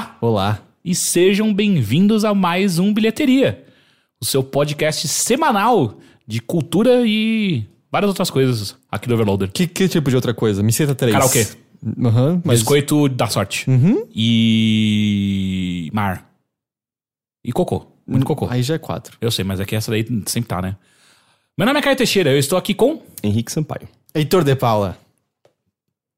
Olá Olá. e sejam bem-vindos a mais um Bilheteria, o seu podcast semanal de cultura e várias outras coisas aqui do Overloader. Que, que tipo de outra coisa? Me cita três. Karaokê. Aham, mas... Biscoito da sorte. Uhum. E. Mar. E cocô. Muito cocô. Aí já é quatro. Eu sei, mas é que essa daí sempre tá, né? Meu nome é Caio Teixeira, eu estou aqui com. Henrique Sampaio. Heitor de Paula.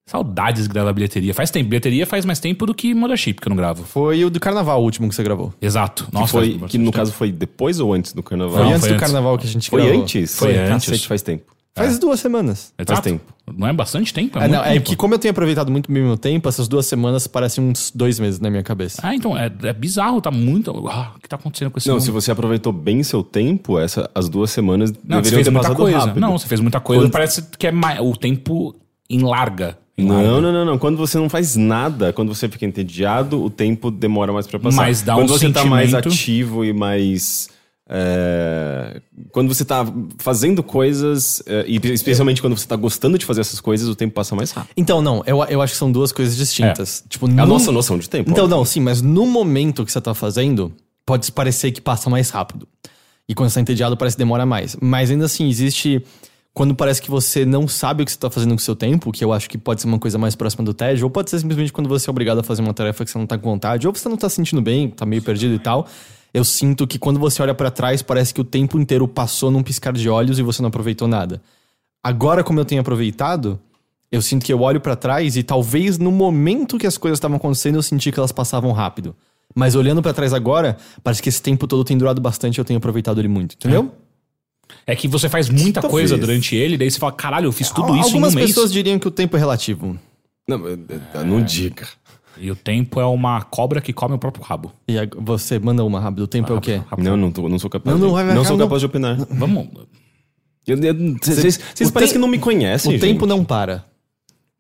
Saudades de gravar bilheteria. Faz tempo. Bilheteria faz mais tempo do que Mothership que eu não gravo. Foi o do carnaval o último que você gravou. Exato. Que, Nossa, foi, faz que no tempo. caso foi depois ou antes do carnaval? Foi Não, antes foi do antes. carnaval que a gente Foi gravou. antes? Foi antes. Cacete, faz tempo. Faz duas semanas. Exato. tempo. Não é bastante tempo? É, muito não, é tempo. que como eu tenho aproveitado muito bem meu tempo, essas duas semanas parecem uns dois meses na minha cabeça. Ah, então é, é bizarro, tá muito. Ah, o que tá acontecendo com esse Não, mundo? se você aproveitou bem seu tempo, essa, as duas semanas Não, você deveriam fez ter muita passado coisa. rápido. Não, você fez muita coisa. Quando- Parece que é mais, o tempo em larga. Em Não, larga. não, não, não. Quando você não faz nada, quando você fica entediado, o tempo demora mais pra passar. Mas dá quando um você tá mais sentimento- ativo e mais. é, Quando você tá fazendo coisas, é, e especialmente quando você tá gostando de fazer essas coisas, o tempo passa mais rápido. Então, não, eu, eu acho que são duas coisas distintas. Tipo, É a no- nossa noção de tempo. Então, óbvio. não, sim, mas no momento que você tá fazendo, pode parecer que passa mais rápido. E quando você tá entediado, parece que demora mais. Mas ainda assim, existe. Quando parece que você não sabe o que você tá fazendo com o seu tempo, que eu acho que pode ser uma coisa mais próxima do tédio, ou pode ser simplesmente quando você é obrigado a fazer uma tarefa que você não tá com vontade, ou você não tá se sentindo bem, tá meio perdido e tal. Eu sinto que quando você olha pra trás, parece que o tempo inteiro passou num piscar de olhos e você não aproveitou nada. Agora, como eu tenho aproveitado, eu sinto que eu olho pra trás e talvez no momento que as coisas estavam acontecendo eu senti que elas passavam rápido. Mas olhando pra trás agora, parece que esse tempo todo tem durado bastante e eu tenho aproveitado ele muito, entendeu? É que você faz muita Talvez. coisa durante ele, daí você fala, caralho, eu fiz tudo isso Algumas em um mês. pessoas diriam que o tempo é relativo. Não, é, é, não diga. E o tempo é uma cobra que come o próprio rabo. E você manda uma rápido. O tempo é o quê? Rápido. Não, não, tô- não sou capaz. Não, não de, vai- vai- não sou não. capaz de opinar. Vamos. Vocês parecem tem- que não me conhecem. O tempo gente. não para.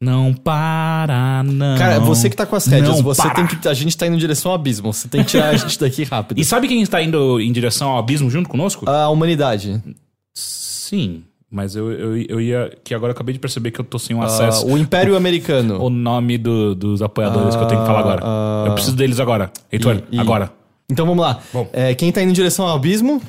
Não para, não. Cara, você que tá com as rédeas, Não você para. tem que. A gente tá indo em direção ao abismo. Você tem que tirar a gente daqui rápido. E sabe quem está indo em direção ao abismo junto conosco? A humanidade. Sim, mas eu, eu, eu ia. Que agora eu acabei de perceber que eu tô sem um Ah, acesso. o Império Americano. O nome do- dos apoiadores que eu tenho que falar agora. Ah, eu preciso deles agora. Heitor, E- e- agora. Então vamos lá. Bom. É, quem tá indo em direção ao abismo?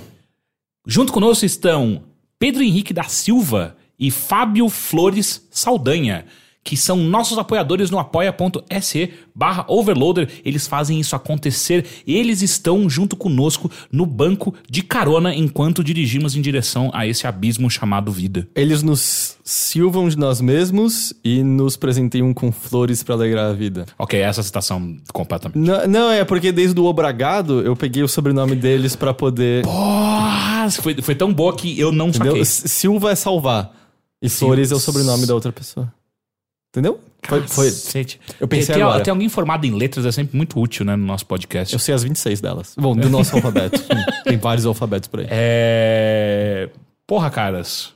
Junto conosco estão Pedro Henrique da Silva e Fábio Flores Saldanha, que são nossos apoiadores no apoia.se barra overloader. Eles fazem isso acontecer. Eles estão junto conosco no banco de carona enquanto dirigimos em direção a esse abismo chamado vida. Eles nos silvam de nós mesmos e nos presenteiam com flores pra alegrar a vida. Ok, essa citação completamente. Não, não, é porque desde o Obragado eu peguei o sobrenome deles pra poder. Porra, foi, foi tão boa que eu não Entendeu? saquei. Silva é salvar. E flores é o sobrenome da outra pessoa. Entendeu? Foi, foi- eu pensei tem, tem- agora. tem alguém formado em letras, é sempre muito útil, né, no nosso podcast. Eu sei as 26 delas. Bom, do nosso alfabeto. Tem vários alfabetos por aí. É. Porra, caras.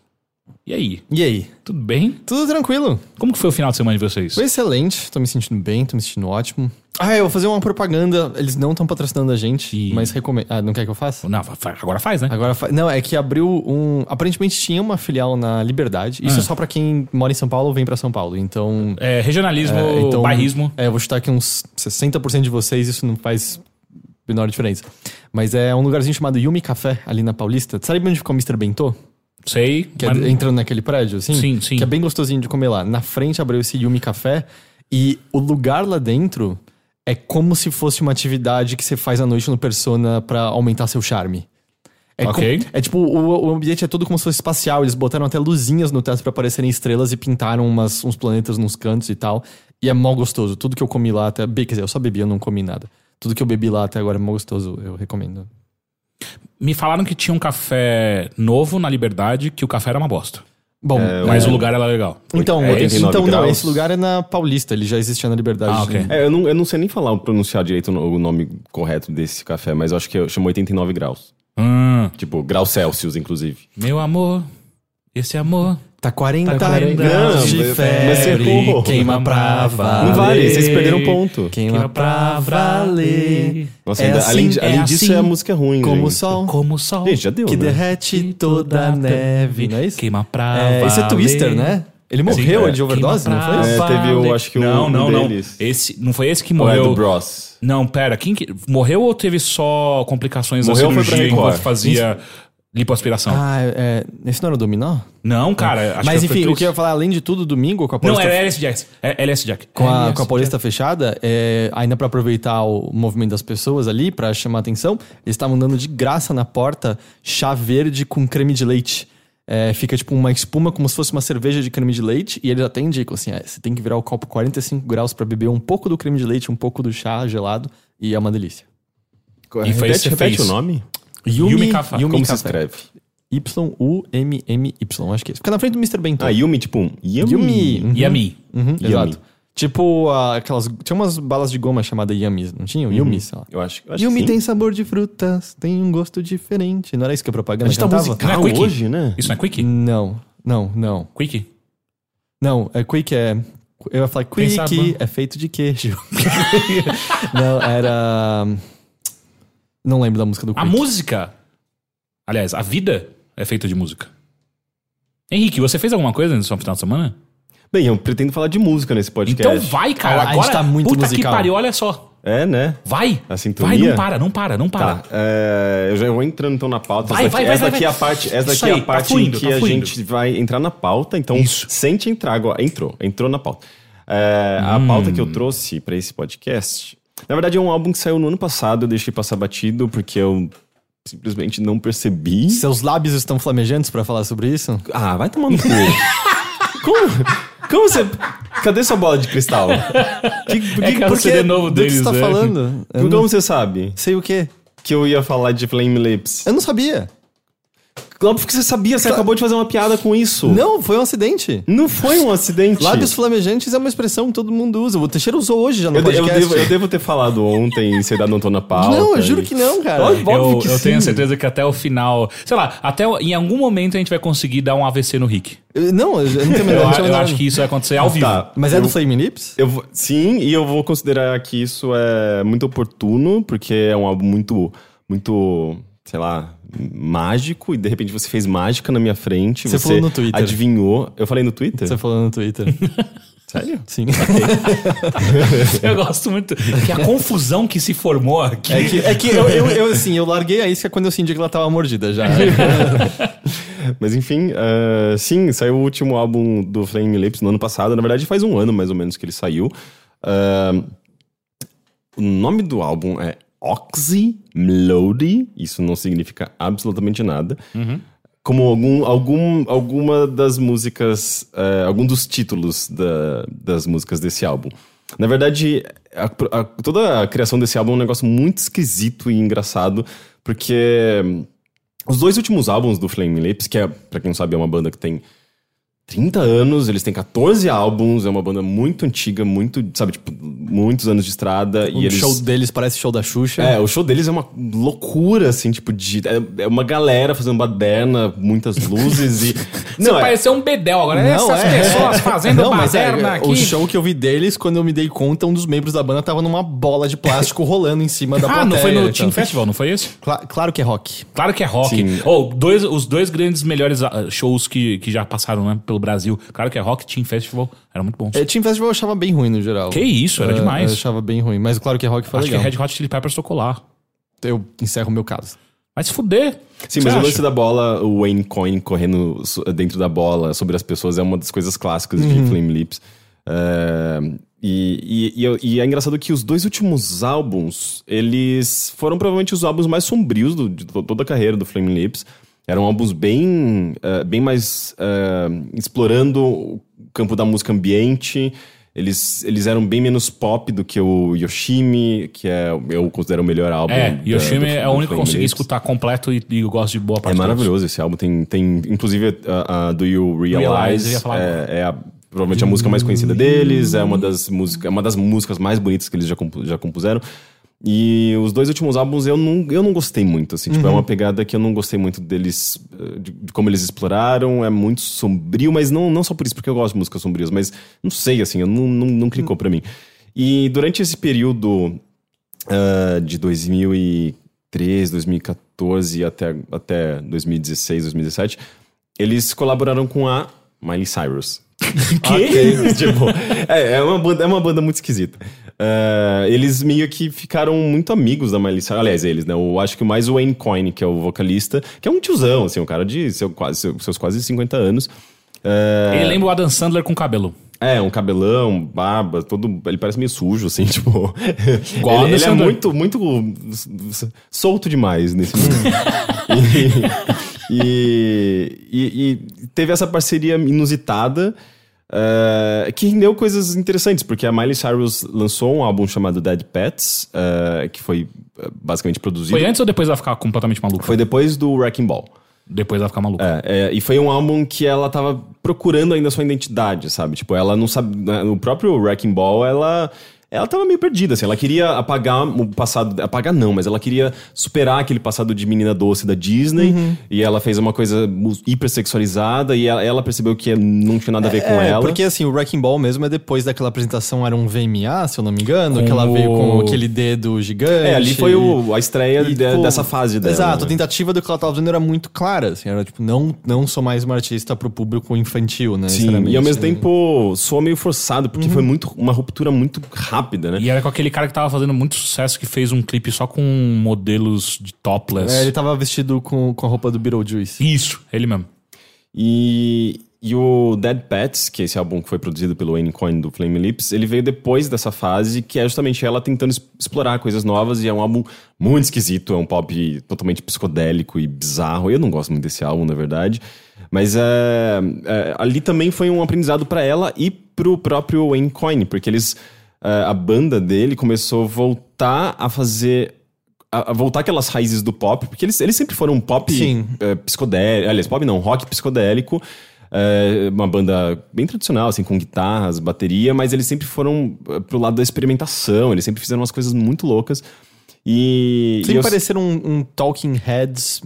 E aí? E aí? Tudo bem? Tudo tranquilo. Como que foi o final de semana de vocês? Foi excelente. Tô me sentindo bem, tô me sentindo ótimo. Ah, eu vou fazer uma propaganda. Eles não estão patrocinando a gente, Ih. mas recomendo. Ah, não quer que eu faça? Não, agora faz, né? Agora, fa- não, é que abriu um. Aparentemente tinha uma filial na Liberdade. Isso Ah. é só pra quem mora em São Paulo ou vem pra São Paulo. Então. É, regionalismo, é, então bairrismo. É, eu vou chutar que uns 60% de vocês isso não faz menor diferença. Mas é um lugarzinho chamado Yumi Café, ali na Paulista. Sabe onde ficou o Mr. Bentô? Sei. Que é mas- entrando naquele prédio, assim? Sim, sim. Que é bem gostosinho de comer lá. Na frente abriu esse Yumi Café e o lugar lá dentro é como se fosse uma atividade que você faz à noite no Persona pra aumentar seu charme. É, Ok. com- é tipo, o, o ambiente é todo como se fosse espacial. Eles botaram até luzinhas no teto pra parecerem estrelas e pintaram umas, uns planetas nos cantos e tal. E é mó gostoso. Tudo que eu comi lá até. Quer dizer, eu só bebi, eu não comi nada. Tudo que eu bebi lá até agora é mó gostoso. Eu recomendo. Me falaram que tinha um café novo na Liberdade, que o café era uma bosta. Bom, Mas é, o lugar era legal. Então, É, esse- 89 então não, esse lugar é na Paulista, ele já existia na Liberdade. Ah, ok. É, eu não, eu não sei nem falar, pronunciar direito o o nome correto desse café, mas eu acho que chama 89 graus. Hum, Tipo, graus Celsius, inclusive. meu amor, esse amor. Tá 40, Tá 40 graus de Não, febre, mas queima pra valer. Não vale, vocês perderam ponto. Queima pra valer. Nossa, É ainda- assim, além, é além disso, assim, é a música ruim. Como o gente. sol Como o sol Gente, já deu, que né? derrete toda a neve. Não é isso? queima pra É, esse é valer. Twister, né? Ele morreu Sim, de overdose, queima não foi? É, teve o- valer. acho que um- Não, não, um não. deles. Esse, não foi esse que Ou é morreu. do Bros? Não, pera, quem que. Morreu ou teve só complicações Morreu, da foi cirurgia pra enquanto Record. fazia lipoaspiração? Ah, é, esse não era o Dominó? Não, cara. Acho Mas enfim, o que eu ia falar, além de tudo, domingo, com a Não, Paulista, era LS Jack. É LS Jack. com, a, LS com a Paulista fechada, é, ainda pra aproveitar o movimento das pessoas ali, pra chamar atenção, eles estavam dando de graça na porta chá verde com creme de leite. É, fica tipo uma espuma como se fosse uma cerveja de creme de leite, e eles até indicam assim: é, você tem que virar o copo 45 graus pra beber um pouco do creme de leite, um pouco do chá gelado, e é uma delícia. E foi repete fez. o nome? Yumi Café. Yumi Como se Café. escreve? Y-U-M-M-Y, acho que é isso. Fica na frente do Mr. Bento. Ah, Yumi, tipo um Yumi. Yumi. Uhum. Uhum, Yummy. exato. Tipo ah, aquelas. Tinha umas balas de goma chamada Yummies, não tinha? Yumi, sei lá. Eu acho, eu acho Yumi tem sabor de frutas, tem um gosto diferente. Não era isso que a propaganda A gente tá cantava? musical Não é Quick? hoje, né? Isso não é Quick? Não, não, não. Quick? Não, é Quick é. Eu ia falar. Quick é feito de queijo. não, era. Não lembro da música do A Quick. música. Aliás, a vida é feita de música. Henrique, você fez alguma coisa nesse final de semana? Bem, eu pretendo falar de música nesse podcast. Então vai, cara. A gente Agora, tá muito puta musical. que pariu, olha só. É, né? Vai. A sintonia? Vai, não para, não para, não para. Tá, é, eu já vou entrando então na pauta. Vai, essa vai, daqui, vai, essa vai, daqui é a vai. parte, essa Isso daqui é aí, a tá parte fluindo, em que tá a gente vai entrar na pauta. Então, Isso. sente entrar agora. Entrou, entrou na pauta. É, A Hum. pauta que eu trouxe pra esse podcast, na verdade é um álbum que saiu no ano passado. Eu deixei passar batido porque eu simplesmente não percebi. Seus lábios estão flamejantes pra falar sobre isso? Ah, vai tomar no cu. Como? Como você. Cadê sua bola de cristal? Que, por É que- que é por que- novo Do que deles, você tá né? falando? Eu Como não você sabe sei o quê. que eu ia falar de Flame Lips? Eu não sabia. Óbvio que você sabia, você acabou de fazer uma piada com isso. Não, foi um acidente. Não foi um acidente. Lábios flamejantes é uma expressão que todo mundo usa. O Teixeira usou hoje já no eu, de- eu podcast. devo, eu devo ter falado ontem e você ainda não tô na pauta. Não, eu juro e- que não, cara. Óbvio Eu, que eu sim. tenho certeza que até o final. Sei lá, até o- em algum momento a gente vai conseguir dar um AVC no Rick. Eu- Não, eu não tenho a Eu, menor eu noção. acho que isso vai acontecer ao vivo. Tá. Mas é eu, do Flame Lips? eu vou- Sim, e eu vou considerar que isso é muito oportuno, porque é um álbum muito, muito, sei lá, mágico, e de repente você fez mágica na minha frente. Você Você, falou no Twitter. Adivinhou. Eu falei no Twitter? Você falou no Twitter. Sério? Sim. Eu gosto muito. Que a confusão que se formou aqui. É que, é que eu, eu, eu, assim, eu larguei a isca quando eu senti que ela tava mordida já. Mas enfim, ah, sim, saiu o último álbum do Flame Lips no ano passado. Na verdade, faz um ano mais ou menos que ele saiu. Ah, o nome do álbum é Oxy Melody. Isso não significa absolutamente nada. Como algum, algum, alguma das músicas, eh, algum dos títulos da- das músicas desse álbum. Na verdade, a- a- toda a criação desse álbum é um negócio muito esquisito e engraçado, porque os dois últimos álbuns do Flame Lips, que é, pra quem não sabe, é uma banda que tem 30 anos, eles têm 14 álbuns, é uma banda muito antiga, muito, sabe, tipo, muitos anos de estrada. O e eles... show deles parece show da Xuxa. É, o show deles é uma loucura, assim, tipo, de. É, é uma galera fazendo baderna, muitas luzes e. Você Não, é, pareceu um bedel agora. Não, Essas é, pessoas é. fazendo Não, mas é, baderna aqui. O show que eu vi deles, quando eu me dei conta, um dos membros da banda tava numa bola de plástico rolando em cima da Ah, plateia. não foi no então. Team Festival, não foi esse? Cla- claro que é rock. Claro que é rock. Ou dois, os dois grandes melhores ah, shows que, que já passaram né, pelo Brasil. Claro que é rock, Team Festival. Eram muito bons. É, Team Festival eu achava bem ruim no geral. Que isso, era É, demais. Eu achava bem ruim, mas claro que é rock foi Acho legal. que Red Hot Chili Peppers tocou lá. Eu encerro o meu caso. Vai se fuder. Sim, mas o acha? lance da bola, o Wayne Coyne correndo dentro da bola sobre as pessoas é uma das coisas clássicas de Flame Lips. É, e, e, e eu- e é engraçado que os dois últimos álbuns, eles foram provavelmente os álbuns mais sombrios do- de to- toda a carreira do Flame Lips. Eram álbuns bem, eh, bem mais eh, explorando o campo da música ambiente. Eles, eles eram bem menos pop do que o Yoshimi, que é, eu considero o melhor álbum. É, da- Yoshimi do- é do o único que eu consegui escutar completo e, e eu gosto de boa É parte. maravilhoso esse álbum. Tem, tem inclusive, a, a Do You Realize, Realize, é, é a- provavelmente a música mais conhecida deles, é uma das, música, é uma das músicas mais bonitas que eles já, compu- já compuseram. E os dois últimos álbuns eu não, eu não gostei muito, assim, tipo, é uma pegada que eu não gostei muito deles, eh, de, de como eles exploraram, é muito sombrio, mas não, não só por isso, porque eu gosto de músicas sombrias, mas não sei, assim, eu não, não, não clicou pra mim. E durante esse período ah, de 2013, 2014 até, até 2016, 2017, eles colaboraram com a Miley Cyrus. Que? tipo, é, é, uma banda, é uma banda muito esquisita. É, eles meio que ficaram muito amigos da Miley Cyrus. Aliás, eles, né? Eu acho que mais o Wayne Coyne, que é o vocalista, que é um tiozão, assim, um cara de seu, quase, seu- seus quase 50 anos. É, Ele lembra o Adam Sandler com cabelo. é, um cabelão, barba, todo. Ele parece meio sujo, assim, tipo. Igual ele, ele é muito, muito solto demais nesse mundo. e, e, e- e teve essa parceria inusitada. Eh, que rendeu coisas interessantes, porque a Miley Cyrus lançou um álbum chamado Dead Pets, eh, que foi eh, basicamente produzido. Foi antes ou depois ela ficar completamente maluca? Foi depois do Wrecking Ball. Depois ela ficar maluca. É, é, e foi um álbum que ela tava procurando ainda sua identidade, sabe? Tipo, ela não sabe. né, No próprio Wrecking Ball, ela. Ela tava meio perdida, assim. Ela queria apagar o passado. Apagar não, mas ela queria superar aquele passado de menina doce da Disney. E ela fez uma coisa hipersexualizada. E ela, ela percebeu que não tinha nada a ver com É, ela. porque assim, o Wrecking Ball mesmo é depois daquela apresentação, era um VMA, se eu não me engano, que ela veio com aquele dedo gigante. É, ali foi o- a estreia E, de- dessa fase dela. Exato, a né? tentativa do que ela tava fazendo era muito clara, assim, era tipo, não, não sou mais uma artista pro público infantil, né? Sim, e ao mesmo né? tempo soa meio forçado, porque foi muito, uma ruptura muito rápida, né? E era com aquele cara que tava fazendo muito sucesso que fez um clipe só com modelos de topless. É, ele tava vestido com, com a roupa do Beetlejuice. Isso, ele mesmo. E, e o Dead Pets, que é esse álbum que foi produzido pelo Wayne Coyne do Flame Lips, ele veio depois dessa fase, que é justamente ela tentando es- explorar coisas novas, e é um álbum muito esquisito, é um pop totalmente psicodélico e bizarro. Eu não gosto muito desse álbum, na verdade. Mas é, é, ali também foi um aprendizado pra ela e pro próprio Wayne Coyne, porque eles. É, a banda dele começou a voltar a fazer a, voltar aquelas raízes do pop, porque eles, eles sempre foram um pop Sim. é, psicodélico, aliás, pop não, rock psicodélico, é, uma banda bem tradicional, assim, com guitarras, bateria, mas eles sempre foram é, pro lado da experimentação, eles sempre fizeram umas coisas muito loucas. E, Sem e eu- parecer um, um Talking Heads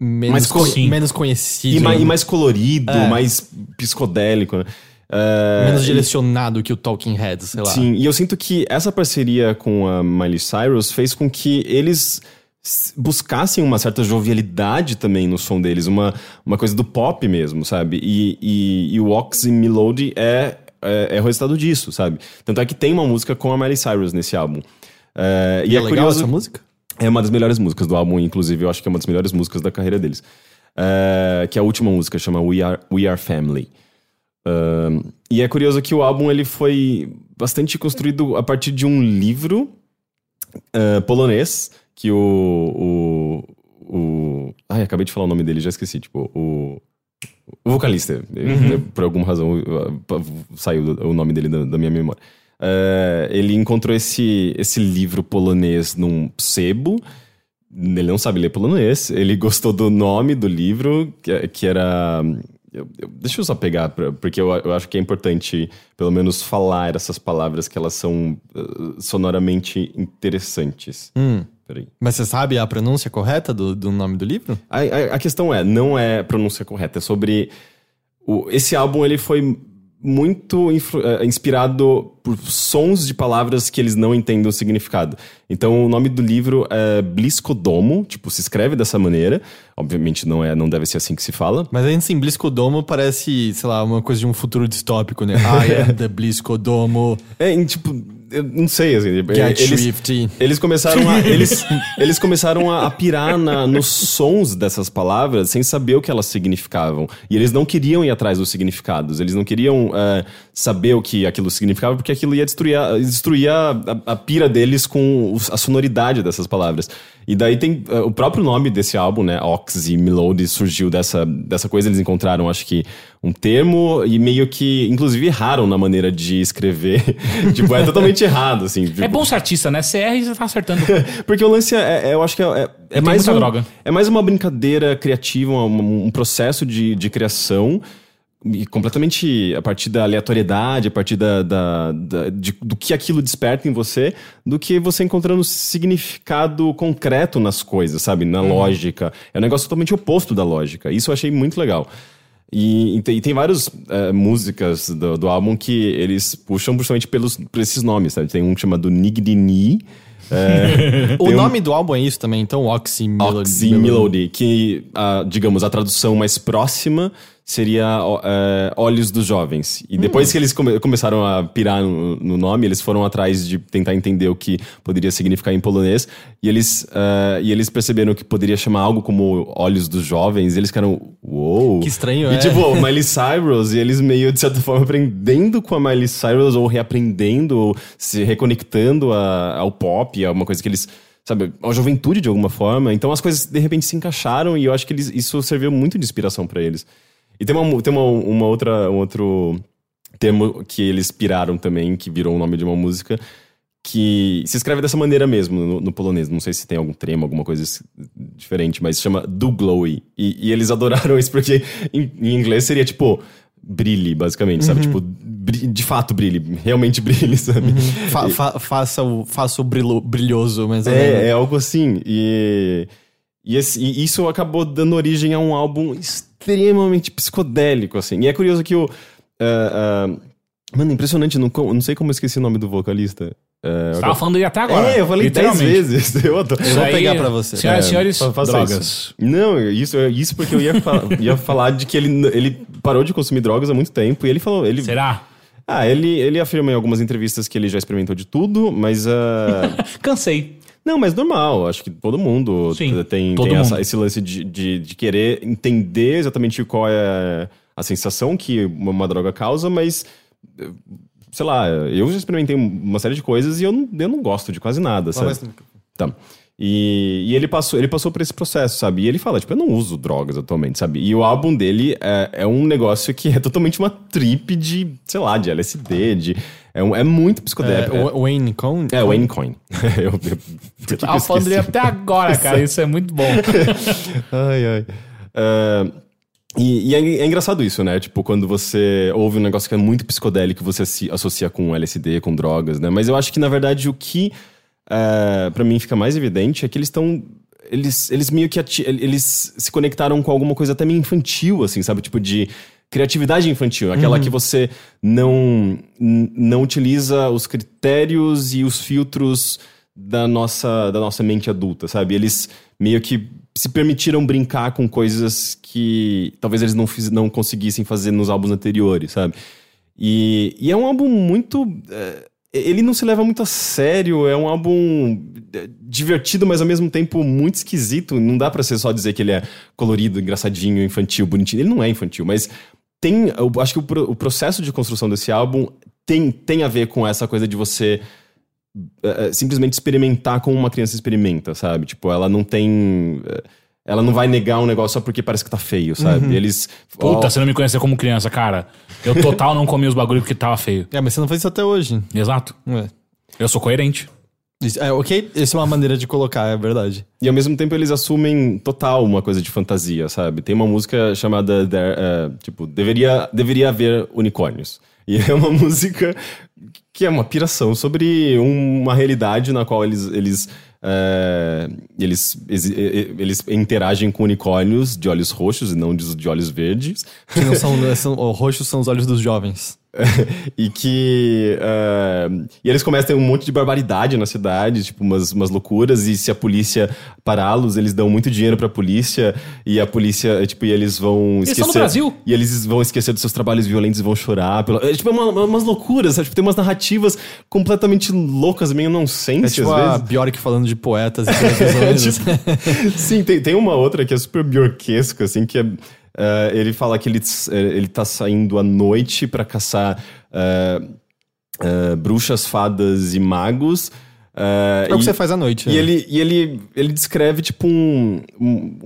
menos, Mais co- menos conhecido. e, mais, e mais colorido, É. mais psicodélico, né? É, menos e- direcionado que o Talking Heads, sei lá. Sim, e eu sinto que essa parceria com a Miley Cyrus fez com que eles buscassem uma certa jovialidade também no som deles, uma, uma coisa do pop mesmo, sabe? E, e, e o Ox e Melody é, é, é o resultado disso, sabe? Tanto é que tem uma música com a Miley Cyrus nesse álbum. É, e E é, é legal curioso. essa música? É uma das melhores músicas do álbum, inclusive, eu acho que é uma das melhores músicas da carreira deles. É, que é a última música, chama We Are, We Are Family. E é curioso que o álbum ele foi bastante construído a partir de um livro ah, polonês que o, o, o. Ai, acabei de falar o nome dele, já esqueci. Tipo, o. O vocalista, eh, por alguma razão, saiu o nome dele da, da minha memória. Eh, ele encontrou esse, esse livro polonês num sebo. Ele não sabe ler polonês. Ele gostou do nome do livro, que, que era. Eu- eu- deixa eu só pegar, pra- porque eu, eu acho que é importante, pelo menos, falar essas palavras que elas são eh, sonoramente interessantes. Hum. Peraí. Mas você sabe a pronúncia correta do, do nome do livro? A, a- a questão é, não é pronúncia correta, é sobre. O, esse álbum ele foi muito eh, inspirado por sons de palavras que eles não entendem o significado. Então o nome do livro é Bliskodomo, tipo, se escreve dessa maneira. Obviamente não é, não deve ser assim que se fala. Mas ainda assim, Bliskodomo parece, sei lá, uma coisa de um futuro distópico, né? I am the Bliskodomo, É, em, tipo, eu não sei, assim, get eles. Eles começaram a, eles, eles começaram a, a pirar na- nos sons dessas palavras sem saber o que elas significavam. E eles não queriam ir atrás dos significados. Eles não queriam eh, saber o que aquilo significava, porque aquilo ia destruir, a- destruir a, a- a pira deles com a sonoridade dessas palavras. E daí tem eh, o próprio nome desse álbum, né? Ox e Melody surgiu dessa, dessa coisa. Eles encontraram, acho que, um termo e meio que, inclusive, erraram na maneira de escrever. tipo, é totalmente errado, assim. tipo- É bom ser artista, né? CR e você tá acertando. porque o lance é, é- eu acho que é, é- é mais um, droga. é mais uma brincadeira criativa, um, um processo de, de criação completamente a partir da aleatoriedade, a partir da, da- da- de- do que aquilo desperta em você, do que você encontrando significado concreto nas coisas, sabe? Na lógica. É um negócio totalmente oposto da lógica. Isso eu achei muito legal. E, e tem, várias eh, músicas do, do álbum que eles puxam justamente pelos, por esses nomes, sabe? Tem um chamado Nigdini. É, O tem um- nome do álbum é isso também, então Oxy Melody. Oxy Melody, que, a, digamos, a tradução mais próxima seria é, Olhos dos Jovens. E depois que eles come- começaram a pirar no, no nome, eles foram atrás de tentar entender o que poderia significar em polonês. E eles, é, e eles perceberam que poderia chamar algo como Olhos dos Jovens. E eles ficaram, uou. Que estranho, E é. tipo, Miley Cyrus, e eles meio, de certa forma, aprendendo com a Miley Cyrus, ou reaprendendo, ou se reconectando a- ao pop, a uma coisa que eles, sabe, a juventude de alguma forma. Então as coisas, de repente, se encaixaram e eu acho que eles, isso serviu muito de inspiração pra eles. E tem, uma, tem uma, uma outra, um outro termo que eles piraram também, que virou o nome de uma música, que se escreve dessa maneira mesmo no, no polonês. Não sei se tem algum trema, alguma coisa diferente, mas se chama do glowy. E, e eles adoraram isso porque em, em inglês seria tipo brilhe, basicamente, sabe? Tipo, bri- de fato brilhe, realmente brilhe, sabe? Fa- fa- faça o, faça o brilho- brilhoso, mas. É, é algo assim. E, e, esse- e isso acabou dando origem a um álbum extremamente psicodélico, assim. E é curioso que o. ah, ah, mano, impressionante, não, não sei como eu esqueci o nome do vocalista. Ah, Você tava falando dele até agora. é, eu falei dez vezes. Eu vou pegar pra você. Senhoras e senhores, fa- faça drogas. Isso. Não, isso, isso porque eu ia, fa- ia falar de que ele, ele parou de consumir drogas há muito tempo e ele falou. Ele, Será? ah, ele, ele afirma em algumas entrevistas que ele já experimentou de tudo, mas. ah, Cansei. Não, mas normal. Acho que todo mundo Sim, tem, todo tem essa- mundo. esse lance de, de, de querer entender exatamente qual é a sensação que uma, uma droga causa, mas. eh, Sei lá, eu já experimentei uma série de coisas e eu não, eu não gosto de quase nada, sabe? Tá. E, e ele passou ele passou por esse processo, sabe? E ele fala, tipo, eu não uso drogas atualmente, sabe? E o álbum dele é, é um negócio que é totalmente uma trip de, sei lá, de LSD, de... É, um- é muito É, psicodélico. o- Wayne Cohn? É, Wayne Coin. eu, eu, Tava falando dele até agora, cara. Isso é muito bom. Ai, ai. Ah, e e é, é engraçado isso, né? Tipo, quando você ouve um negócio que é muito psicodélico, você se associa com LSD, com drogas, né? Mas eu acho que, na verdade, o que para pra mim fica mais evidente é que eles estão. Eles, eles meio que ati- eles se conectaram com alguma coisa até meio infantil, assim, sabe? Tipo de criatividade infantil, aquela que você não, não utiliza os critérios e os filtros da nossa, da nossa mente adulta, sabe? Eles meio que se permitiram brincar com coisas que talvez eles não, fiz, não conseguissem fazer nos álbuns anteriores, sabe? E, e é um álbum muito. é, ele não se leva muito a sério, é um álbum é, divertido, mas ao mesmo tempo muito esquisito. Não dá pra ser só dizer que ele é colorido, engraçadinho, infantil, bonitinho. Ele não é infantil, mas tem. Eu acho que o, o processo de construção desse álbum tem, tem a ver com essa coisa de você é, é, simplesmente experimentar como uma criança experimenta, sabe? Tipo, ela não tem. é, Ela não vai negar um negócio só porque parece que tá feio, sabe? Eles. Puta, ó, você não me conhecia como criança, cara. Eu total não comi os bagulho porque tava feio. É, mas você não fez isso até hoje. Exato. É. Eu sou coerente. Isso- É, ok, essa é uma maneira de colocar, é verdade. E ao mesmo tempo eles assumem total uma coisa de fantasia, sabe? Tem uma música chamada There- é, tipo, deveria, deveria haver unicórnios. E é uma música que é uma piração sobre uma realidade na qual eles eles é, eles, eles interagem com unicórnios de olhos roxos e não de, de olhos verdes. Que não são, são o roxos são os olhos dos jovens. e que. eh, e eles começam a ter um monte de barbaridade na cidade, tipo, umas, umas loucuras, e se a polícia pará-los, eles dão muito dinheiro pra polícia, e a polícia, tipo, e eles vão Eles esquecer. estão no Brasil. E eles vão esquecer dos seus trabalhos violentos e vão chorar. Pela, é, tipo, é uma- uma- umas loucuras, sabe? Tipo, tem umas narrativas completamente loucas, meio É nonsense, tipo às a vezes. Bjork falando de poetas e televisões. Tipo, sim, tem, tem uma outra que é super biorquesca, assim, que é. Eh, ele fala que ele, eh, ele tá saindo à noite pra caçar eh, eh, bruxas, fadas e magos. Eh, É o que e- você faz à noite. E, né? ele, e ele, ele descreve, tipo, um, um-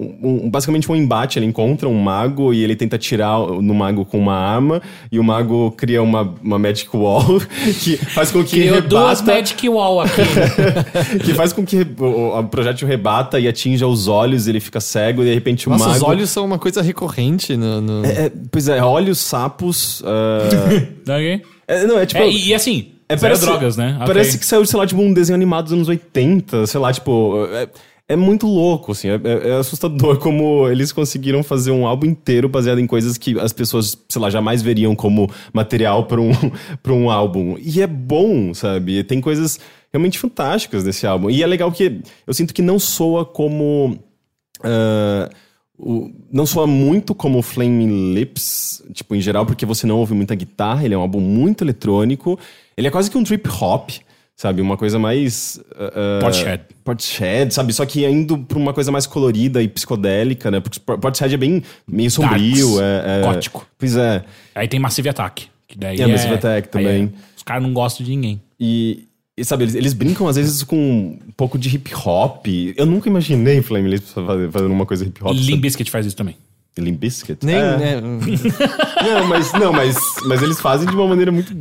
um- Basicamente um embate. Ele encontra um mago e ele tenta tirar no mago com uma arma. E o mago cria uma, uma Magic Wall que faz com que Criou duas rebata Magic Wall aqui. que faz com que o, o projétil rebata e atinja os olhos, ele fica cego e de repente o Nossa, mago. os olhos são uma coisa recorrente no. no- É, pois é, olhos, sapos. ah, Ok? é, não, é tipo. É, e, e assim, é, zero drogas, né? Parece que saiu, sei lá, tipo, um desenho animado dos anos 80, sei lá, tipo. É, é muito louco, assim. É, é- é assustador como eles conseguiram fazer um álbum inteiro baseado em coisas que as pessoas, sei lá, jamais veriam como material para um, pra um álbum. E é bom, sabe? Tem coisas realmente fantásticas nesse álbum. E é legal que eu sinto que não soa como. ah, o- não soa muito como Flaming Lips, tipo, em geral, porque você não ouve muita guitarra, ele é um álbum muito eletrônico. Ele é quase que um trip hop, sabe? Uma coisa mais. Uh, Portishead. Portishead, sabe? Só que indo pra uma coisa mais colorida e psicodélica, né? Porque Portishead é bem meio sombrio. É, é- gótico. Pois é. Aí tem Massive Attack. Que daí É, Massive Attack também. é- os caras não gostam de ninguém. E, e, sabe, eles, eles brincam às vezes com um pouco de hip hop. Eu nunca imaginei Flame Lips fazer- fazendo uma coisa hip hop. Limp Bizkit faz isso também. Limp Bizkit? Nem, é. né? Não, mas, não mas, mas eles fazem de uma maneira muito.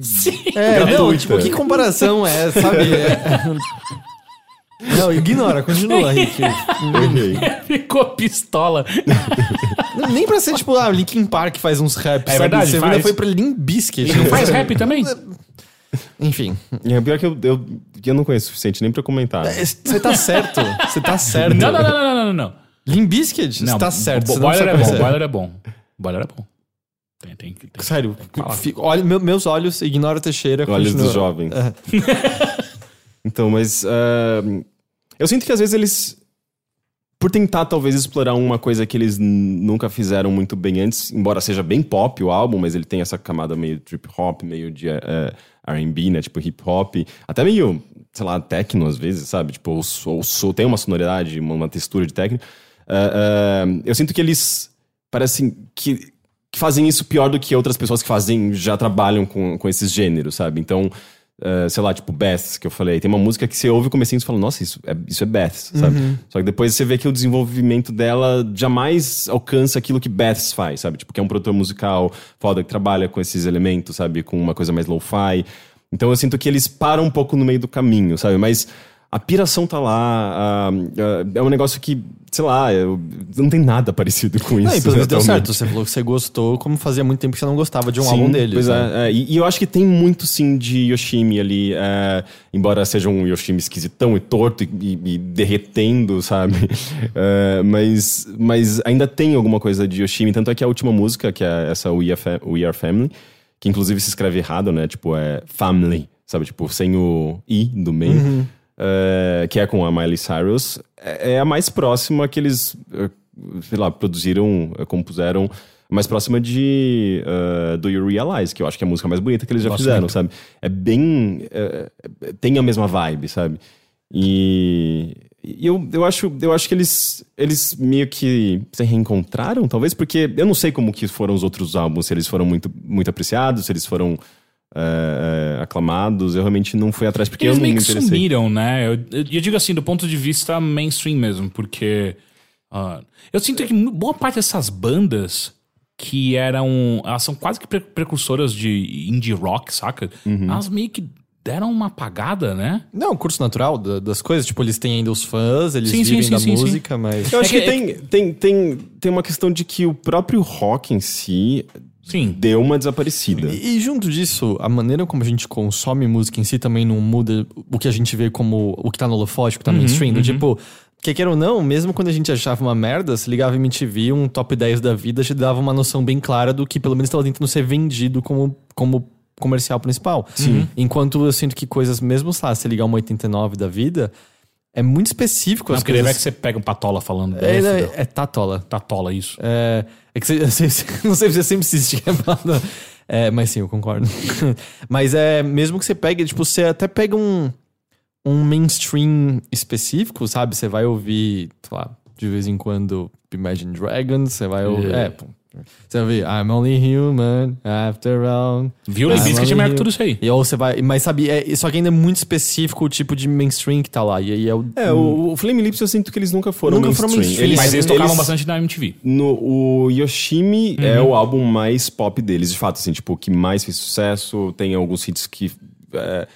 É, não, tipo, que comparação é, sabe? É- Não, ignora, continua, Rick. Ficou pistola. Nem pra ser, tipo, ah, Linkin Park faz uns raps, É sabe? verdade, Você faz. ainda foi pra Limp Bizkit. Ele não faz rap também? Enfim, É pior que eu, eu, eu não conheço o suficiente nem pra comentar. você tá certo, você tá certo. Não, não, não, não, não, não, não. Limp Bizkit? Você tá certo. O boiler é bom, boiler é bom. Boiler é bom. Tem, tem, tem. Sério, fico- olha, meu- meus olhos, ignora o Teixeira. Olhos continua. dos jovens. então, mas. ah, eu sinto que às vezes eles. Por tentar talvez explorar uma coisa que eles nunca fizeram muito bem antes, embora seja bem pop o álbum, mas ele tem essa camada meio trip hop, meio de eh, RB, né? Tipo hip hop, até meio, sei lá, techno às vezes, sabe? Tipo, o tem uma sonoridade, uma, uma textura de techno. Ah, ah, eu sinto que eles parecem que, que fazem isso pior do que outras pessoas que fazem, já trabalham com, com esses gêneros, sabe? Então, eh, sei lá, tipo Beth, que eu falei, tem uma música que você ouve o comecinho e você fala, nossa, isso é, isso é Beth, sabe? Só que depois você vê que o desenvolvimento dela jamais alcança aquilo que Beth faz, sabe? Tipo, que é um produtor musical foda que trabalha com esses elementos, sabe? Com uma coisa mais lo-fi. Então eu sinto que eles param um pouco no meio do caminho, sabe? Mas a piração tá lá, é um negócio que, sei lá, eu- não tem nada parecido com isso. Não, e pelo menos deu certo. Você falou que você gostou, como fazia muito tempo que você não gostava de um Sim, álbum dele. Pois sabe? é, é, e, e eu acho que tem muito sim de Yoshimi ali, é, embora seja um Yoshimi esquisitão e torto e, e- e derretendo, sabe? É, mas, mas ainda tem alguma coisa de Yoshimi, tanto é que a última música, que é essa We Are, Fa- We Are Family, que inclusive se escreve errado, né? Tipo, é Family, sabe? Tipo, sem o I do meio. É, que é com a Miley Cyrus, é, é a mais próxima que eles, eh, sei lá, produziram, eh, compuseram, mais próxima de eh, Do You Realize, que eu acho que é a música mais bonita que eles já Gosto fizeram, muito. sabe? É bem. tem a mesma vibe, sabe? E. e eu, eu, acho, eu acho que eles, eles meio que se reencontraram, talvez, porque eu não sei como que foram os outros álbuns, se eles foram muito, muito apreciados, se eles foram eh, eh, aclamados. Eu realmente não fui atrás, porque Eles eu não me interessei. sumiram, né? Eu, eu- eu digo assim, do ponto de vista mainstream mesmo, porque ah, eu sinto que boa parte dessas bandas que eram. Elas são quase que pre- precursoras de indie rock, saca? Uhum. Elas meio que deram uma apagada, né? Não, o curso natural da- das coisas. Tipo, eles têm ainda os fãs, eles Sim, vivem sim, da sim, sim. música, mas... Eu acho É que, que- tem, tem, tem, tem uma questão de que o próprio rock em si Sim. deu uma desaparecida. E, e junto disso, a maneira como a gente consome música em si também não muda o que a gente vê como o que tá no holofote, o que tá mainstream. Do tipo, quer queira ou não, mesmo quando a gente achava uma merda, se ligava em MTV, um top 10 da vida, te dava uma noção bem clara do que pelo menos estava tentando ser vendido como, como comercial principal. Sim. Enquanto eu sinto que coisas, mesmo sei lá, se ligar uma 89 da vida, é muito específico Não, as coisas. que você pega um patola falando. É, É, é, é tatola. Tatola, isso. É, é que você, você- não sei se você sempre insiste que é. É, mas sim, eu concordo. mas é, mesmo que você pegue, tipo, você até pega um, um mainstream específico, sabe? Você vai ouvir, sei lá, de vez em quando Imagine Dragons, você vai ouvir. É. É, pô, você vai I'm only human, after all. Viu? É only melhor que hu- tudo isso aí. E ou você vai. Mas sabe, é, só que ainda é muito específico o tipo de mainstream que tá lá. E aí é o. É, o, o Flame Lips eu sinto que eles nunca foram Nunca foram mainstream. mainstream. Eles, Mas eles tocavam bastante na MTV. No, o Yoshimi é Uhum. o álbum mais pop deles, de fato, assim, tipo, que mais fez sucesso. Tem alguns hits que. é,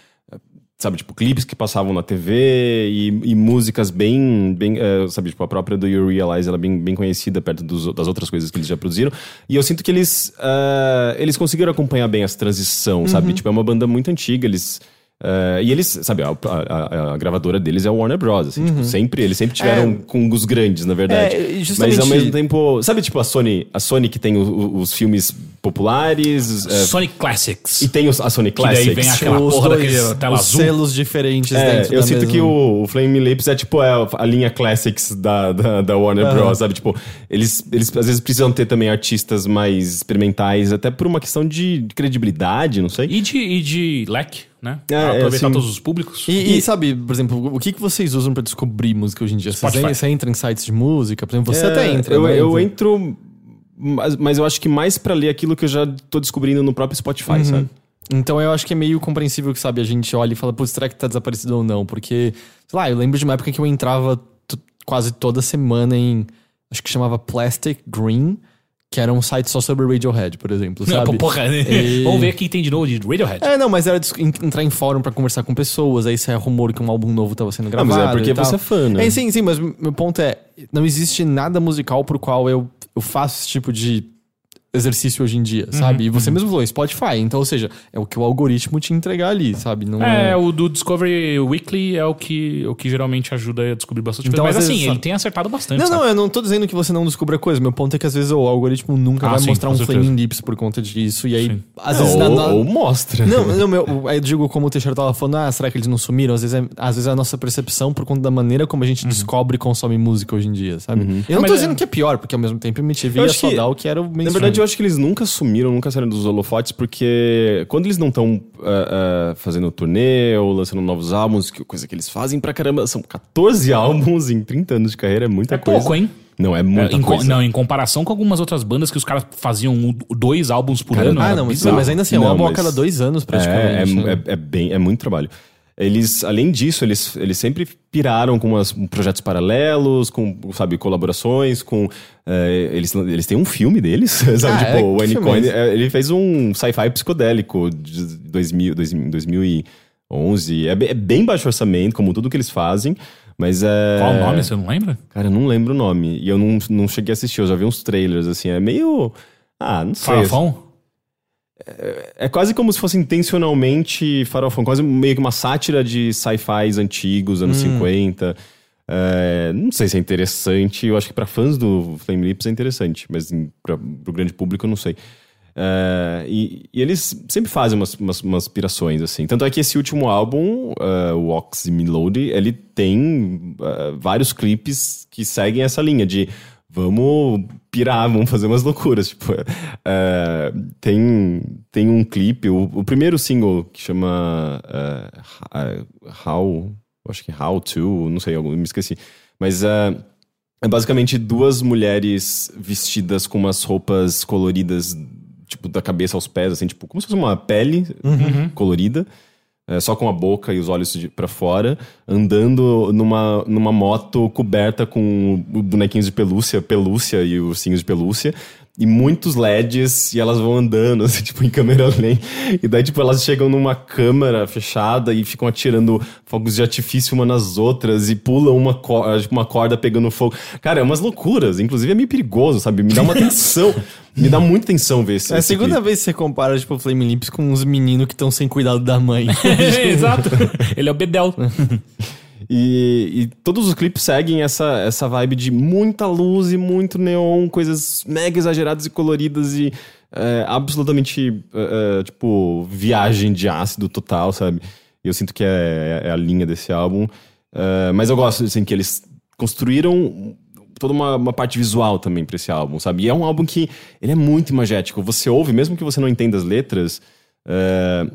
sabe, tipo, clipes que passavam na TV e, e músicas bem. bem é, sabe, tipo, a própria do You Realize, ela é bem, bem conhecida perto dos- das outras coisas que eles já produziram. E eu sinto que eles. é, eles conseguiram acompanhar bem essa transição, Uhum. sabe? Tipo, é uma banda muito antiga, eles. Eh, e eles, sabe, a, a- a gravadora deles é a Warner Bros. Assim, tipo, sempre, eles sempre tiveram com os grandes, na verdade. É, e Mas ao mesmo tempo. Sabe, tipo, a Sony, a Sony que tem o- o- os filmes populares. eh, Sonic Classics. e tem os- a Sony Que daí Classics. vem aquela Os porra dois, daquele tela os azul. selos diferentes É, dentro eu da sinto mesma- que o, o Flame Lips é tipo é a linha Classics da, da, da Warner Bros, sabe? Tipo, eles, eles às vezes precisam ter também artistas mais experimentais, até por uma questão de credibilidade, não sei. E de, e de leque, né? É, Pra é, aproveitar assim- todos os públicos. E, e, sabe, por exemplo, o que, que vocês usam pra descobrir música hoje em dia? Vocês Spotify. você entra em sites de música? Por exemplo, você É, até entra, Eu, né? eu entro, mas, mas eu acho que mais pra ler aquilo que eu já tô descobrindo no próprio Spotify, sabe? Então eu acho que é meio compreensível que, sabe, a gente olha e fala, putz, será que tá desaparecido ou não? Porque, sei lá, eu lembro de uma época que eu entrava t- quase toda semana em, acho que chamava Plastic Green, que era um site só sobre Radiohead, por exemplo, Não, sabe? porra, né? E- Vamos ver quem tem de novo de Radiohead. É, não, mas era entrar em fórum pra conversar com pessoas, aí saia rumor que um álbum novo tava sendo Ah, gravado. mas é porque você é fã, né? É, sim, sim, mas meu ponto é: não existe nada musical pro qual eu, eu faço esse tipo de exercício hoje em dia, Uhum, sabe? E você mesmo falou, Spotify. Então, ou seja, é o que o algoritmo te entregar ali, sabe? Não É, é. o do Discovery Weekly é o que, o que geralmente ajuda a descobrir bastante Então, coisa. Mas assim, ele tem acertado bastante. Não, sabe? não, eu não tô dizendo que você não descubra coisa. Meu ponto é que às vezes o algoritmo nunca Ah, vai sim, mostrar um certeza. flaming lips por conta disso. E aí, Sim. às Não, vezes. ou, na- ou mostra. Não, não, meu, aí eu digo como o Teixeira tava falando, ah, será que eles não sumiram? Às vezes, é, às vezes é a nossa percepção por conta da maneira como a gente descobre e consome música hoje em dia, sabe? Eu não Mas tô é- dizendo que é pior, porque ao mesmo tempo a Eu ia acho só que- dar o que era o mainstream. Na verdade, eu acho que eles nunca sumiram, nunca saíram dos holofotes, porque quando eles não estão fazendo turnê ou lançando novos álbuns, que coisa que eles fazem pra caramba, são 14 álbuns em 30 anos de carreira, é muita É coisa. pouco, hein? Não, é É, muita em, co- coisa. não, em comparação com algumas outras bandas que os caras faziam um- dois álbuns por Cara, ano. Ah, não, mas, bizarro. mas ainda assim, é um álbum a cada dois anos, praticamente. É, né? é, é, é bem, é muito trabalho. Eles, além disso, eles, eles sempre piraram com umas, projetos paralelos, com, sabe, colaborações, com... é, eles, eles têm um filme deles, sabe? Ah, tipo, é? o filme é é, ele fez um sci-fi psicodélico de 2000, 2000, 2011. É, bem- é bem baixo orçamento, como tudo que eles fazem, mas é... Qual o nome, você não lembra? Cara, eu não lembro o nome. E eu não, não cheguei a assistir, eu já vi uns trailers, assim, é meio... Ah, não sei. Farofão? É quase como se fosse intencionalmente farofão, quase meio que uma sátira de sci-fis antigos, anos 50. É, não sei se é interessante, eu acho que pra fãs do Flame Lips é interessante, mas pra, pro grande público eu não sei. É, e, e eles sempre fazem umas, umas, umas pirações, assim. Tanto é que esse último álbum, uh, o Oxymelody, ele tem eh, vários clipes que seguem essa linha de vamos pirar, vamos fazer umas loucuras. Tipo, é, tem, tem um clipe, o, o primeiro single que chama é, How, acho que How To, não sei, eu me esqueci. Mas é, é basicamente duas mulheres vestidas com umas roupas coloridas, tipo, da cabeça aos pés, assim, tipo, como se fosse uma pele colorida. É, só com a boca e os olhos pra fora, andando numa, numa moto coberta com bonequinhos de pelúcia, pelúcia e ursinhos de pelúcia, e muitos LEDs, e elas vão andando, assim, tipo, em câmera lenta. E daí, tipo, elas chegam numa câmara fechada e ficam atirando fogos de artifício uma nas outras, e pulam uma, co- tipo, uma corda pegando fogo. Cara, é umas loucuras. Inclusive, é meio perigoso, sabe? Me dá uma tensão. me dá muita tensão ver esse É a segunda clipe. vez que você compara, tipo, o Flame Lips com uns meninos que estão sem cuidado da mãe. Exato. Ele é o Bedel. E, e todos os clipes seguem essa, essa vibe de muita luz e muito neon, coisas mega exageradas e coloridas e é, absolutamente, é, é, tipo, viagem de ácido total, sabe? Eu sinto que é, é a linha desse álbum. É, mas eu gosto, assim, que eles construíram toda uma, uma parte visual também pra esse álbum, sabe? E é um álbum que ele é muito imagético. Você ouve, mesmo que você não entenda as letras, é,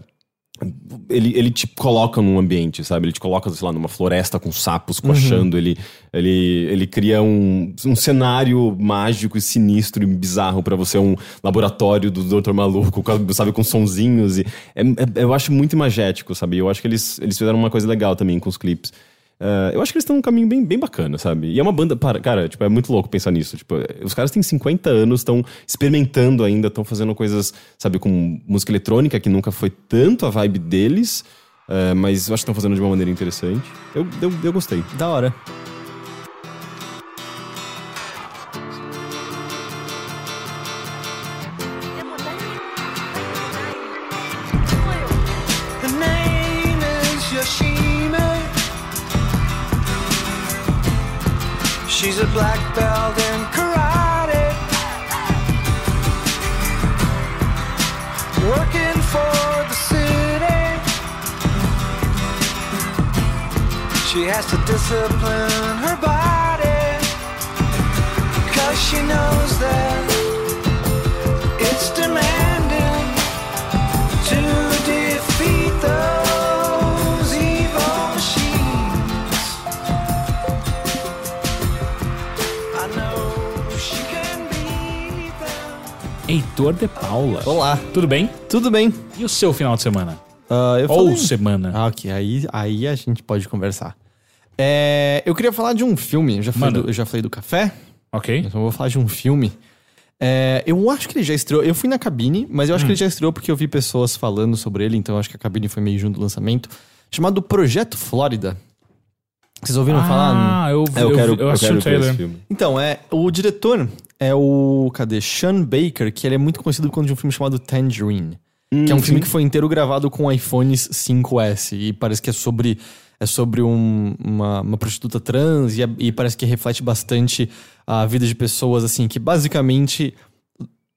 ele, ele te coloca num ambiente, sabe? Ele te coloca, sei lá, numa floresta com sapos coxando. Ele, ele, ele cria um, um cenário mágico e sinistro e bizarro pra você, um laboratório do Dr. Maluco, sabe? Com sonzinhos. E é, é- eu acho muito imagético, sabe? Eu acho que eles, eles fizeram uma coisa legal também com os clipes. Eh, eu acho que eles estão num caminho bem, bem bacana, sabe? E é uma banda. Para, cara, tipo, é muito louco pensar nisso. Tipo, os caras têm 50 anos, estão experimentando ainda, estão fazendo coisas, sabe, com música eletrônica, que nunca foi tanto a vibe deles, eh, mas eu acho que estão fazendo de uma maneira interessante. Eu, eu, eu gostei. da hora. Black belt in karate. Working for the city. She has to discipline her body. Cause she knows that Heitor de Paula. Olá. Tudo bem? Tudo bem? E o seu final de semana? Ah, eu Ou falei- semana? Ah, ok. Aí, aí a gente pode conversar. É, eu queria falar de um filme. Eu já falei, do, eu já falei do café, Ok. então eu vou falar de um filme. É, eu acho que ele já estreou. Eu fui na cabine, mas eu acho Hum. que ele já estreou porque eu vi pessoas falando sobre ele, então eu acho que a cabine foi meio junto do lançamento. Chamado Projeto Flórida. Vocês ouviram falar? Ah, eu, É, eu, eu, quero, eu eu assisti quero ver esse filme. Então, é, o diretor é o. Cadê? Sean Baker, que ele é muito conhecido por conta de um filme chamado Tangerine. que é um filme que foi inteiro gravado com iPhones 5S. E parece que é sobre. É sobre um- uma, uma prostituta trans e, é- e parece que reflete bastante a vida de pessoas, assim, que basicamente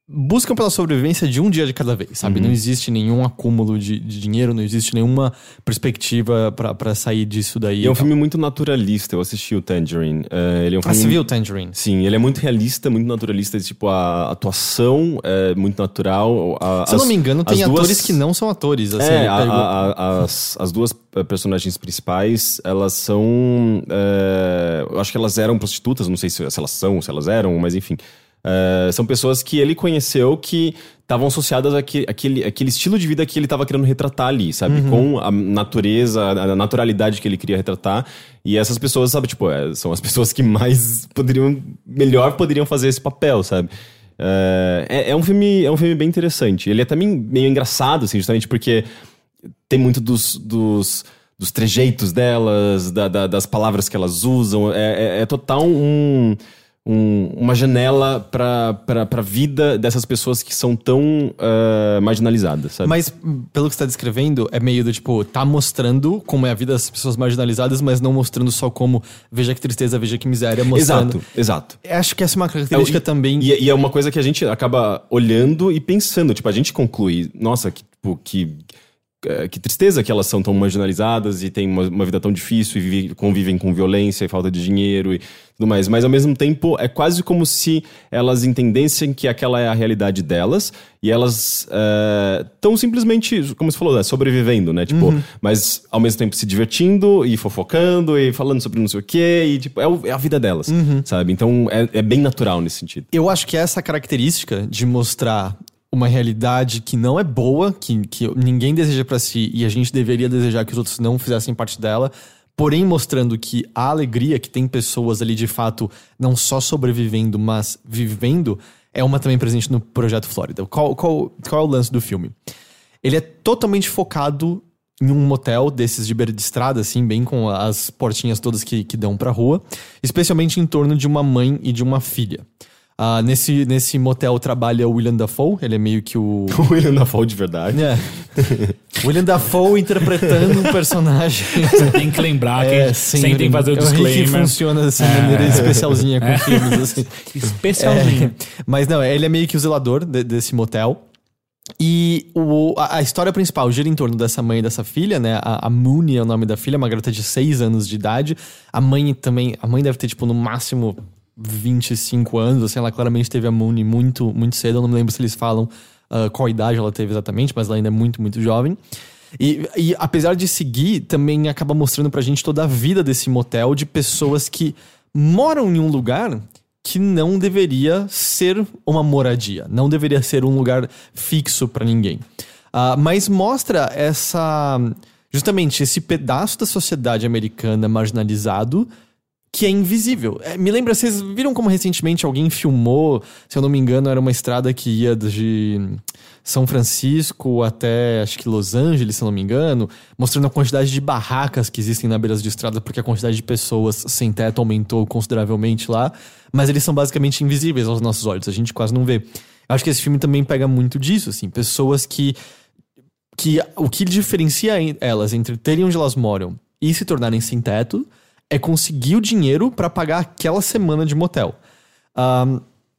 buscam pela sobrevivência de um dia de cada vez, sabe? Não existe nenhum acúmulo de, de dinheiro, não existe nenhuma perspectiva pra sair disso daí. E é um filme muito naturalista. Eu assisti o Tangerine. É, ele é um Ah, filme você viu o Tangerine? Sim, ele é muito realista, muito naturalista. Tipo, a atuação é muito natural. a- Se eu não as- me engano, tem as duas- atores que não são atores. Assim, É, a- a- as, as duas eh, personagens principais, elas são. eh, eu acho que elas eram prostitutas, não sei se, se elas são, se elas eram, mas enfim. Eh, são pessoas que ele conheceu que estavam associadas àquele, àquele, àquele estilo de vida que ele estava querendo retratar ali, sabe? Com a natureza, a naturalidade que ele queria retratar. E essas pessoas, sabe, tipo, eh, são as pessoas que mais poderiam, melhor poderiam fazer esse papel, sabe? Eh, é, é um filme, é um filme bem interessante. Ele é também meio engraçado, assim, justamente porque tem muito dos, dos, dos trejeitos delas, da- da- das palavras que elas usam. É, é- é total um, um- uma janela pra, pra, pra vida dessas pessoas que são tão ah, marginalizadas, sabe? Mas, pelo que você tá descrevendo, é meio do tipo, tá mostrando como é a vida das pessoas marginalizadas, mas não mostrando só como veja que tristeza, veja que miséria, mostrando. Exato, exato. Acho que essa é uma característica É, e- também. E, e é uma coisa que a gente acaba olhando e pensando. Tipo, a gente conclui, nossa, que, tipo, que, que tristeza que elas são tão marginalizadas e têm uma, uma vida tão difícil e vive- convivem com violência e falta de dinheiro e tudo mais. Mas ao mesmo tempo, é quase como se elas entendessem que aquela é a realidade delas e elas estão simplesmente, como você falou, né, sobrevivendo, né? Tipo, mas ao mesmo tempo se divertindo e fofocando e falando sobre não sei o quê e, tipo, é, o- é a vida delas, sabe? Então é, é bem natural nesse sentido. Eu acho que essa característica de mostrar uma realidade que não é boa, que, que ninguém deseja pra si e a gente deveria desejar que os outros não fizessem parte dela, porém mostrando que a alegria que tem pessoas ali de fato não só sobrevivendo, mas vivendo, é uma também presente no Projeto Flórida. Qual, qual, qual é o lance do filme? Ele é totalmente focado em um motel desses de beira de estrada, assim, bem com as portinhas todas que, que dão pra rua, especialmente em torno de uma mãe e de uma filha. Ah, nesse, nesse motel trabalha o William Dafoe, ele é meio que o. O William Dafoe de verdade. É. William Dafoe interpretando um personagem. Você tem que lembrar que sempre tem que fazer o É disclaimer. funciona dessa maneira especialzinha com filmes, assim. Especialzinho. É, mas não, ele é meio que o zelador de- desse motel. E o, a, a história principal gira em torno dessa mãe e dessa filha, né? A, a Mooney é o nome da filha, uma garota de 6 anos de idade. A mãe também. A mãe deve ter, tipo, no máximo 25 anos. Assim, ela claramente teve a Mooney muito, muito cedo. Eu não me lembro se eles falam ah, qual idade ela teve exatamente, mas ela ainda é muito, muito jovem. E, e apesar de seguir, também acaba mostrando pra gente toda a vida desse motel de pessoas que moram em um lugar que não deveria ser uma moradia, não deveria ser um lugar fixo pra ninguém. Ah, mas mostra essa. Justamente esse pedaço da sociedade americana marginalizado que é invisível. É, me lembra, vocês viram como recentemente alguém filmou, se eu não me engano, era uma estrada que ia de São Francisco até acho que Los Angeles, se eu não me engano, mostrando a quantidade de barracas que existem na beira de estrada, porque a quantidade de pessoas sem teto aumentou consideravelmente lá, mas eles são basicamente invisíveis aos nossos olhos, a gente quase não vê. Eu acho que esse filme também pega muito disso, assim, pessoas que que o que diferencia elas entre terem onde elas moram e se tornarem sem teto é conseguir o dinheiro pra pagar aquela semana de motel.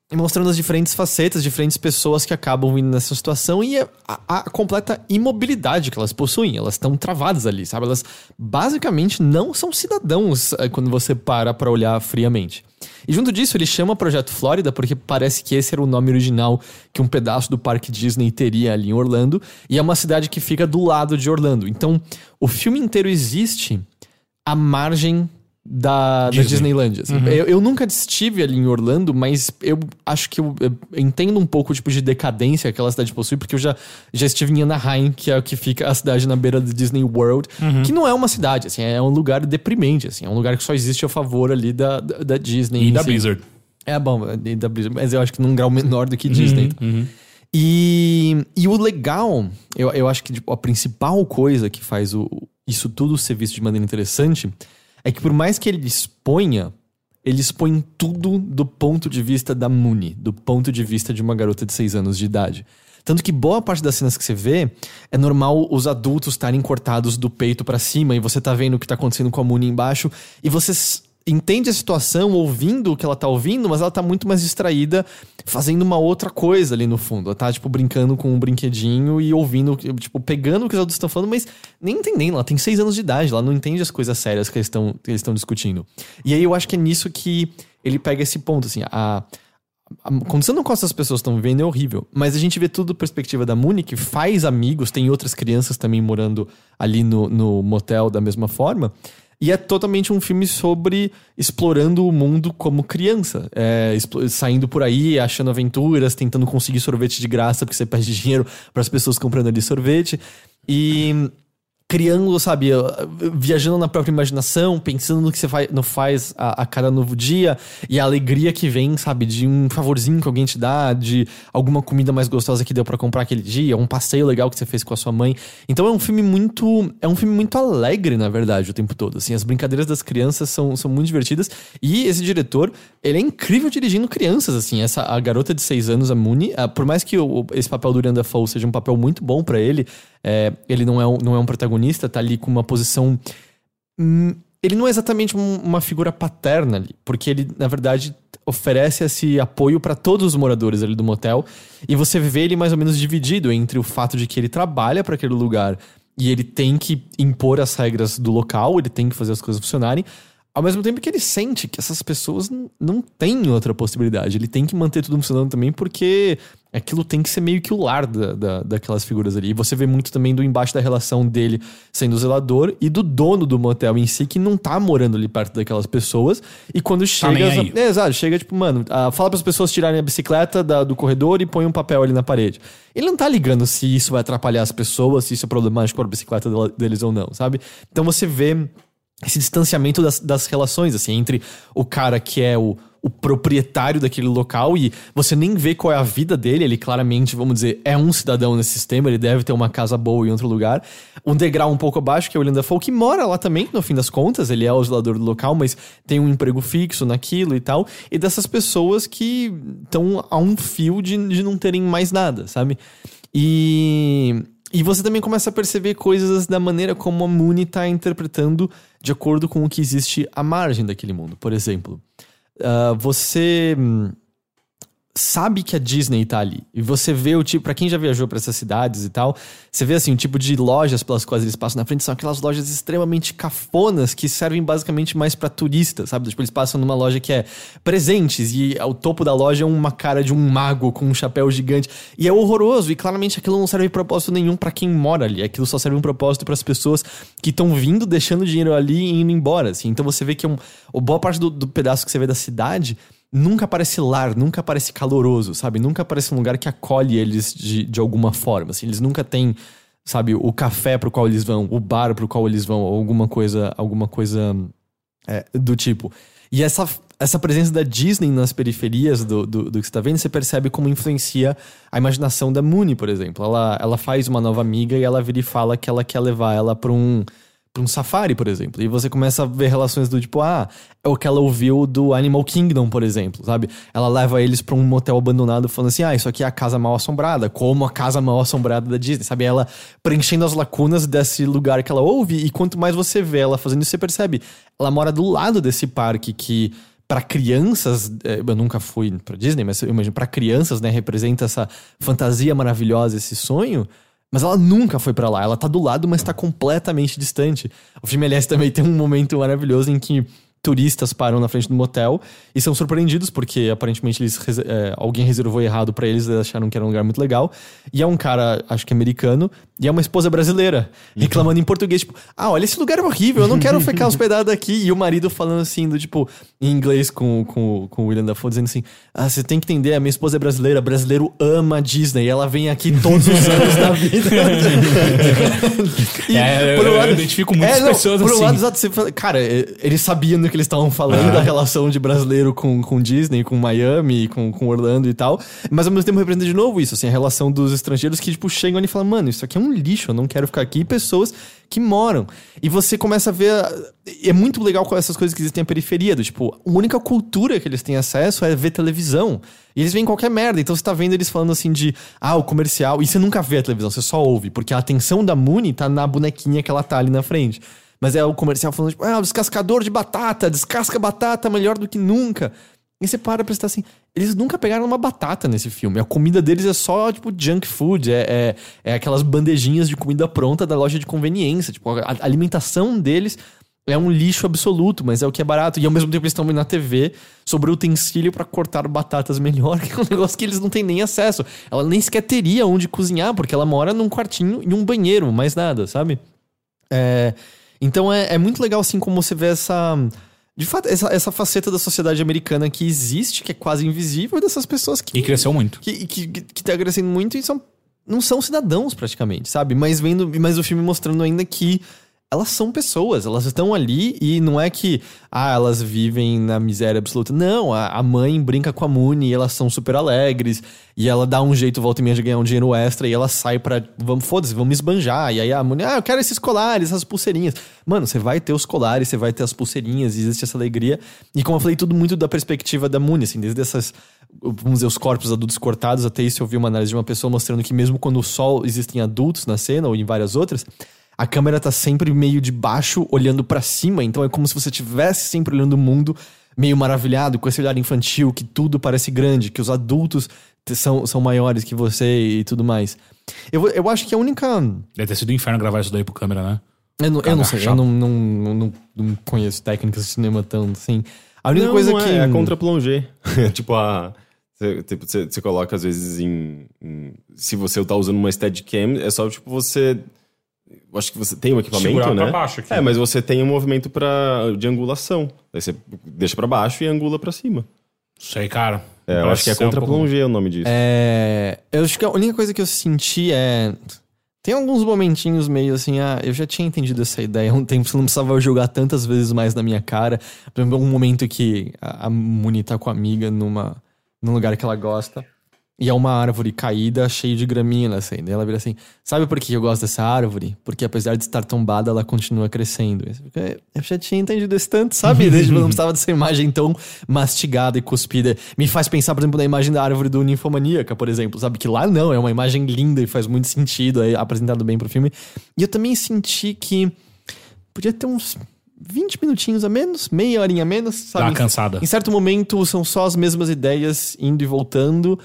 E mostrando as diferentes facetas, diferentes pessoas que acabam vindo nessa situação e a, a completa imobilidade que elas possuem. Elas estão travadas ali, sabe? Elas basicamente não são cidadãos eh, quando você para pra olhar friamente. E junto disso, ele chama Projeto Flórida porque parece que esse era o nome original que um pedaço do parque Disney teria ali em Orlando. E é uma cidade que fica do lado de Orlando. Então, o filme inteiro existe à margem da, da Disney. Disneylandia. assim. Eu, eu nunca estive ali em Orlando, mas eu acho que eu, eu entendo um pouco o tipo de decadência que aquela cidade possui, porque eu já, já estive em Anaheim, que é o que fica a cidade na beira do Disney World, que não é uma cidade, assim, é um lugar deprimente, assim, é um lugar que só existe a favor ali da, da, da Disney. E da si. Blizzard. É bom, e da Blizzard, mas eu acho que num grau menor do que Disney. tá? E, e o legal, eu, eu acho que tipo, a principal coisa que faz o, isso tudo ser visto de maneira interessante é que por mais que ele exponha, ele expõe tudo do ponto de vista da Mooney, do ponto de vista de uma garota de 6 anos de idade. Tanto que boa parte das cenas que você vê é normal os adultos estarem cortados do peito pra cima e você tá vendo o que tá acontecendo com a Mooney embaixo e você entende a situação ouvindo o que ela tá ouvindo, mas ela tá muito mais distraída fazendo uma outra coisa ali no fundo. Ela tá, tipo, brincando com um brinquedinho e ouvindo, tipo, pegando o que os adultos estão falando, mas nem entendendo. Ela tem seis anos de idade, ela não entende as coisas sérias que eles estão que eles estão discutindo. E aí eu acho que é nisso que ele pega esse ponto, assim, a. A condição no qual essas pessoas estão vivendo é horrível. Mas a gente vê tudo da perspectiva da Muni, que faz amigos, tem outras crianças também morando ali no, no motel da mesma forma. E é totalmente um filme sobre explorando o mundo como criança. É, saindo por aí, achando aventuras, tentando conseguir sorvete de graça, porque você perde dinheiro para as pessoas comprando ali sorvete. E criando, sabe, viajando na própria imaginação, pensando no que você faz, no faz a, a cada novo dia e a alegria que vem, sabe, de um favorzinho que alguém te dá, de alguma comida mais gostosa que deu pra comprar aquele dia, um passeio legal que você fez com a sua mãe. Então é um filme muito, é um filme muito alegre, na verdade, o tempo todo. Assim, as brincadeiras das crianças são, são muito divertidas e esse diretor, ele é incrível dirigindo crianças, assim, essa a garota de seis anos, a Mooney, por mais que o- esse papel do William Dafoe seja um papel muito bom pra ele, é, ele não é, um, não é um protagonista, tá ali com uma posição. hum, ele não é exatamente um- uma figura paterna ali, porque ele, na verdade, oferece esse apoio pra todos os moradores ali do motel, e você vê ele mais ou menos dividido entre o fato de que ele trabalha pra aquele lugar e ele tem que impor as regras do local, ele tem que fazer as coisas funcionarem, ao mesmo tempo que ele sente que essas pessoas não têm outra possibilidade. Ele tem que manter tudo funcionando também, porque aquilo tem que ser meio que o lar da, da- daquelas figuras ali. E você vê muito também do embaixo da relação dele sendo o zelador e do dono do motel em si, que não tá morando ali perto daquelas pessoas. E quando chega. nem aí. É, exato, chega tipo, mano, ah, fala para as pessoas tirarem a bicicleta da- do corredor e põe um papel ali na parede. Ele não tá ligando se isso vai atrapalhar as pessoas, se isso é problemático para a bicicleta deles ou não, sabe? Então você vê esse distanciamento das, das relações, assim, entre o cara que é o, o proprietário daquele local e você nem vê qual é a vida dele, ele claramente, vamos dizer, é um cidadão nesse sistema, ele deve ter uma casa boa em outro lugar. Um degrau um pouco abaixo, que é o William Dafoe, que mora lá também, no fim das contas, ele é o zelador do local, mas tem um emprego fixo naquilo e tal, e dessas pessoas que estão a um fio de, de não terem mais nada, sabe? E, e você também começa a perceber coisas da maneira como a Mooney tá interpretando de acordo com o que existe à margem daquele mundo. Por exemplo, ah, você hum, sabe que a Disney tá ali. E você vê o tipo, pra quem já viajou pra essas cidades e tal, você vê assim, o tipo de lojas pelas quais eles passam na frente são aquelas lojas extremamente cafonas que servem basicamente mais pra turistas, sabe? Tipo, eles passam numa loja que é presentes e ao topo da loja é uma cara de um mago com um chapéu gigante. E é horroroso, e claramente aquilo não serve propósito nenhum pra quem mora ali. Aquilo só serve um propósito pras pessoas que estão vindo, deixando dinheiro ali e indo embora, assim. Então você vê que é um, boa parte do, do pedaço que você vê da cidade nunca parece lar, nunca parece caloroso, sabe? Nunca parece um lugar que acolhe eles de, de alguma forma, assim. Eles nunca têm, sabe, o café pro qual eles vão, o bar pro qual eles vão, alguma coisa, alguma coisa é, do tipo. E essa, essa presença da Disney nas periferias do, do, do que você tá vendo, você percebe como influencia a imaginação da Mooney, por exemplo. Ela, ela faz uma nova amiga e ela vira e fala que ela quer levar ela pra um, pra um safari, por exemplo. E você começa a ver relações do tipo, ah, é o que ela ouviu do Animal Kingdom, por exemplo, sabe? Ela leva eles pra um motel abandonado falando assim, ah, isso aqui é a casa mal assombrada, como a casa mal assombrada da Disney, sabe? Ela preenchendo as lacunas desse lugar que ela ouve, e quanto mais você vê ela fazendo isso, você percebe. Ela mora do lado desse parque que para crianças, eh, eu nunca fui pra Disney, mas eu imagino para crianças, né, representa essa fantasia maravilhosa, esse sonho. Mas ela nunca foi pra lá. Ela tá do lado, mas tá completamente distante. O filme, aliás, também tem um momento maravilhoso em que turistas param na frente do motel e são surpreendidos porque aparentemente eles, é, alguém reservou errado pra eles, eles acharam que era um lugar muito legal. E é um cara, acho que americano, e é uma esposa brasileira, reclamando em português, tipo, ah, olha, esse lugar é horrível, eu não quero ficar hospedado aqui. E o marido falando assim, do tipo, em inglês com, com, com o William Dafoe, dizendo assim, ah, você tem que entender, a minha esposa é brasileira, brasileiro ama a Disney, e ela vem aqui todos os anos da vida. E, É, eu- eu identifico muitas não, pessoas por um assim. lado, exato, você fala- cara, eh, eles sabiam do que eles estavam falando, da relação de brasileiro com, com Disney, com Miami, com, com Orlando e tal. Mas ao mesmo tempo representa de novo isso, assim, a relação dos estrangeiros que, tipo, chegam ali e falam, mano, isso aqui é um lixo, eu não quero ficar aqui. E pessoas que moram. E você começa a ver. É muito legal com essas coisas que existem na periferia, do tipo, a única cultura que eles têm acesso é ver televisão. E eles veem qualquer merda. Então você tá vendo eles falando assim de, ah, o comercial. E você nunca vê a televisão, você só ouve, porque a atenção da Mooney tá na bonequinha que ela tá ali na frente. Mas é o comercial falando, tipo, ah, o descascador de batata, descasca batata melhor do que nunca. E você para pra prestar assim, eles nunca pegaram uma batata nesse filme. A comida deles é só, tipo, junk food. É, é, é aquelas bandejinhas de comida pronta da loja de conveniência. Tipo, a, alimentação deles é um lixo absoluto, mas é o que é barato. E ao mesmo tempo eles estão vendo na TV sobre o utensílio pra cortar batatas melhor, que é um negócio que eles não têm nem acesso. Ela nem sequer teria onde cozinhar, porque ela mora num quartinho e um banheiro, mais nada, sabe? É, então é, é muito legal, assim, como você vê essa. De fato, essa, essa faceta da sociedade americana que existe, que é quase invisível, dessas pessoas que E cresceu muito. que, que, que tá crescendo muito e são, não são cidadãos praticamente, sabe? Mas vendo, mas o filme mostrando ainda que elas são pessoas, elas estão ali e não é que, ah, elas vivem na miséria absoluta. Não, a, a mãe brinca com a Mooney e elas são super alegres e ela dá um jeito, volta e meia, de ganhar um dinheiro extra e ela sai pra, vamos, foda-se, vamos esbanjar. E aí a Mooney, ah, eu quero esses colares, essas pulseirinhas. Mano, você vai ter os colares, você vai ter as pulseirinhas, existe essa alegria. E como eu falei, tudo muito da perspectiva da Mooney, assim, desde essas vamos dizer, os corpos adultos cortados. Até isso eu vi uma análise de uma pessoa mostrando que mesmo quando o sol existem adultos na cena ou em várias outras, a câmera tá sempre meio de baixo, olhando pra cima. Então é como se você estivesse sempre olhando o mundo meio maravilhado, com esse olhar infantil, que tudo parece grande, que os adultos são, são maiores que você e tudo mais. Eu, eu acho que a única. Deve ter sido um inferno gravar isso daí pro câmera, né? Eu não, eu não sei, eu não, não, não, não, conheço técnicas de cinema tanto assim. A única Não, coisa não que. é, é contra plongé. tipo, a. Você, tipo, você, você coloca, às vezes, em, em- Se você tá usando uma Steadicam, é só, tipo, você. Eu Acho que você tem um equipamento, Segurar né? pra baixo aqui. É, mas você tem um movimento pra, de angulação. Aí você deixa pra baixo e angula pra cima. Sei, cara. É, eu acho que é ser um contra pouco- o nome disso. É, eu acho que a única coisa que eu senti é. Tem alguns momentinhos meio assim, ah, eu já tinha entendido essa ideia há um tempo, você não precisava jogar tantas vezes mais na minha cara. Por exemplo, um momento que a, a Muni tá com a amiga numa, num lugar que ela gosta. E é uma árvore caída, cheia de graminha cena. E ela vira assim: Sabe por que eu gosto dessa árvore? Porque apesar de estar tombada, ela continua crescendo. Eu já tinha entendido isso tanto, sabe? Desde não precisava dessa imagem tão mastigada e cuspida. Me faz pensar, por exemplo, na imagem da árvore do Ninfomaníaca, por exemplo, sabe? Que lá não, é uma imagem linda e faz muito sentido, é apresentado bem pro filme. E eu também senti que podia ter uns 20 minutinhos a menos, meia horinha a menos, sabe? Uma cansada. Em certo momento são só as mesmas ideias indo e voltando.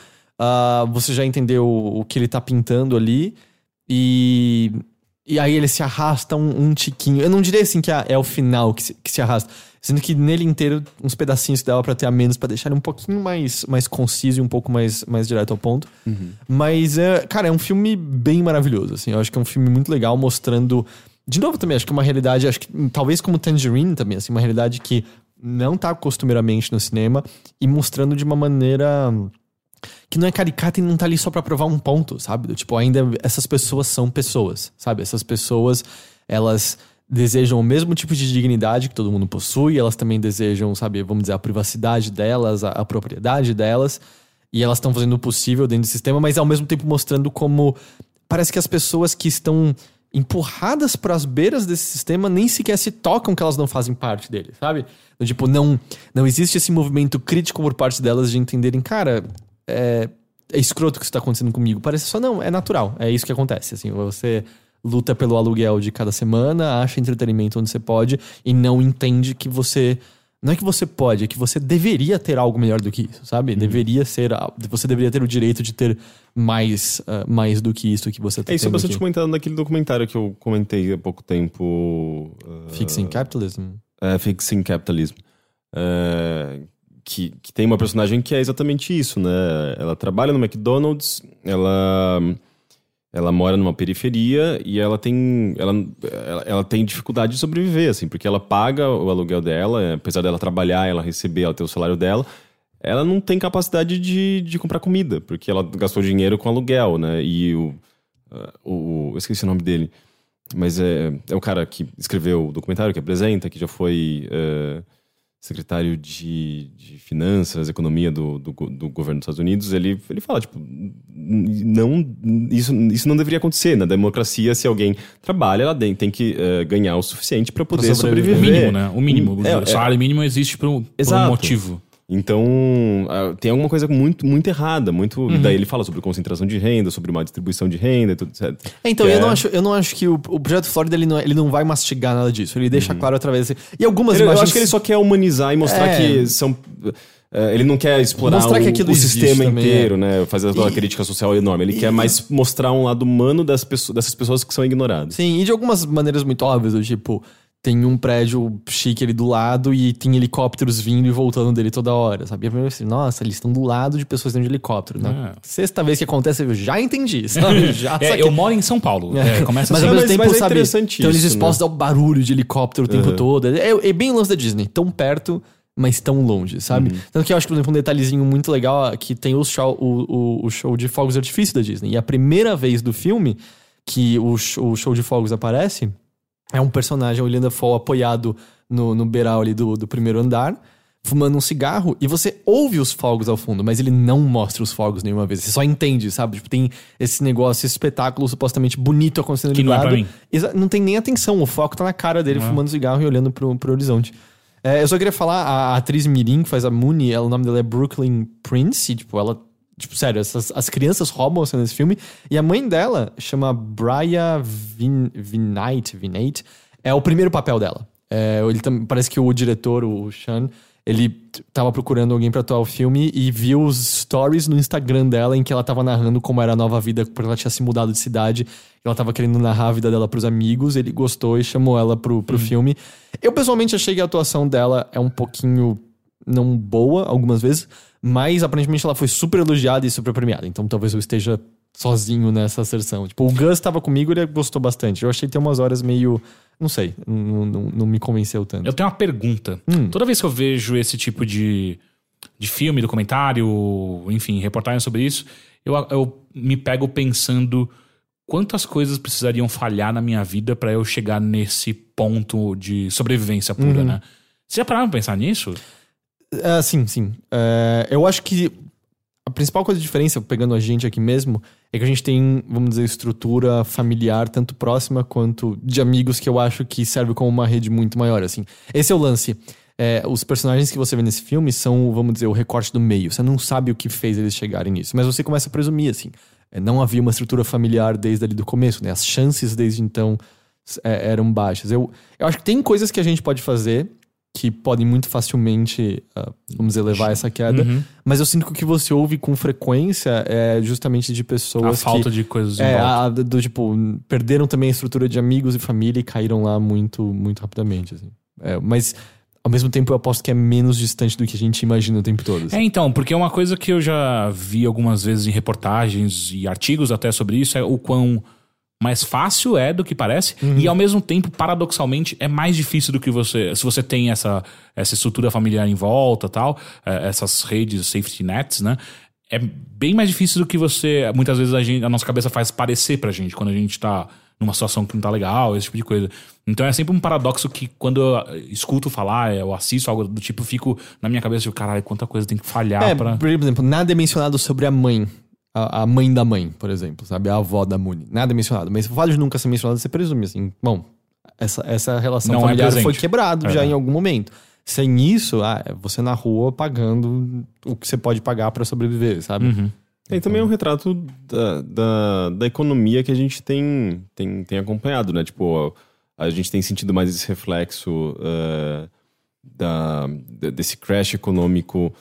Ah, você já entendeu o que ele tá pintando ali. E. E aí ele se arrasta um, um tiquinho. Eu não diria assim que é, é o final que se, que se arrasta. Sendo que nele inteiro, uns pedacinhos que dava pra ter a menos, pra deixar ele um pouquinho mais, mais conciso e um pouco mais, mais direto ao ponto. Mas, é, cara, é um filme bem maravilhoso. Assim, eu acho que é um filme muito legal, mostrando. De novo, também, acho que é uma realidade, acho que talvez como Tangerine também, assim, uma realidade que não tá costumeiramente no cinema e mostrando de uma maneira que não é caricata e não tá ali só pra provar um ponto, sabe? Tipo, ainda essas pessoas são pessoas, sabe? Essas pessoas, elas desejam o mesmo tipo de dignidade que todo mundo possui, elas também desejam, sabe, vamos dizer, a privacidade delas, a, a propriedade delas, e elas estão fazendo o possível dentro do sistema, mas ao mesmo tempo mostrando como parece que as pessoas que estão empurradas pras beiras desse sistema, nem sequer se tocam que elas não fazem parte dele, sabe? Tipo, não, não existe esse movimento crítico por parte delas de entenderem, cara, é, é escroto o que está acontecendo comigo. Parece só, não, é natural, é isso que acontece. Assim, você luta pelo aluguel de cada semana, acha entretenimento onde você pode e não entende que você. Não é que você pode, é que você deveria ter algo melhor do que isso, sabe? Deveria ser. Você deveria ter o direito de ter mais, ah, mais do que isso que você tá É isso é tendo bastante aqui. comentado naquele documentário que eu comentei há pouco tempo. uh, Fixing Capitalism. é, Fixing Capitalism. É, que, que tem uma personagem que é exatamente isso, né? Ela trabalha no McDonald's, ela, ela mora numa periferia e ela tem, ela, ela, ela tem dificuldade de sobreviver, assim, porque ela paga o aluguel dela, apesar dela trabalhar, ela receber, ela ter o salário dela, ela não tem capacidade de, de comprar comida, porque ela gastou dinheiro com aluguel, né? E o, o, eu esqueci o nome dele, mas é, é o cara que escreveu o documentário, que apresenta, que já foi eh, secretário de, de Finanças, Economia do, do, do governo dos Estados Unidos. Ele, ele fala, tipo, não, isso, isso não deveria acontecer. Na democracia, se alguém trabalha, ela tem, tem que eh, ganhar o suficiente para poder sobreviver. sobreviver. O mínimo, né? O mínimo. É, o é. salário mínimo existe por um, por um Exato. motivo. Então, ah, tem alguma coisa muito, muito errada, muito. Daí ele fala sobre concentração de renda, sobre má distribuição de renda e tudo certo. É, então, Que eu, é- não acho, eu não acho que o, o projeto Flórida ele não, ele não vai mastigar nada disso. Ele deixa claro através. E algumas Ele- eu imagens. acho que ele só quer humanizar e mostrar É. que são. eh, ele não quer explorar Mostrar o, que o sistema também, inteiro, é. né? Fazer aquela E- crítica social enorme. Ele quer mais mostrar um lado humano das pessoas, dessas pessoas que são ignoradas. Sim, e de algumas maneiras muito óbvias, tipo, tem um prédio chique ali do lado e tem helicópteros vindo e voltando dele toda hora, sabe? E a primeira vez, assim, nossa, eles estão do lado de pessoas dentro de helicóptero, né? É. Sexta vez que acontece, eu já entendi, sabe? Já É, eu moro em São Paulo. É, começa mas assim. ao mesmo Mas- tempo, mas é sabe? interessante Então eles isso, expostos ao barulho de helicóptero o tempo Uhum. todo. É, é bem o lance da Disney, tão perto, mas tão longe, sabe? Uhum. Tanto que eu acho que, por exemplo, um detalhezinho muito legal é que tem o show, o, o, o show de fogos de artifício da Disney. E a primeira vez do filme que o, o show de fogos aparece é um personagem, o William Dafoe, apoiado no, no beiral ali do, do primeiro andar, fumando um cigarro, e você ouve os fogos ao fundo, mas ele não mostra os fogos nenhuma vez. Você só entende, sabe? Tipo, tem esse negócio, esse espetáculo supostamente bonito acontecendo Que ali do não é Não tem nem atenção, o foco tá na cara dele, fumando cigarro e olhando pro, pro horizonte. É, eu só queria falar, a, a atriz Mirim, que faz a Mooney, ela- o nome dela é Brooklyn Prince, e, tipo, ela... Tipo, sério, essas, as crianças roubam a cena desse filme. E a mãe dela chama Brian Vin, Vinite. É o primeiro papel dela. É, ele tam- parece que o diretor, o Sean, ele tava procurando alguém pra atuar o filme e viu os stories no Instagram dela em que ela tava narrando como era a nova vida, porque ela tinha se mudado de cidade. Ela tava querendo narrar a vida dela pros amigos, ele gostou e chamou ela pro, pro filme. Eu pessoalmente achei que a atuação dela é um pouquinho não boa algumas vezes, mas aparentemente ela foi super elogiada e super premiada. Então talvez eu esteja sozinho nessa sessão. Tipo, o Gus tava comigo e ele gostou bastante. Eu achei tem umas horas meio. Não sei, não, não, não me convenceu tanto. Eu tenho uma pergunta. Hum. Toda vez que eu vejo esse tipo de, de filme, documentário, enfim, reportagem sobre isso, eu, eu me pego pensando quantas coisas precisariam falhar na minha vida pra eu chegar nesse ponto de sobrevivência pura, Uhum. né? Você já pararam pra pensar nisso? Ah, sim, sim. É, eu acho que a principal coisa de diferença, pegando a gente aqui mesmo, é que a gente tem, vamos dizer, estrutura familiar, tanto próxima quanto de amigos, que eu acho que serve como uma rede muito maior, assim. Esse é o lance. É, os personagens que você vê nesse filme são, vamos dizer, o recorte do meio. Você não sabe o que fez eles chegarem nisso, mas você começa a presumir, assim. É, não havia uma estrutura familiar desde ali do começo, né? As chances desde então é, eram baixas. Eu, eu acho que tem coisas que a gente pode fazer que podem muito facilmente, ah, vamos dizer, levar a essa queda. Uhum. Mas eu sinto que o que você ouve com frequência é justamente de A pessoas falta que... de coisas em É, a- do tipo, perderam também a estrutura de amigos e família e caíram lá muito, muito rapidamente, assim. É, mas, ao mesmo tempo, eu aposto que é menos distante do que a gente imagina o tempo todo. assim. É, então, porque uma coisa que eu já vi algumas vezes em reportagens e artigos até sobre isso é o quão mais fácil é do que parece e ao mesmo tempo, paradoxalmente, é mais difícil do que você, se você tem essa, essa estrutura familiar em volta, tal, eh, essas redes safety nets, né? É bem mais difícil do que você, muitas vezes a, gente, a nossa cabeça faz parecer pra gente quando a gente tá numa situação que não tá legal, esse tipo de coisa. Então é sempre um paradoxo que quando eu escuto falar, eu assisto algo do tipo, fico na minha cabeça, tipo, caralho, quanta coisa tem que falhar É, pra... por exemplo, nada é mencionado sobre a mãe a, a mãe da mãe, por exemplo, sabe? A avó da Mooney. Nada é mencionado. Mas o fato de nunca ser mencionado, você presume assim, bom, essa, essa relação Não é familiar presente. foi quebrado já É. em algum momento. Sem isso, ah, é você na rua pagando o que você pode pagar pra sobreviver, sabe? Uhum. E também é um retrato da, da, da economia que a gente tem, tem, tem acompanhado, né? Tipo, a gente tem sentido mais esse reflexo eh, da, de- desse crash econômico,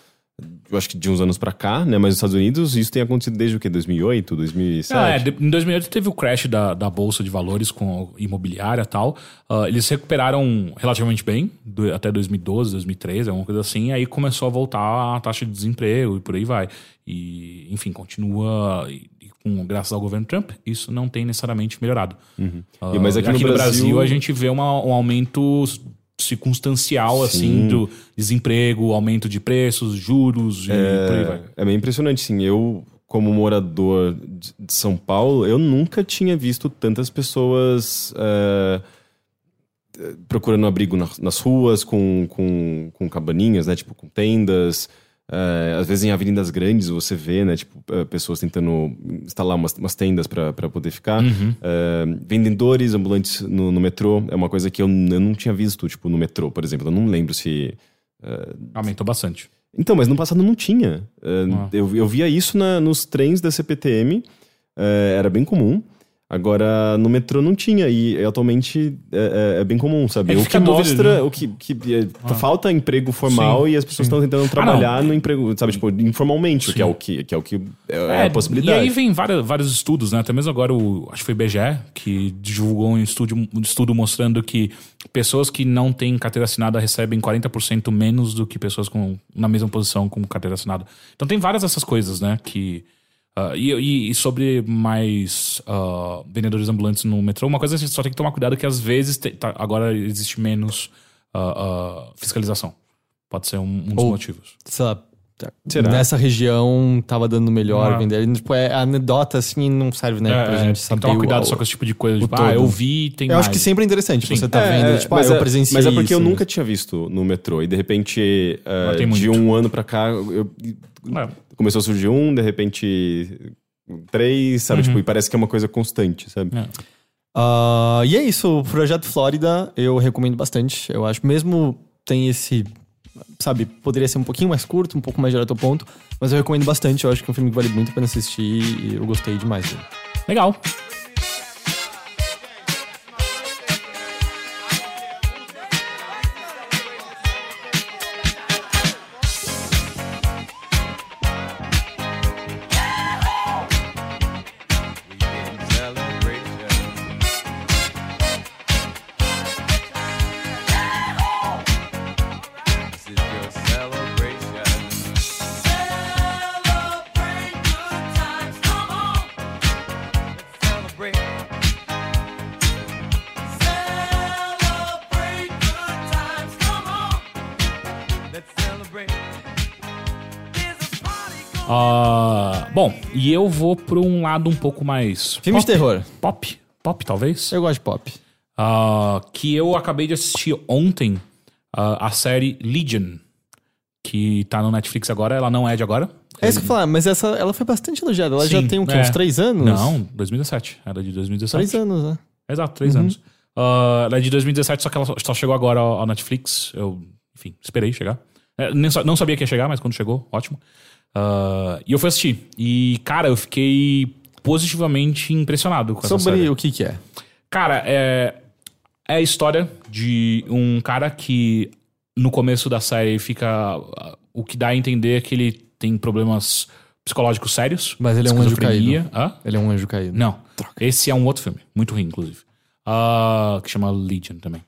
eu acho que de uns anos pra cá, né? Mas nos Estados Unidos isso tem acontecido desde o quê? 2008, 2007? Ah, é, de- em 2008 teve o crash da, da bolsa de valores com imobiliária e tal. Ah, eles se recuperaram relativamente bem do- até 2012, 2013, alguma coisa assim. Aí começou a voltar a taxa de desemprego e por aí vai. E, enfim, continua. e- com, graças ao governo Trump, isso não tem necessariamente melhorado. Ah, E, mas aqui no Brasil- a gente vê uma- um aumento circunstancial, assim, do desemprego, aumento de preços, juros e por aí vai. É bem impressionante, sim. Eu, como morador de São Paulo, eu nunca tinha visto tantas pessoas eh, eh, procurando abrigo na- nas ruas, com, com, com cabaninhas, né? Tipo, com tendas. Eh, às vezes em avenidas grandes você vê, né? Tipo, eh, pessoas tentando instalar umas, umas tendas para poder ficar. Eh, vendedores ambulantes no, no metrô é uma coisa que eu, eu não tinha visto, tipo, no metrô, por exemplo. Eu não lembro se... Aumentou bastante. Então, mas no passado não tinha. É, Ah. eu, eu via isso na- nos trens da CPTM, é, era bem comum. Agora, no metrô não tinha, e atualmente é, é- é bem comum, sabe? É o que a dúvida, mostra, né? o que, que é, falta emprego formal Sim, e as pessoas sim. estão tentando Ah, trabalhar não. no emprego, sabe? Tipo, informalmente, que é o que, que, é, o que é, é a possibilidade. E aí vem várias, vários estudos, né? Até mesmo agora, o, acho que foi o IBGE, que divulgou um estudo, um estudo mostrando que pessoas que não têm carteira assinada recebem 40% menos do que pessoas com, na mesma posição com carteira assinada. Então tem várias dessas coisas, né? Que. Ah, e, e- sobre mais ah, vendedores ambulantes no metrô, uma coisa que a gente só tem que tomar cuidado é que às vezes te- tá- agora existe menos ah, fiscalização. Pute ser um, um dos Ou- motivos. sei lá, Será? nessa região tava dando melhor Ah. vender. Tipo, é anedota assim não serve, né? pra É, gente tem que saber. tomar cuidado o- só com esse tipo de coisa. Tipo, ah, eu vi e tem Eu mais. acho que sempre é interessante Sim. você tá É, vendo, é, tipo, mas, ah, eu é, presenciei mas é porque eu isso. nunca tinha visto no metrô. E de repente, é, tem de um ano pra cá, eu- É. começou a surgir um, de repente três, sabe? Tipo, e parece que é uma coisa constante, sabe? É. Ah, e é isso, o Projeto Flórida eu recomendo bastante. Eu acho, mesmo tem esse. Sabe, poderia ser um pouquinho mais curto, um pouco mais direto ao ponto, mas eu recomendo bastante. Eu acho que é um filme que vale muito a pena assistir e eu gostei demais dele. Legal. Bom, e eu vou pra um lado um pouco mais. Filme de terror. Pop? Pop, talvez? Eu gosto de pop. Ah, que eu acabei de assistir ontem ah, a série Legion, que tá no Netflix agora. Ela não é de agora. É isso que eu falar, mas essa ela foi bastante elogiada. Ela já Sim, tem o quê? é. Uns três anos? Não, 2017. Era de 2017. Três anos, né? Exato, três anos. Ah, ela é de 2017, só que ela só- chegou agora ao ao Netflix. Eu, enfim, esperei chegar. É, nem não sabia que ia chegar, mas quando chegou, ótimo. Ah, e eu fui assistir. E, cara, eu fiquei positivamente impressionado com essa Sobre série. o que que é. Cara, é, é a história de um cara que no começo da série fica. O que dá a entender é que ele tem problemas psicológicos sérios. Mas ele é um anjo caído. Hã? Ele é um anjo caído. Não. Esse é um outro filme, muito ruim, inclusive. Ah, que chama Legion também.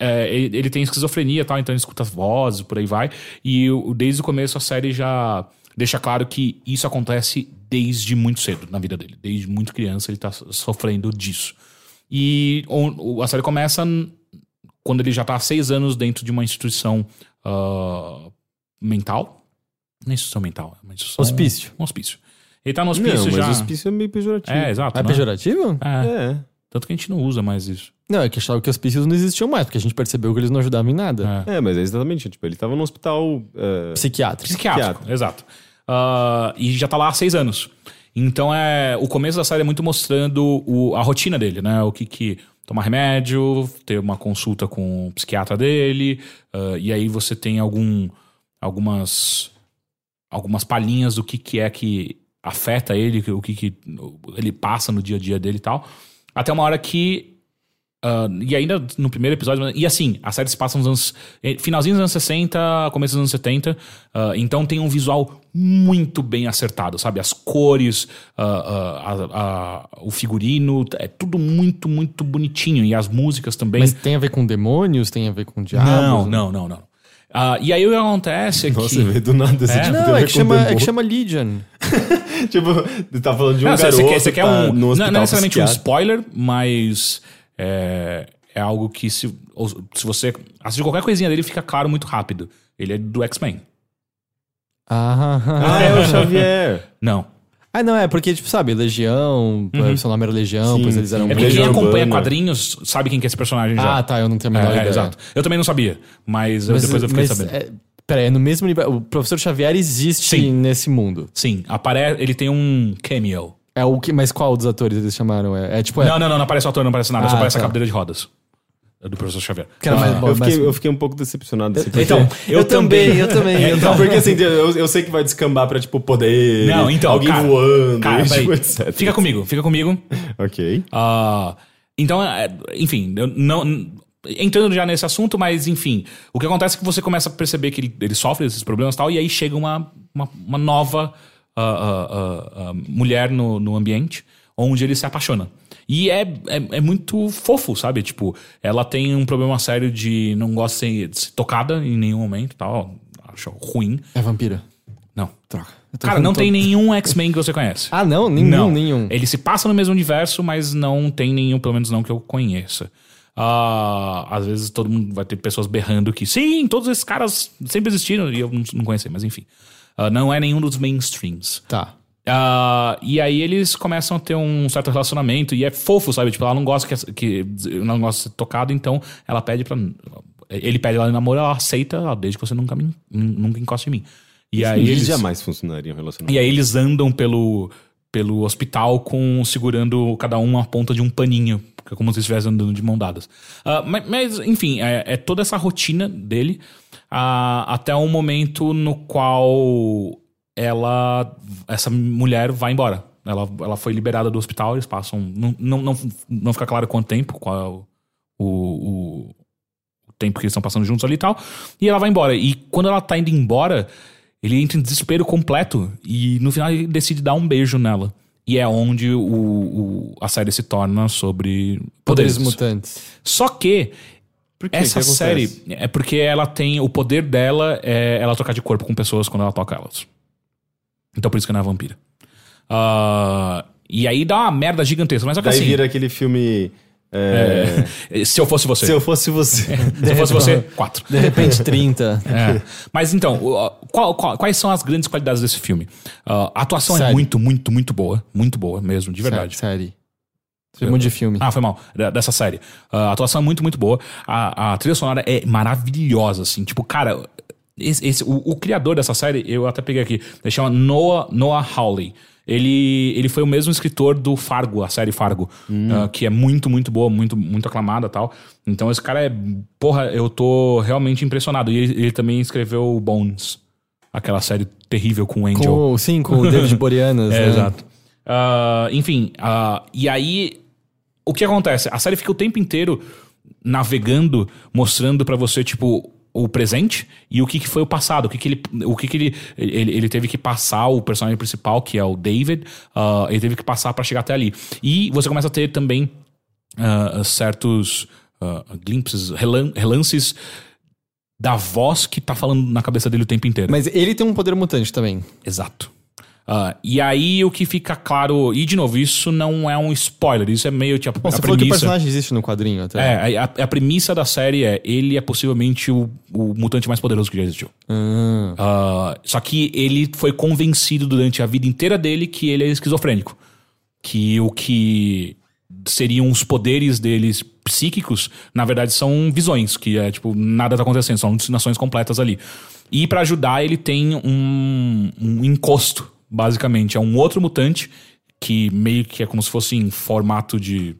É, ele, ele tem esquizofrenia e tal, então ele escuta as vozes, por aí vai. E o- desde o começo a série já deixa claro que isso acontece desde muito cedo na vida dele. Desde muito criança ele tá so- sofrendo disso. E a série começa quando ele já tá há seis anos dentro de uma instituição ah, mental. Não é instituição mental, é uma instituição... Hospício. Um hospício. Ele tá no hospício Não, já... mas o hospício é meio pejorativo. É, exato. É né? pejorativo? É. É. Tanto que a gente não usa mais isso. Não, é que achava que hospícios não existiam mais, porque a gente percebeu que eles não ajudavam em nada. É. É, mas é exatamente. Tipo, ele tava no hospital. é, Psiquiátrico. Psiquiátrico, exato. Ah, e já tá lá há seis anos. Então é o começo da série é muito mostrando o- a rotina dele, né? O que que tomar remédio, ter uma consulta com o psiquiatra dele, ah, e aí você tem algum algumas algumas palhinhas do que que é que afeta ele, o que que ele passa no dia a dia dele e tal. Até uma hora que ah, e ainda no primeiro episódio. E assim, a série se passa nos anos. eh, Finalzinho dos anos 60, começo dos anos 70. ah, então tem um visual muito bem acertado, sabe? As cores, a- a- o figurino, é tudo muito, muito bonitinho. E as músicas também. Mas tem a ver com demônios? Tem a ver com diabos? não, não, não, não. Ah, e aí o que acontece é Nossa, que. veio do nada esse É? tipo Não, é que, chama, é que chama Legion. Tipo, tá falando de um Não, você- garoto você quer, você quer tá um. no Não, não é necessariamente um spoiler, mas é, é algo que se, se você assistir qualquer coisinha dele, fica claro muito rápido. Ele é do X-Men. Ah, Ah, é o Xavier. Não. ah, não, é porque, tipo, sabe, Legião, seu nome era Legião, Sim, depois eles eram É É porque quem acompanha Urbana. quadrinhos sabe quem que é esse personagem já. Ah, tá, eu não tenho a menor É, é, ideia. exato. Eu também não sabia, mas, Mas, depois eu fiquei mas, sabendo. É, peraí, é no mesmo nível. O professor Xavier existe Sim. nesse mundo. Sim, aparece, ele tem um cameo. É o que, mas qual dos atores eles chamaram? É, é tipo. É, Não, não, não, não aparece o ator, não aparece nada, só Ah, aparece a tá. cadeira de rodas. É do professor Xavier. que era mais bom, Eu mas- fiquei, eu fiquei um pouco decepcionado. Assim, porque- Então, eu, eu também, eu também. eu Então, porque assim, eu, eu sei que vai descambar pra, tipo, poder. Não, então, Alguém cara, voando, Cara, tipo, etc. Fica comigo, fica comigo. Ok. Ah, então, é, enfim, eu não. Entrando já nesse assunto, mas enfim, o que acontece é que você começa a perceber que ele, ele sofre esses problemas e tal, e aí chega uma, uma, uma nova ah, ah, mulher no, no ambiente onde ele se apaixona. E é, é, é muito fofo, sabe? Tipo, ela tem um problema sério de não gosta de ser, tocada em nenhum momento tal. Acho ruim. É vampira. Não. Troca. Cara, não todo- tem nenhum X-Men que você conhece. Ah, não? Nenhum, não, nenhum. Ele se passa no mesmo universo, mas não tem nenhum, pelo menos não que eu conheça. Ah, às vezes todo mundo vai ter pessoas berrando que sim, todos esses caras sempre existiram e eu não, não conheci, mas enfim. Ah, não é nenhum dos mainstreams. Tá. Ah, e aí eles começam a ter um certo relacionamento e é fofo, sabe? Tipo, ela não gosta que, que não gosta de ser tocado, então ela pede pra. Ele pede ela em namoro, ela aceita, ela, desde que você nunca, me, nunca encoste em mim. E aí Eles eles, jamais funcionariam relacionamento. e aí eles andam pelo, pelo hospital com segurando cada um a ponta de um paninho, é como se estivessem andando de mão dadas. Ah, mas, mas, enfim, é, é toda essa rotina dele até um momento no qual ela, essa mulher vai embora. Ela, ela foi liberada do hospital, eles passam. Não, não, não, não fica claro quanto tempo, qual é o, o, o tempo que eles estão passando juntos ali e tal. E ela vai embora. E quando ela tá indo embora, ele entra em desespero completo. E no final ele decide dar um beijo nela. E é onde o, o- a série se torna sobre Poderes poderes. mutantes. Só que Por quê? essa que série acontece? é porque ela tem. O poder dela é ela trocar de corpo com pessoas quando ela toca elas. Então por isso que ela é vampira. Ah, e aí dá uma merda gigantesca. Mas só que Daí assim. vira aquele filme. é, Se eu fosse você. Se eu fosse você. Se eu fosse você, quatro. De repente, 30. É. Mas então, qual- qual- quais são as grandes qualidades desse filme? Ah, a atuação é Série. muito, muito, muito boa. Muito boa mesmo, de verdade. Série. Você monte de filme. Ah, foi mal. Dessa série. Ah, a atuação é muito, muito boa. A, a trilha sonora é maravilhosa, assim. Tipo, cara, esse, esse- o, o criador dessa série, eu até peguei aqui, ele chama Noah, Noah Hawley. Ele, ele foi o mesmo escritor do Fargo, a série Fargo, ah, que é muito, muito boa, muito, muito aclamada e tal. Então esse cara é. Porra, eu tô realmente impressionado. E ele, ele também escreveu Bones, aquela série terrível com o Angel. Com, sim, com o David Boreanaz. É, né? exato. Ah, enfim, ah, e aí o que acontece? A série fica o tempo inteiro navegando, mostrando pra você, tipo, o presente e o que, que foi o passado, o que, que, ele, o que, que ele, ele. Ele teve que passar, o personagem principal, que é o David, ah, ele teve que passar pra chegar até ali. E você começa a ter também ah, certos ah, glimpses, relan- relances da voz que tá falando na cabeça dele o tempo inteiro. Mas ele tem um poder mutante também. Exato. Ah, e aí o que fica claro, e de novo, isso não é um spoiler, isso é meio tipo Bom, a você falou que o premissa. personagem existe no quadrinho até. É, a, a premissa da série é ele é possivelmente o, o mutante mais poderoso que já existiu. Ah, só que ele foi convencido durante a vida inteira dele que ele é esquizofrênico. Que o que seriam os poderes deles psíquicos, na verdade, são visões, que é tipo, nada tá acontecendo, são alucinações completas ali. E pra ajudar, ele tem um, um encosto, basicamente. É um outro mutante que meio que é como se fosse em formato de,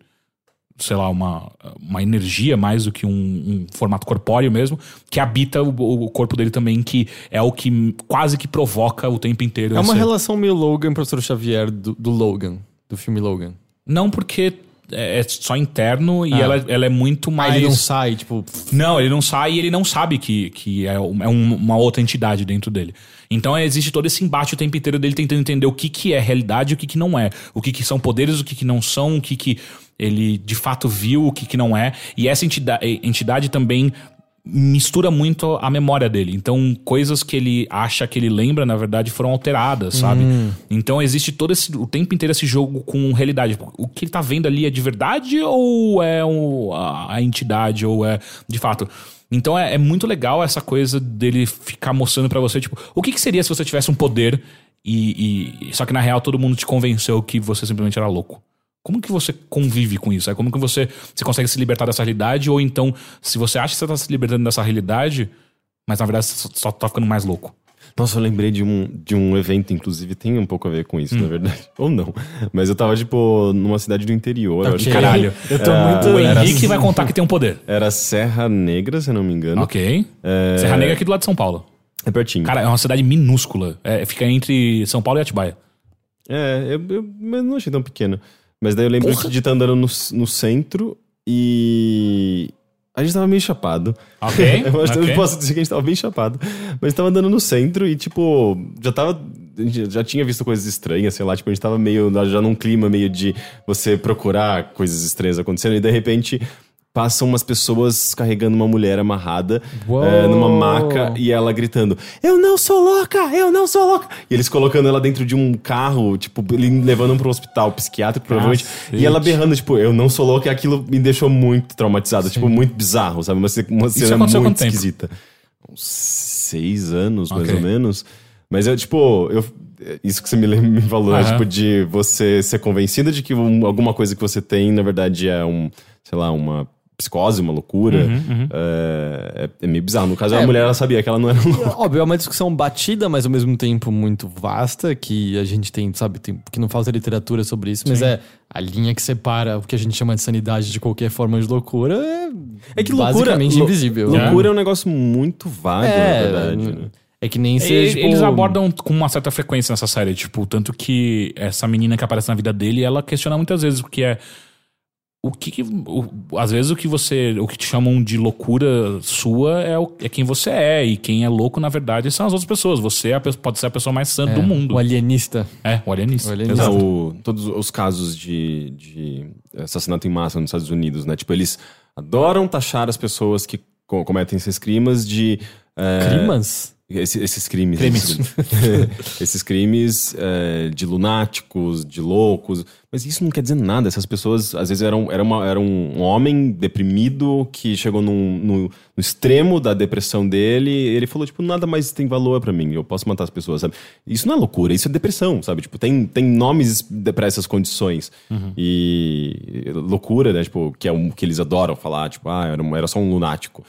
sei lá, uma, uma energia mais do que um, um formato corpóreo mesmo, que habita o, o corpo dele também, que é o que quase que provoca o tempo inteiro. É uma relação meio Logan, professor Xavier, do, do Logan, do filme Logan. Não porque é é só interno e Ah. ela, ela é muito mais. Aí ele não sai, tipo. Não, ele não sai e ele não sabe que, que é, um- é um- uma outra entidade dentro dele. Então é, existe todo esse embate o tempo inteiro dele tentando entender o que, que é realidade e o que, que não é. O que, que são poderes, o que, que não são, o que, que ele de fato viu, o que, que não é. E essa entidade, entidade também mistura muito a memória dele. Então, coisas que ele acha que ele lembra, na verdade, foram alteradas, sabe? Então, existe todo esse, o tempo inteiro esse jogo com realidade. O que ele tá vendo ali é de verdade ou é um- a, a entidade ou é de fato? Então, é, é muito legal essa coisa dele ficar mostrando pra você, tipo, o que, que seria se você tivesse um poder e, e- Só que na real todo mundo te convenceu que você simplesmente era louco. Como que você convive com isso? É como que você, você consegue se libertar dessa realidade? Ou então, se você acha que você tá se libertando dessa realidade, mas na verdade você só tá ficando mais louco. Nossa, eu lembrei de um, de um evento, inclusive, tem um pouco a ver com isso, Hum. na verdade. Ou não. Mas eu tava, tipo, numa cidade do interior. eu acho Caralho. Eu tô É, muito. O era Henrique assim. vai contar que tem um poder. Era Serra Negra, se eu não me engano. Ok. Serra Negra aqui do lado de São Paulo. É pertinho. Cara, é uma cidade minúscula. É, fica entre São Paulo e Atibaia. É, eu, eu não achei tão pequeno. Mas daí eu lembro Porra. de estar andando no, no centro e. A gente tava meio chapado. Ok, eu, acho, ok. eu posso dizer que a gente tava bem chapado. Mas tava andando no centro e, tipo, já tava. a gente Já tinha visto coisas estranhas, sei lá, tipo, a gente tava meio. Já num clima meio de você procurar coisas estranhas acontecendo, e de repente passam umas pessoas carregando uma mulher amarrada é, numa maca e ela gritando: Eu não sou louca! Eu não sou louca! E eles colocando ela dentro de um carro, tipo, levando para um hospital psiquiátrico, provavelmente. Cacete. E ela berrando, tipo, eu não sou louca, e aquilo me deixou muito traumatizado, tipo, muito bizarro, sabe? Uma, uma cena muito tempo? esquisita. Uns seis anos, mais ou menos. Mas eu, tipo, eu. Isso que você me, me falou, né? Aham. Tipo, de você ser convencido de que um- alguma coisa que você tem, na verdade, é um, sei lá, uma psicose, uma loucura. Uhum, É, é- é meio bizarro. No caso, a É. mulher, ela sabia que ela não era louca. Óbvio, é uma discussão batida, mas ao mesmo tempo muito vasta, que a gente tem, sabe, tem, que não falta literatura sobre isso, mas é a linha que separa o que a gente chama de sanidade de qualquer forma de loucura é, É que loucura. basicamente invisível. Loucura é um negócio muito vago, na É, verdade. n- né? é que nem E- ser, tipo, Eles abordam com uma certa frequência nessa série, tipo, tanto que essa menina que aparece na vida dele, ela questiona muitas vezes o que é. O que, que- o- às vezes o que você. O que te chamam de loucura sua é, o- é quem você é. E quem é louco, na verdade, são as outras pessoas. Você é a pode ser a pessoa mais sã do mundo. o alienista. É, o alienista. O alienista. Não, o- todos os casos de, de assassinato em massa nos Estados Unidos, né? Tipo, eles adoram taxar as pessoas que co- cometem esses crimes de. é, Crimas? Esse- esses crimes. Crimes. esses crimes é, de lunáticos, de loucos. Mas isso não quer dizer nada. Essas pessoas, às vezes, eram, era, uma, era um homem deprimido que chegou num- no, no extremo da depressão dele. E ele falou, tipo, nada mais tem valor pra mim. Eu posso matar as pessoas, sabe? Isso não é loucura, isso é depressão, sabe? Tipo, tem, tem nomes pra essas condições. E loucura, né? Tipo, que é o que eles adoram falar, tipo, ah, era, era só um lunático.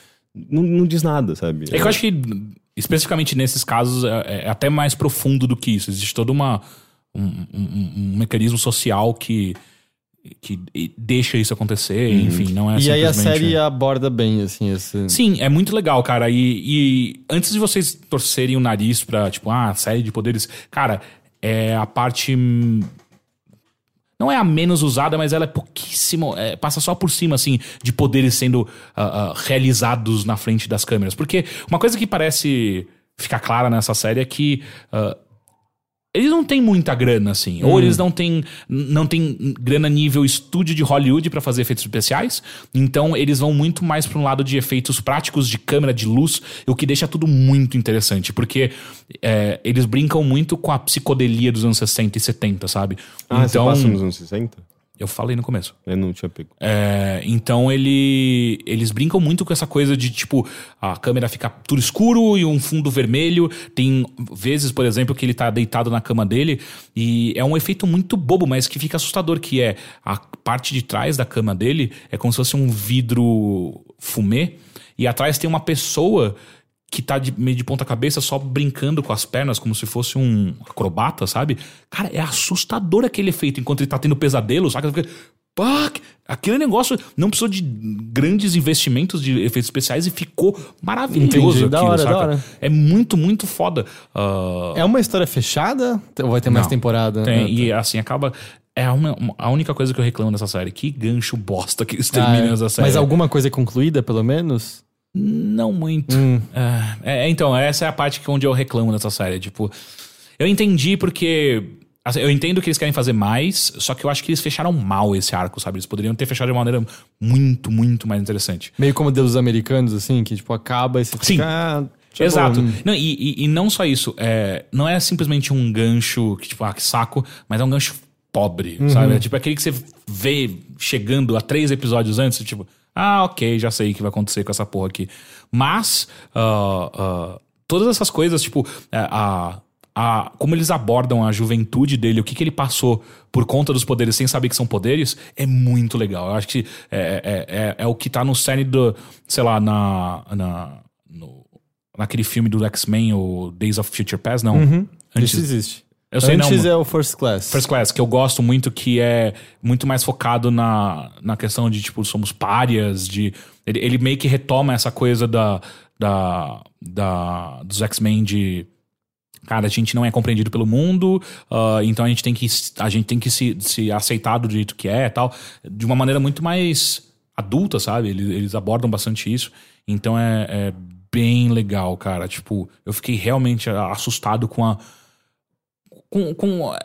Não, não diz nada, sabe? É que eu acho que, especificamente nesses casos, é, é até mais profundo do que isso. Existe todo uma, um, um- um mecanismo social que, que deixa isso acontecer, enfim, não é e aí a simplesmente- série aborda bem, assim, esse... Sim, é muito legal, cara. E, e antes de vocês torcerem o nariz pra, tipo, ah, série de poderes, cara, é a parte. Não é a menos usada, mas ela é pouquíssimo. é, passa só por cima, assim, de poderes sendo ah, ah, realizados na frente das câmeras. Porque uma coisa que parece ficar clara nessa série é que. ah, eles não têm muita grana, assim. Ou eles não têm, não têm grana nível estúdio de Hollywood pra fazer efeitos especiais. Então eles vão muito mais pra um lado de efeitos práticos, de câmera, de luz, o que deixa tudo muito interessante. Porque é, eles brincam muito com a psicodelia dos anos 60 e 70, sabe? Ah, você então, passa nos anos 60? Eu falei no começo. Eu não tinha pego. É, então ele, eles brincam muito com essa coisa de tipo a câmera fica tudo escuro e um fundo vermelho. Tem vezes, por exemplo, que ele tá deitado na cama dele e é um efeito muito bobo, mas que fica assustador, que é a parte de trás da cama dele é como se fosse um vidro fumê e atrás tem uma pessoa que tá de, meio de ponta cabeça, só brincando com as pernas, como se fosse um acrobata, sabe? Cara, é assustador aquele efeito enquanto ele tá tendo pesadelo, saca? Fica, pá, aquele negócio não precisou de grandes investimentos de efeitos especiais e ficou maravilhoso Entendi, da aquilo, hora, da saca? hora. É muito, muito foda. Ah, É uma história fechada? Ou vai ter mais Não. temporada? tem, Ah, e assim, acaba. É uma- uma- a única coisa que eu reclamo dessa série. Que gancho bosta que eles terminam Ah, essa série. Mas alguma coisa é concluída, pelo menos? Não muito. Hum. É, é, então, essa é a parte onde eu reclamo dessa série. Tipo, eu entendi porque. assim, eu entendo que eles querem fazer mais, só que eu acho que eles fecharam mal esse arco, sabe? Eles poderiam ter fechado de uma maneira muito, muito mais interessante. Meio como Deus dos Americanos, assim, que tipo, acaba e você Sim. fica... ah, Exato. bom. Não, e, e- e não só isso. É, não é simplesmente um gancho que, tipo, ah, que saco, mas é um gancho pobre, sabe? É tipo aquele que você vê chegando a três episódios antes, tipo, ah, ok, já sei o que vai acontecer com essa porra aqui. Mas, ah, ah, todas essas coisas, tipo, é, a. A, como eles abordam a juventude dele, o que, que ele passou por conta dos poderes sem saber que são poderes, é muito legal. Eu acho que é, é, é, é o que tá no cerne do, sei lá, na, na, no, naquele filme do X-Men, o Days of Future Past, não. Antes, Isso existe. Eu sei, Antes não, é o First Class. First Class, que eu gosto muito, que é muito mais focado na, na questão de, tipo, somos párias, de... Ele, ele meio que retoma essa coisa da, da, da dos X-Men de... Cara, a gente não é compreendido pelo mundo, ah, então a gente tem que, a gente tem que se, se aceitar do jeito que é e tal, de uma maneira muito mais adulta, sabe? Eles, eles abordam bastante isso, então é, é bem legal, cara. Tipo, eu fiquei realmente assustado com a, com, com eh,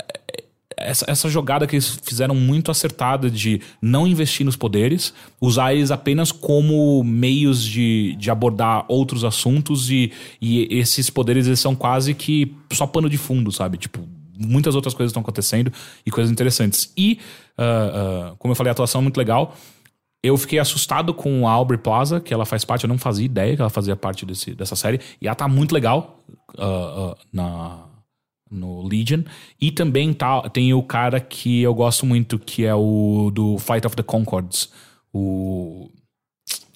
essa, essa jogada que eles fizeram muito acertada de não investir nos poderes, usar eles apenas como meios de, de abordar outros assuntos e, e esses poderes eles são quase que só pano de fundo, sabe? Tipo, muitas outras coisas estão acontecendo e coisas interessantes. E, ah, ah, como eu falei, a atuação é muito legal. Eu fiquei assustado com a Aubrey Plaza, que ela faz parte, eu não fazia ideia que ela fazia parte desse, dessa série. E ela tá muito legal ah, na, no Legion. E também tá, tem o cara que eu gosto muito, que é o do Fight of the Concords. O.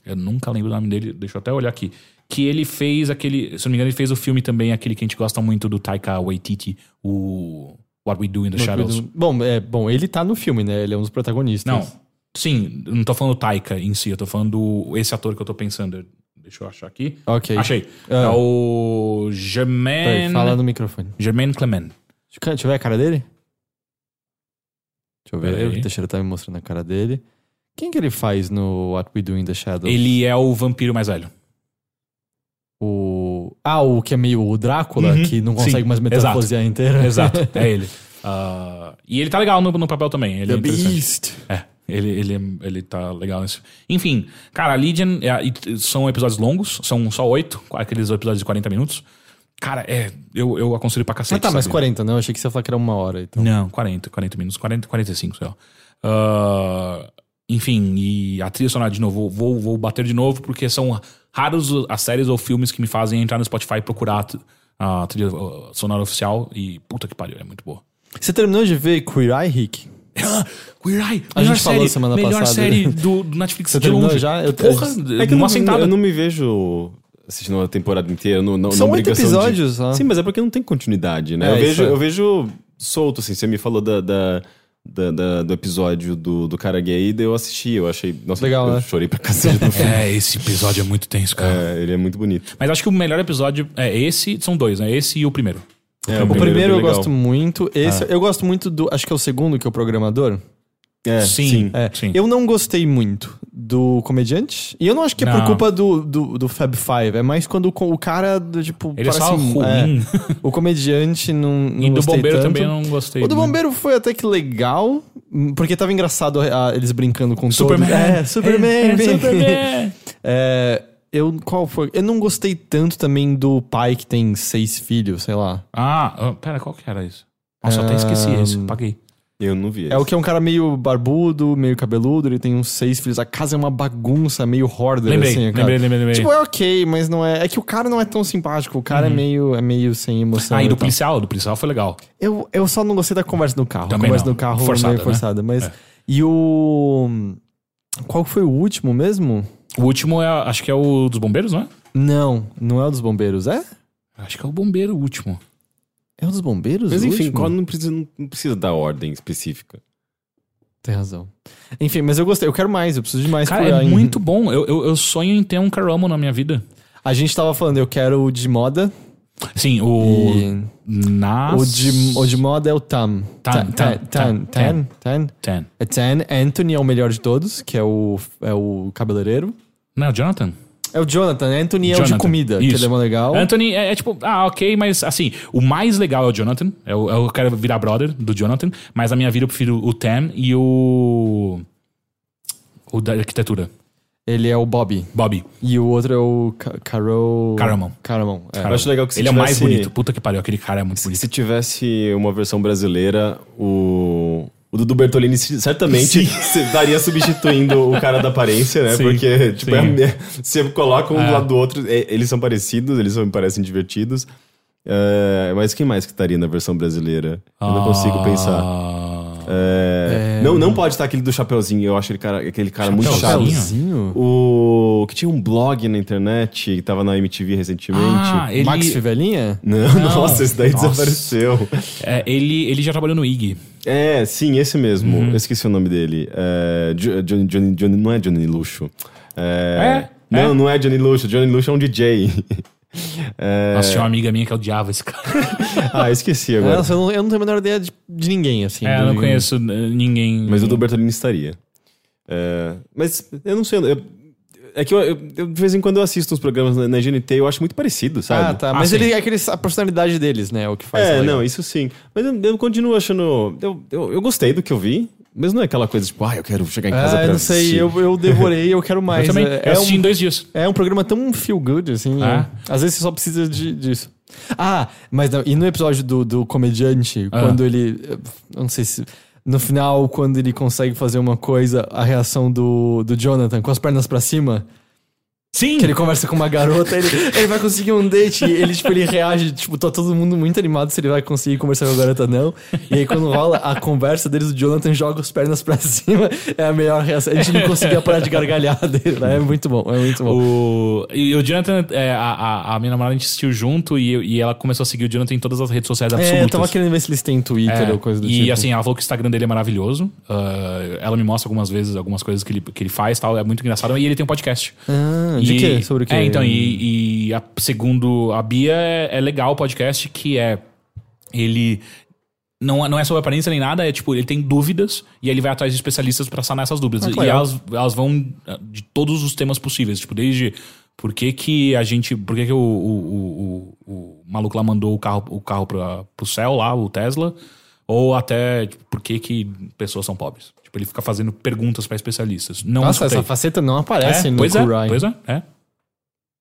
Eu nunca lembro o nome dele, deixa eu até olhar aqui. Que ele fez aquele. Se não me engano, ele fez o filme também, aquele que a gente gosta muito do Taika Waititi, o What We Do in the Shadows. Bom, é, bom, ele tá no filme, né? Ele é um dos protagonistas. Não, sim, não tô falando do Taika em si, eu tô falando do, esse ator que eu tô pensando. Deixa eu achar aqui. Ok. Achei. Ah. É o Peraí, Germain. fala no microfone. Germain Clement. Deixa eu ver a cara dele? Deixa eu ver. Peraí. O Teixeira tá me mostrando a cara dele. Quem que ele faz no What We Do in the Shadows? Ele é o vampiro mais velho. O... Ah, o que é meio o Drácula, Uhum. que não Sim, consegue mais metamorfosear inteira. Exato, é ele. Ah, e ele tá legal no, no papel também. Ele The é. Beast. É, ele, ele, ele tá legal nisso. Enfim, cara, a Legion é, são episódios longos, são só oito, aqueles episódios de 40 minutos. Cara, é, eu, eu aconselho pra cacete. Ah, tá, mas sabe? 40, não? Eu achei que você ia falar que era uma hora. Então. Não, 40, 40 minutos, 40, 45, sei lá. Ah, enfim, e a trilha sonora, de novo, vou, vou bater de novo, porque são raros as séries ou filmes que me fazem entrar no Spotify e procurar a trilha uh, sonora oficial. E puta que pariu, é muito boa. Você terminou de ver Queer Eye, Rick? Queer Eye, A melhor gente falou série, semana melhor passada. série do, do Netflix Você de longe. já? Eu- Porra, É que eu não, sentada. eu não me vejo assistindo a temporada inteira. Não, não, São oito obrigação de- episódios só. Sim, mas é porque não tem continuidade, né? É, eu, vejo, é. eu vejo solto, assim. Você me falou da, da- da- da- do episódio do, do cara gay, daí eu assisti. Eu achei. Nossa, Legal, eu né? chorei pra cacete no filme. É, esse episódio é muito tenso, cara. É, ele é muito bonito. Mas acho que o melhor episódio é esse, são dois, né? Esse e o primeiro. É, O primeiro, é bem eu legal. gosto muito. Esse, eu gosto muito do. Acho que é o segundo, que é o programador. É, sim, sim. É. sim. Eu não gostei muito do comediante. E eu não acho que é por culpa do, do, do Fab Five. É mais quando o, o cara, do, tipo. Ele é parece- só ruim. é, o comediante não. não e do bombeiro tanto. também eu não gostei. O do muito. bombeiro foi até que legal, porque tava engraçado ah, eles brincando com Superman. todos. É, Superman. É, é. Superman. É, eu, qual foi? Eu não gostei tanto também do pai que tem seis filhos, sei lá. Ah, ah, pera, qual que era isso? Nossa, eu até esqueci esse, paguei. Eu não vi. É o que é um cara meio barbudo, meio cabeludo, ele tem uns seis filhos. A casa é uma bagunça, meio hoarder, Lembrei, assim. cara. lembrei, lembrei, lembrei. Tipo, é ok, mas não é. É que o cara não é tão simpático. O cara é, meio, é meio sem emoção. ah, e do tal. policial, do policial foi legal. Eu, eu só não gostei da conversa no carro. Também a conversa não. no carro Forçada, meio né? forçada. Mas. É. E o. Qual foi o último mesmo? O último é, acho que é o dos bombeiros, não é? Não, não é o dos bombeiros, é? Acho que é o bombeiro o último. É o dos bombeiros? Mas enfim, qual não precisa, não precisa dar ordem específica. Tem razão. Enfim, mas eu gostei, eu quero mais, eu preciso de mais Cara, é muito bom. Eu, eu, eu sonho em ter um Caramel na minha vida. A gente tava falando, eu quero o de moda Sim, o. e Nas... o de, o de moda é o Tam. Tan, Tan, Tan, Tan. Ten. É Tan. Anthony é o melhor de todos, que é o, é o cabeleireiro. Não, Jonathan. É o Jonathan. Anthony é o de Jonathan. comida, que Isso. ele é mó legal. Anthony é, é tipo, ah, ok, mas assim, o mais legal é o Jonathan. Eu, eu quero virar brother do Jonathan, mas na minha vida eu prefiro o Ten e o. O da arquitetura. Ele é o Bobby. Bobby. E o outro é o Ca- Carol... Caramon. Caramon. É. Eu acho legal que se Ele é o mais tivesse- bonito. Puta que pariu, aquele cara é muito bonito. Se tivesse uma versão brasileira, o, o Dudu Bertolini se- certamente se estaria substituindo o cara da aparência, né? Sim, Porque, tipo, é você coloca um É. do lado do outro, é, eles são parecidos, eles são, me parecem divertidos. É, mas quem mais que estaria na versão brasileira? Eu não consigo pensar. Ah, É, Não, não pode estar aquele do Chapeuzinho, eu acho aquele cara, aquele cara muito chato. O que tinha um blog na internet, que tava na MTV recentemente. Ah, ele, Max Fivelinha? Não, nossa, esse daí Nossa. desapareceu. é, ele, ele já trabalhou no IG. É, sim, esse mesmo. Uhum. Eu esqueci o nome dele. É, Jo- Johnny, Johnny, Johnny- não é Johnny Luxo. É, É? Não, É? não é Johnny Luxo. Johnny Luxo é um DJ. É, Nossa, tinha uma amiga minha que odiava esse cara. ah, esqueci agora. Nossa, eu não, eu não tenho a menor ideia de, de ninguém, assim. É, eu não conheço eh, ninguém. Mas o do Bertolini estaria. É, mas eu não sei. eu- é que eu, eu- eu, de vez em quando eu assisto uns programas na, na GNT eu acho muito parecido, sabe? Ah, tá. Ah, Mas sim. ele é aqueles, a personalidade deles, né? É o que faz. É, legal. não, isso sim. Mas eu, eu continuo achando. Eu, eu, eu gostei do que eu vi, mas não é aquela coisa tipo, ah, eu quero chegar em casa Ah, pra eu não sei, assistir. eu, eu devorei, eu quero mais. Eu também. É, eu é assisti em um, dois dias. é um programa tão feel good, assim. Ah. é. Às vezes você só precisa de- disso. Ah, mas não, e no episódio do, do comediante, Ah. quando ele. Eu não sei se. No final, quando ele consegue fazer uma coisa, a reação do, do Jonathan com as pernas pra cima, Sim! que ele conversa com uma garota, ele, ele vai conseguir um date. E ele, tipo, ele reage, tipo, tá todo mundo muito animado se ele vai conseguir conversar com a garota não. E aí, quando rola a conversa deles, o Jonathan joga as pernas pra cima. É a melhor reação. A gente não conseguia parar de gargalhar dele, né? É muito bom, é muito bom. O, e o Jonathan, é, a, a, a minha namorada, a gente assistiu junto e, e ela começou a seguir o Jonathan em todas as redes sociais absolutas. É, eu tava querendo ver se eles têm Twitter É, ou coisa do e tipo. assim, ela falou que o Instagram dele é maravilhoso. Ah, ela me mostra algumas vezes algumas coisas que ele, que ele faz tal. É muito engraçado. E ele tem um podcast. Ah, de E- quê? Sobre o quê? É, então, e, e a- segundo a Bia, é, é legal o podcast que é. Ele. Não, é- não é sobre aparência nem nada, é tipo, ele tem dúvidas e aí ele vai atrás de especialistas pra sanar essas dúvidas. Ah, e elas, elas vão ah, de todos os temas possíveis, tipo, desde por que, que a gente. Por que, que o, o, o, o- o maluco lá mandou o carro, o carro pra, pro céu lá, o Tesla, ou até tipo, por que, que pessoas são pobres. Tipo, ele fica fazendo perguntas pra especialistas. Não Nossa, escutei. essa faceta não aparece é, no pois é, pois é, é.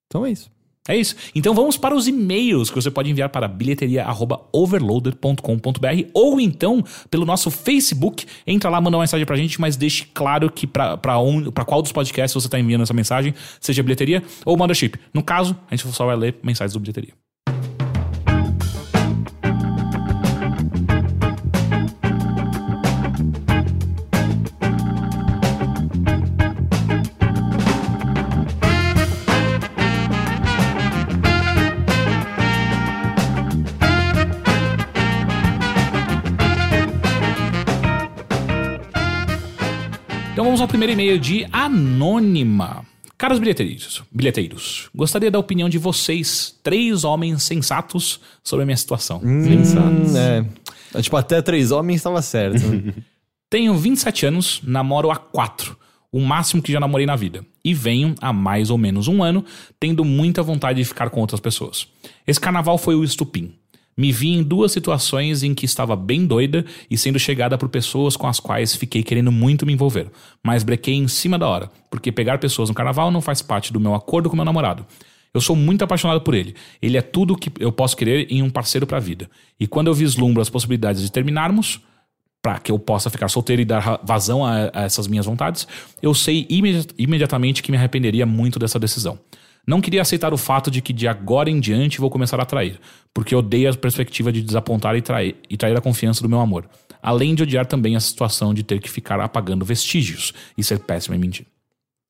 Então é isso. É isso. Então vamos para os e-mails que você pode enviar para bilheteria@overloader.com.br ou então pelo nosso Facebook. Entra lá, manda uma mensagem pra gente, mas deixe claro que pra qual dos podcasts você tá enviando essa mensagem, seja bilheteria ou Mothership. No caso, a gente só vai ler mensagens do bilheteria. Vamos ao primeiro e-mail de Anônima. Caros bilheteiros, bilheteiros, gostaria da opinião de vocês, três homens sensatos, sobre a minha situação. Hum, é. É, Tipo, até três homens estava certo. Tenho 27 anos, namoro há 4, o máximo que já namorei na vida. E venho há mais ou menos um ano, tendo muita vontade de ficar com outras pessoas. Esse carnaval foi o estupim. Me vi em duas situações em que estava bem doida e sendo chegada por pessoas com as quais fiquei querendo muito me envolver, mas brequei em cima da hora, porque pegar pessoas no carnaval não faz parte do meu acordo com meu namorado. Eu sou muito apaixonado por ele. Ele é tudo que eu posso querer em um parceiro pra vida. E quando eu vislumbro as possibilidades de terminarmos, para que eu possa ficar solteiro e dar vazão a, a essas minhas vontades, eu sei imedi- imediatamente que me arrependeria muito dessa decisão. Não queria aceitar o fato de que de agora em diante vou começar a trair, porque odeio a perspectiva de desapontar e trair, e trair a confiança do meu amor. Além de odiar também a situação de ter que ficar apagando vestígios e ser péssimo em mentir.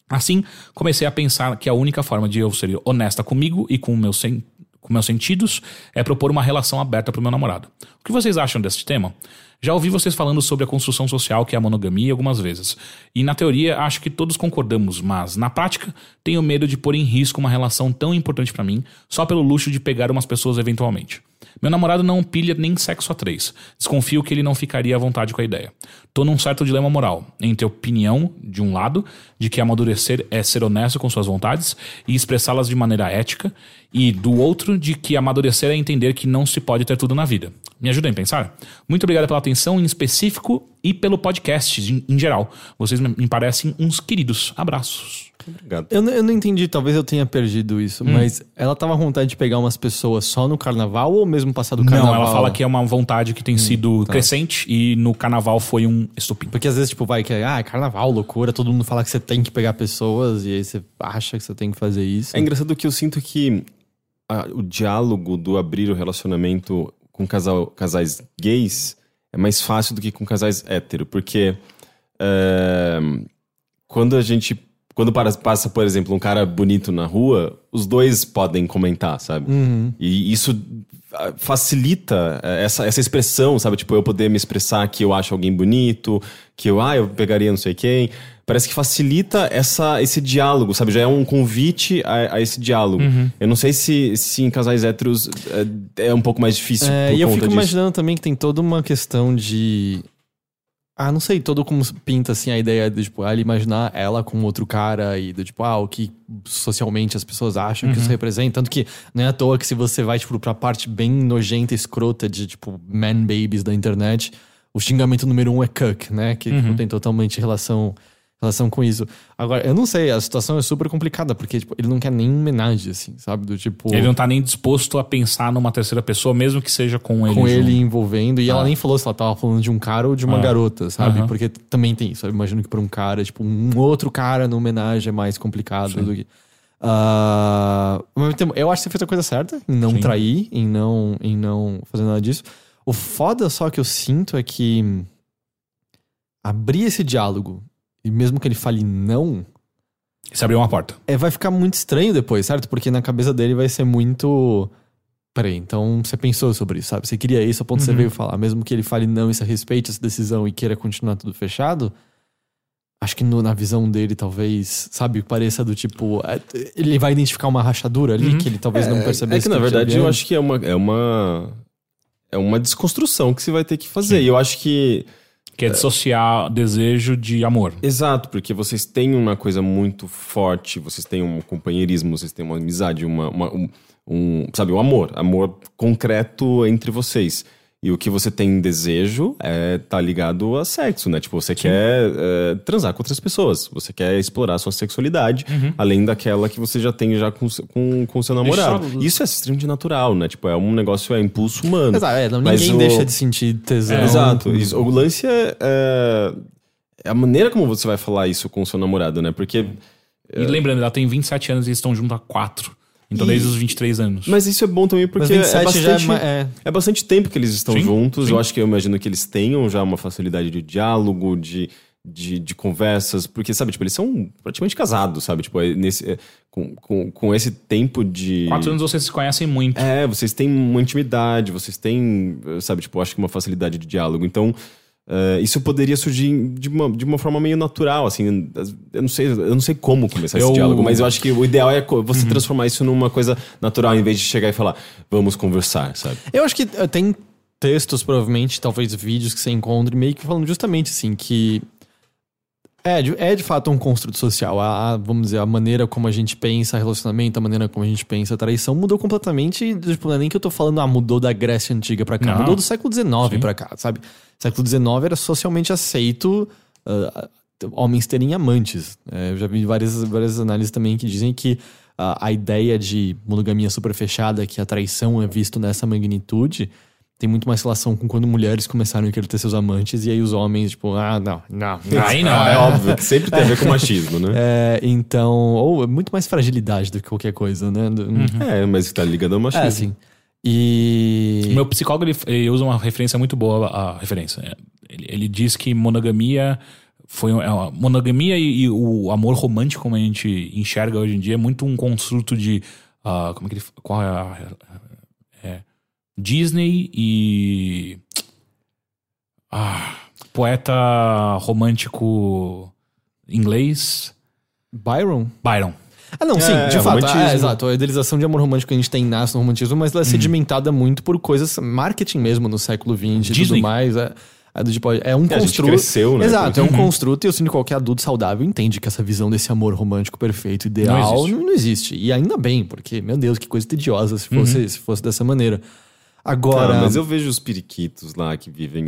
Assim, comecei a pensar que a única forma de eu ser honesta comigo e com meus, sen com meus sentidos é propor uma relação aberta pro meu namorado. O que vocês acham desse tema? Já ouvi vocês falando sobre a construção social que é a monogamia algumas vezes. E na teoria acho que todos concordamos, mas na prática tenho medo de pôr em risco uma relação tão importante pra mim só pelo luxo de pegar umas pessoas eventualmente. Meu namorado não pilha nem sexo a três. Desconfio que ele não ficaria à vontade com a ideia. Tô num certo dilema moral, entre a opinião, de um lado, de que amadurecer é ser honesto com suas vontades e expressá-las de maneira ética, e do outro, de que amadurecer é entender que não se pode ter tudo na vida. Me ajudem a pensar? Muito obrigado pela atenção em específico e pelo podcast em, em geral. Vocês me me parecem uns queridos. Abraços. Obrigado. Eu, não- eu não entendi, talvez eu tenha perdido isso, Hum. mas ela tava com vontade de pegar umas pessoas só no carnaval ou mesmo passar do carnaval? Não, ela fala que é uma vontade que tem sido crescente e no carnaval foi um estupim. Porque às vezes, tipo, vai que é, ah, é carnaval, loucura, todo mundo fala que você tem que pegar pessoas e aí você acha que você tem que fazer isso. É engraçado que eu sinto que a- o diálogo do abrir o relacionamento com casal- casais gays é mais fácil do que com casais hétero, porque é, quando a gente. Quando passa, por exemplo, um cara bonito na rua, os dois podem comentar, sabe? E isso ah, facilita eh, essa, essa expressão, sabe? Tipo, eu poder me expressar que eu acho alguém bonito, que eu, ah, eu pegaria não sei quem. Parece que facilita essa, esse diálogo, sabe? Já é um convite a, a esse diálogo. Eu não sei se, se em casais héteros é, é um pouco mais difícil. É, e eu fico disso. imaginando também que tem toda uma questão de. Ah, não sei, todo como pinta assim a ideia de, tipo, ele imaginar ela com outro cara e do tipo, ah, o que socialmente as pessoas acham que isso representa. Tanto que não é à toa que se você vai, tipo, pra parte bem nojenta, escrota de, tipo, man babies da internet, o xingamento número um é cuck, né? Que tipo, tem totalmente relação, relação com isso. Agora, eu não sei, a situação é super complicada, porque, tipo, ele não quer nem homenagem, assim, sabe? Do tipo. Ele não tá nem disposto a pensar numa terceira pessoa, mesmo que seja com ele. com junto. ele envolvendo. E ela nem falou se ela tava falando de um cara ou de uma Ah. garota, sabe? Aham. Porque também tem isso. Eu imagino que pra um cara, tipo, um outro cara no homenagem é mais complicado do que. Ah, tempo, eu acho que você fez a coisa certa em não Sim. trair, em não, em não fazer nada disso. O foda só que eu sinto é que abrir esse diálogo, e mesmo que ele fale não, Você abriu uma porta. é, vai ficar muito estranho depois, certo? Porque na cabeça dele vai ser muito. Peraí, então você pensou sobre isso, sabe? Você queria isso, a ponto que você veio falar. Mesmo que ele fale não e você respeite essa decisão e queira continuar tudo fechado, acho que no- na visão dele, talvez, sabe, pareça do tipo. é, Ele vai identificar uma rachadura ali que ele talvez não É percebesse. que, na verdade, eu acho que é uma, é uma. É uma desconstrução que você vai ter que fazer. E eu acho que. Que é dissociar desejo de amor. Exato, porque vocês têm uma coisa muito forte, vocês têm um companheirismo, vocês têm uma amizade, uma, uma- um, um, sabe, um amor, amor concreto entre vocês. E o que você tem desejo é tá ligado a sexo, né? Tipo, você quer é, transar com outras pessoas, você quer explorar a sua sexualidade, além daquela que você já tem já com com com o seu namorado. Isso é extremamente natural, né? Tipo, é um negócio, é impulso humano. Exato, é, não, ninguém o- deixa de sentir tesão. Exato. Isso. O lance é, é- é a maneira como você vai falar isso com o seu namorado, né? Porque. E lembrando, ela tem 27 anos e eles estão juntos há 4. Então, E- desde os 23 anos. Mas isso é bom também porque 27 é bastante, é é. é bastante tempo que eles estão Sim, juntos. sim. Eu acho que eu imagino que eles tenham já uma facilidade de diálogo, de, de, de conversas, porque, sabe, tipo, eles são praticamente casados, sabe? Tipo, é nesse, é, com, com, com esse tempo de. 4 anos vocês se conhecem muito. É, vocês têm uma intimidade, vocês têm, sabe, tipo, acho que uma facilidade de diálogo. Então, eh, isso poderia surgir de uma, de uma forma meio natural, assim. Eu não sei, eu não sei como começar Eu- esse diálogo, mas eu acho que o ideal é você transformar isso numa coisa natural, em vez de chegar e falar, vamos conversar, sabe? Eu acho que eh, tem textos, provavelmente, talvez vídeos que você encontre, meio que falando justamente assim, que é de, é de fato um construto social. A, a- vamos dizer, a maneira como a gente pensa relacionamento, a maneira como a gente pensa traição mudou completamente. Tipo, não é nem que eu tô falando, ah, mudou da Grécia Antiga pra cá, Não. mudou do século XIX pra cá, sabe? Século XIX era socialmente aceito ah, homens terem amantes. É, eu já vi várias, várias análises também que dizem que ah, a ideia de monogamia super fechada, que a traição é visto nessa magnitude, tem muito mais relação com quando mulheres começaram a querer ter seus amantes e aí os homens, tipo, ah, não, não, não. Aí não, é é óbvio que sempre tem a ver com machismo, né? É, então, ou é muito mais fragilidade do que qualquer coisa, né? Do- É, mas tá ligado ao machismo. É, assim. E. Meu psicólogo ele, ele usa uma referência muito boa a referência. Ele, ele diz que monogamia foi é monogamia e, e o amor romântico como a gente enxerga hoje em dia é muito um construto de ah, como é que ele qual é a é, Disney e ah, poeta romântico inglês Byron? Byron Ah, não, sim, É, de fato. romantismo. É, exato. A idealização de amor romântico que a gente tem nasce no romantismo, mas ela é sedimentada muito por coisas, marketing mesmo no século XX e Disney. tudo mais. É, é, tipo, é um a gente construto. cresceu, né, Exato, é um construto e eu sinto que qualquer adulto saudável entende que essa visão desse amor romântico perfeito, ideal, existe. não, não existe. E ainda bem, porque, meu Deus, que coisa tediosa se fosse, se fosse dessa maneira. Agora. Ah, mas eu vejo os periquitos lá que vivem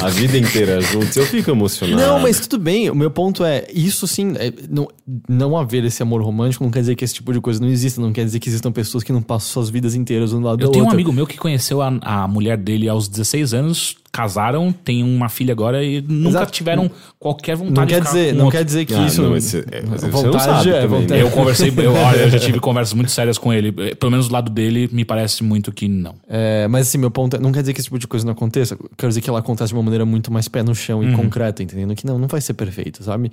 a vida inteira juntos. Eu fico emocionado. Não, mas tudo bem. O meu ponto é, isso sim, é, não, não haver esse amor romântico não quer dizer que esse tipo de coisa não exista. Não quer dizer que existam pessoas que não passam suas vidas inteiras um do lado Eu da tenho um amigo meu que conheceu a, a mulher dele aos 16 anos, casaram, tem uma filha agora e nunca Exato. tiveram qualquer vontade Não de quer dizer, com não outro. quer dizer que Ah, isso. não, mas você- é, mas você não vontade sabe é também, vontade. né? Eu conversei, eu, olha, eu já tive conversas muito sérias com ele. Pelo menos do lado dele, me parece muito que não. É, mas assim, meu ponto é, não quer dizer que esse tipo de coisa não aconteça. Quer dizer que ela acontece de uma maneira muito mais pé no chão Uhum. e concreta, entendendo? Que não, não vai ser perfeito, sabe?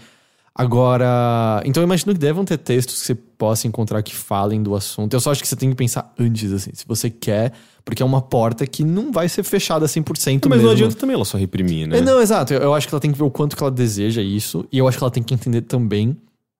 Agora, então eu imagino que devem ter textos que você possa encontrar que falem do assunto. Eu só acho que você tem que pensar antes, assim, se você quer, porque é uma porta que não vai ser fechada 100% Mas mesmo. não adianta também ela só reprimir, né? É, não, exato. Eu, eu acho que ela tem que ver o quanto que ela deseja isso. E eu acho que ela tem que entender também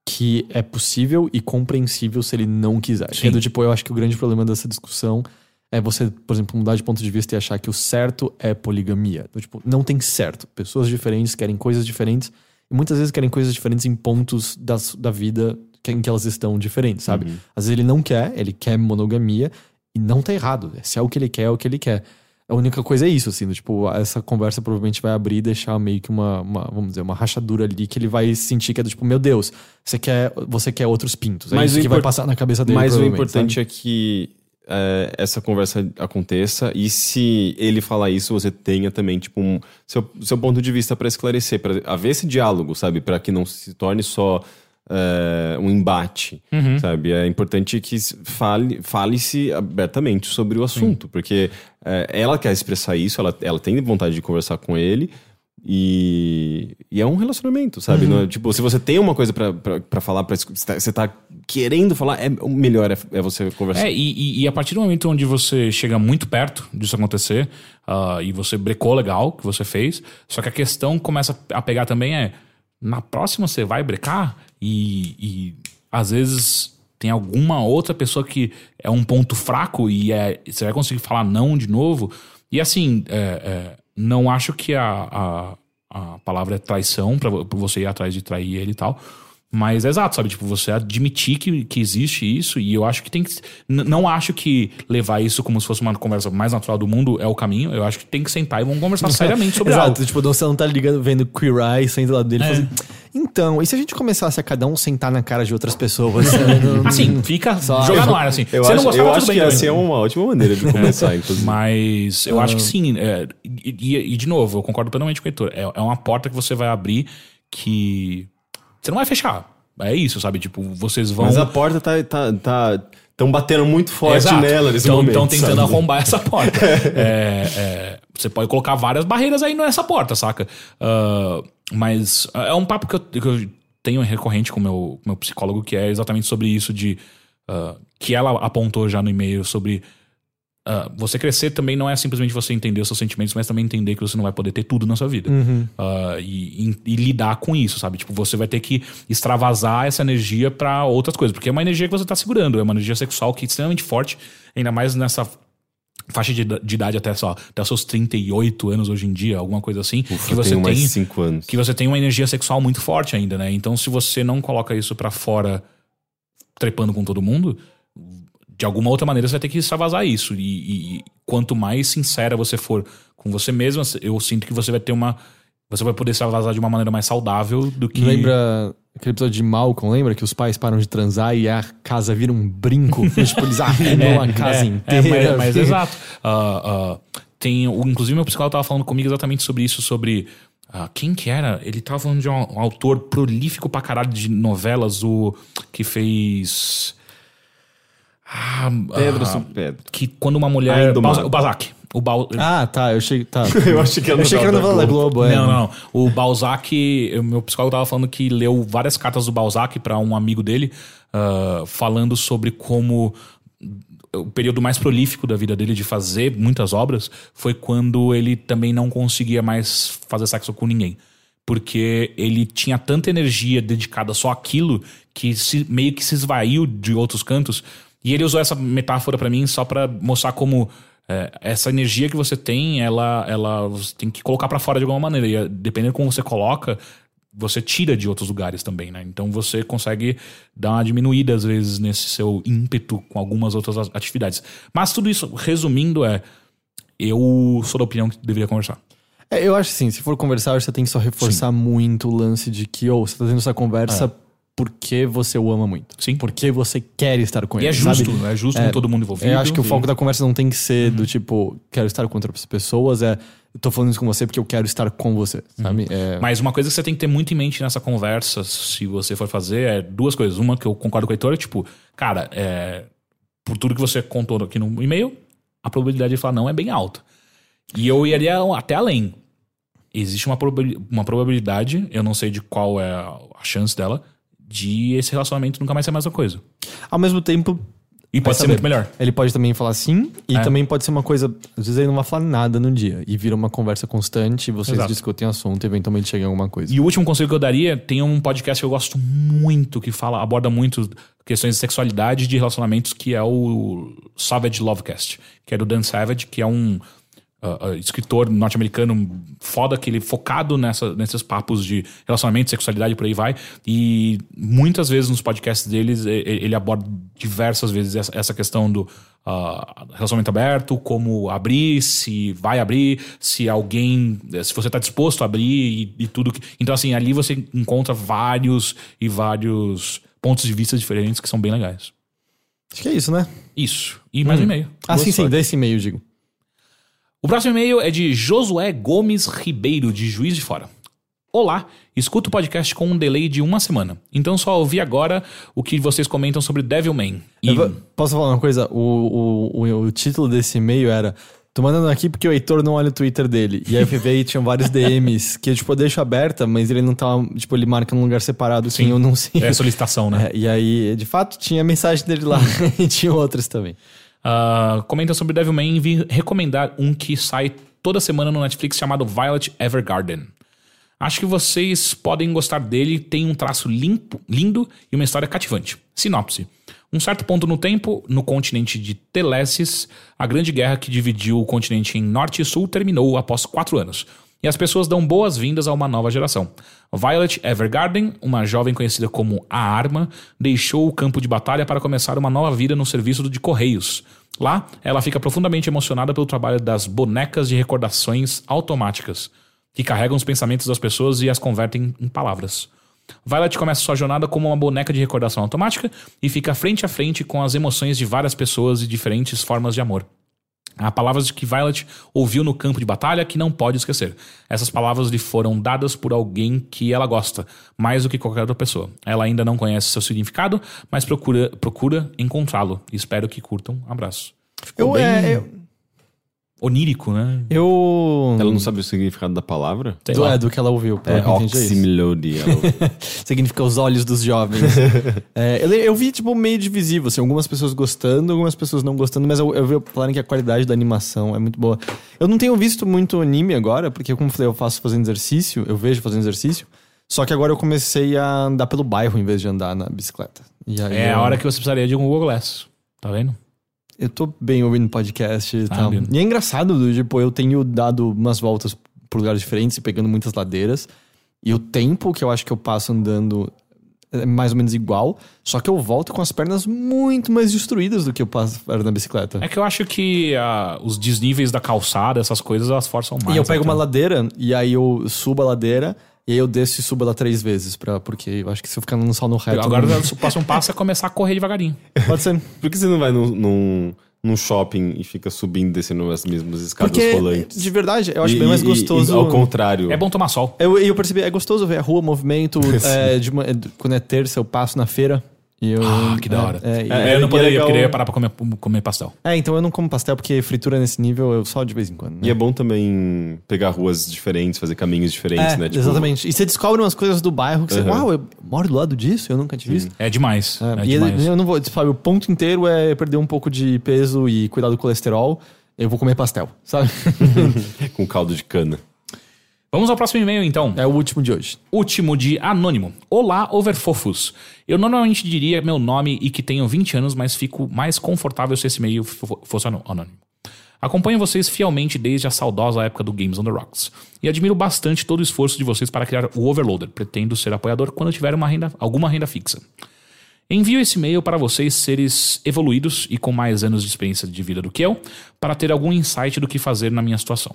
que é possível e compreensível se ele não quiser. É do tipo, eu acho que o grande problema dessa discussão é você, por exemplo, mudar de ponto de vista e achar que o certo é poligamia. Do tipo, não tem certo. Pessoas diferentes querem coisas diferentes e muitas vezes querem coisas diferentes em pontos das, da vida em que elas estão diferentes, sabe? Às vezes ele não quer, ele quer monogamia e não tá errado. Se é o que ele quer, é o que ele quer. A única coisa é isso, assim, do tipo, essa conversa provavelmente vai abrir e deixar meio que uma, uma, vamos dizer, uma rachadura ali que ele vai sentir que é do tipo, meu Deus, você quer, você quer outros pintos. É Mas isso o que vai import- passar na cabeça dele. Mas o importante sabe? é que é, essa conversa aconteça e se ele falar isso, você tenha também, tipo, um seu, seu ponto de vista para esclarecer, para haver esse diálogo, sabe? Para que não se torne só é, um embate, sabe? É importante que fale- fale-se abertamente sobre o assunto, porque é, ela quer expressar isso, ela, ela tem vontade de conversar com ele. E, e é um relacionamento, sabe? Não é- tipo, se você tem uma coisa pra falar, pra, você tá- você tá querendo falar, é, o melhor é, é você conversar. É, e, e- a partir do momento onde você chega muito perto disso acontecer, ah, e você brecou legal, que você fez, só que a questão começa a pegar também é, na próxima você vai brecar? E, e às vezes tem alguma outra pessoa que é um ponto fraco e é, você vai conseguir falar não de novo. E assim, é, é, não acho que a, a, a palavra é traição pra você ir atrás de trair ele e tal. Mas é exato, sabe? Tipo, você admitir que, que existe isso, e eu acho que tem que. Não acho que levar isso como se fosse uma conversa mais natural do mundo é o caminho. Eu acho que tem que sentar e vamos conversar seriamente sobre Exato, algo. tipo, você não tá ligando, vendo Queer Eye, saindo lá dele e É. falando assim, então, e se a gente começasse a cada um sentar na cara de outras pessoas? Não- Assim, fica Só- jogar no ar, assim. Eu você acho, não gostava, eu tudo acho bem que essa é uma ótima maneira de começar, inclusive. Mas eu Ah. acho que sim. é, e, e- e, de novo, eu concordo plenamente com o Heitor. É, é uma porta que você vai abrir que você não vai fechar. É isso, sabe? Tipo, vocês vão. Mas a porta tá. tá, tá Estão batendo muito forte Exato. nela nesse Então, momento. Estão tentando sabe? arrombar essa porta. É, é, você pode colocar várias barreiras aí nessa porta, saca? Ah, mas é um papo que eu, que eu tenho recorrente com o meu, meu psicólogo, que é exatamente sobre isso de. ah, que ela apontou já no e-mail sobre. Ah, você crescer também não é simplesmente você entender os seus sentimentos, mas também entender que você não vai poder ter tudo na sua vida. Ah, e, e- e lidar com isso, sabe? Tipo, você vai ter que extravasar essa energia pra outras coisas, porque é uma energia que você tá segurando, é uma energia sexual que é extremamente forte, ainda mais nessa faixa de, de idade até só até seus 38 anos hoje em dia, alguma coisa assim, Ufa, que você tem cinco anos. que você tem uma energia sexual muito forte ainda, né? Então, se você não coloca isso pra fora trepando com todo mundo, de alguma outra maneira você vai ter que extravasar isso. E, e- e quanto mais sincera você for com você mesma, eu sinto que você vai ter uma. Você vai poder extravasar de uma maneira mais saudável do que. Lembra aquele episódio de Malcolm, lembra? Que os pais param de transar e a casa vira um brinco. tipo, eles arrumam a casa é, inteira. É, mas, mas exato. Ah, ah, tem, o- inclusive, meu psicólogo tava falando comigo exatamente sobre isso, sobre. ah, quem que era? Ele tava falando de um, um autor prolífico pra caralho de novelas, o que fez. Ah, Pedro ah, Pedro. que quando uma mulher. Balza- o Balzac. O Bal... Ah, tá. Eu achei. Tá. Eu achei que era Eu achei que era novela novela da Globo, é. Não, não, não. O Balzac, o meu psicólogo tava falando que leu várias cartas do Balzac para um amigo dele, ah, falando sobre como o período mais prolífico da vida dele de fazer muitas obras foi quando ele também não conseguia mais fazer sexo com ninguém. Porque ele tinha tanta energia dedicada só àquilo que se- meio que se esvaiu de outros cantos. E ele usou essa metáfora pra mim só pra mostrar como é, essa energia que você tem, ela, ela você tem que colocar pra fora de alguma maneira. E é, dependendo de como você coloca, você tira de outros lugares também, né? Então você consegue dar uma diminuída, às vezes, nesse seu ímpeto com algumas outras atividades. Mas tudo isso, resumindo, é. Eu sou da opinião que deveria conversar. É, eu acho assim, se for conversar, você tem que só reforçar muito o lance de que, ou você tá tendo essa conversa porque você o ama muito. Sim. Porque você quer estar com E ele. é justo, sabe? é justo com todo mundo envolvido. Eu acho que o Sim. foco da conversa não tem que ser do tipo, quero estar com outras pessoas, é eu tô falando isso com você porque eu quero estar com você, sabe? É, Mas uma coisa que você tem que ter muito em mente nessa conversa, se você for fazer, é duas coisas. Uma que eu concordo com o Heitor, é tipo, cara, é, por tudo que você contou aqui no e-mail, a probabilidade de falar não é bem alta. E eu iria até além. Existe uma, probabil- uma probabilidade, eu não sei de qual é a chance dela, de esse relacionamento nunca mais ser a mesma coisa. Ao mesmo tempo, E pode ser saber. muito melhor. Ele pode também falar sim, e É. também pode ser uma coisa. Às vezes ele não vai falar nada no dia. E vira uma conversa constante, e vocês Exato. discutem assunto e eventualmente chega em alguma coisa. E o último conselho que eu daria, tem um podcast que eu gosto muito, que fala, aborda muito questões de sexualidade e de relacionamentos, que é o Savage Lovecast, que é do Dan Savage, que é um ah, escritor norte-americano foda, que ele é focado nessa, nesses papos de relacionamento, sexualidade e por aí vai. E muitas vezes nos podcasts deles, ele aborda diversas vezes essa, essa questão do ah, relacionamento aberto, como abrir, se vai abrir, se alguém, se você está disposto a abrir e, e tudo. que- Então, assim, ali você encontra vários e vários pontos de vista diferentes que são bem legais. Acho que é isso, né? Isso. E mais um e-mail. Ah, sim, sim, desse e-mail, digo. O próximo e-mail é de Josué Gomes Ribeiro, de Juiz de Fora. Olá, escuto o podcast com um delay de uma semana. Então só ouvi agora o que vocês comentam sobre Devilman. E posso falar uma coisa? O, o, o, o título desse e-mail era. Tô mandando aqui porque o Heitor não olha o Twitter dele. E aí eu fui ver e tinha vários DMs que tipo, eu deixo aberta, mas ele não tá. Tipo, ele marca num lugar separado quem eu não sei. é solicitação, né? É, e aí, de fato, tinha mensagem dele lá e tinha outras também. Ah, comenta sobre Devilman e vim recomendar um que sai toda semana no Netflix chamado Violet Evergarden. Acho que vocês podem gostar dele, tem um traço limpo, lindo e uma história cativante. Sinopse. Um certo ponto no tempo, no continente de Telesis, a grande guerra que dividiu o continente em norte e sul terminou após quatro anos. E as pessoas dão boas-vindas a uma nova geração. Violet Evergarden, uma jovem conhecida como a Arma, deixou o campo de batalha para começar uma nova vida no serviço de Correios. Lá, ela fica profundamente emocionada pelo trabalho das bonecas de recordações automáticas, que carregam os pensamentos das pessoas e as convertem em palavras. Violet começa sua jornada como uma boneca de recordação automática e fica frente a frente com as emoções de várias pessoas e diferentes formas de amor. Há palavras que Violet ouviu no campo de batalha que não pode esquecer. Essas palavras lhe foram dadas por alguém que ela gosta, mais do que qualquer outra pessoa. Ela ainda não conhece seu significado, mas procura, procura encontrá-lo. Espero que curtam. Abraço. Eu, bem- é, eu, Onírico, né? eu- Ela não sabe o significado da palavra? Sei do, lá. é, do que ela ouviu. É que eu entendi, é Significa os olhos dos jovens. É, eu, eu vi, tipo, meio divisível, assim, algumas pessoas gostando, algumas pessoas não gostando, mas eu, eu vi falarem que a qualidade da animação é muito boa. Eu não tenho visto muito anime agora, porque, como eu falei, eu faço fazendo exercício, eu vejo fazendo exercício, só que agora eu comecei a andar pelo bairro em vez de andar na bicicleta. E aí É eu, a hora que você precisaria de um Google Glass. Tá vendo? Eu tô bem ouvindo podcast e Ah, tal. bem. E é engraçado, do, tipo, eu tenho dado umas voltas por lugares diferentes e pegando muitas ladeiras. E o tempo que eu acho que eu passo andando é mais ou menos igual, só que eu volto com as pernas muito mais destruídas do que eu passo na bicicleta. É que eu acho que ah, os desníveis da calçada, essas coisas, elas forçam mais. e eu pego até. uma ladeira e aí eu subo a ladeira e aí eu desço e subo ela três vezes, pra, porque eu acho que se eu ficar só no reto... Agora não- o próximo passo é começar a correr devagarinho. pode ser. Por que você não vai num, num, num shopping e fica subindo e descendo as mesmas escadas Porque, rolantes? de verdade, eu acho E- bem mais e- gostoso... E, ao contrário. É bom tomar sol. Eu, eu percebi, é gostoso ver a rua, movimento. é, uma- é, quando é terça, eu passo na feira. E eu, Ah, que da hora. É, é, É, eu não é poderia, legal- eu queria parar pra comer, comer pastel. é, então eu não como pastel porque fritura nesse nível eu só de vez em quando. né? E é bom também pegar ruas diferentes, fazer caminhos diferentes, É, né? Tipo, exatamente. E você descobre umas coisas do bairro que você, Uhum. uau, eu moro do lado disso, eu nunca tinha visto. É demais. É, É, e demais. eu não vou, sabe, o ponto inteiro é perder um pouco de peso e cuidar do colesterol. Eu vou comer pastel, sabe? Com caldo de cana. Vamos ao próximo e-mail, então. é o último de hoje. Último de Anônimo. Olá, overfofos. Eu normalmente diria meu nome e que tenho 20 anos, mas fico mais confortável se esse e-mail fo- fosse anô- anônimo. Acompanho vocês fielmente desde a saudosa época do Games on the Rocks. E admiro bastante todo o esforço de vocês para criar o Overloader. Pretendo ser apoiador quando tiver uma renda, alguma renda fixa. Envio esse e-mail para vocês, seres evoluídos e com mais anos de experiência de vida do que eu, para ter algum insight do que fazer na minha situação.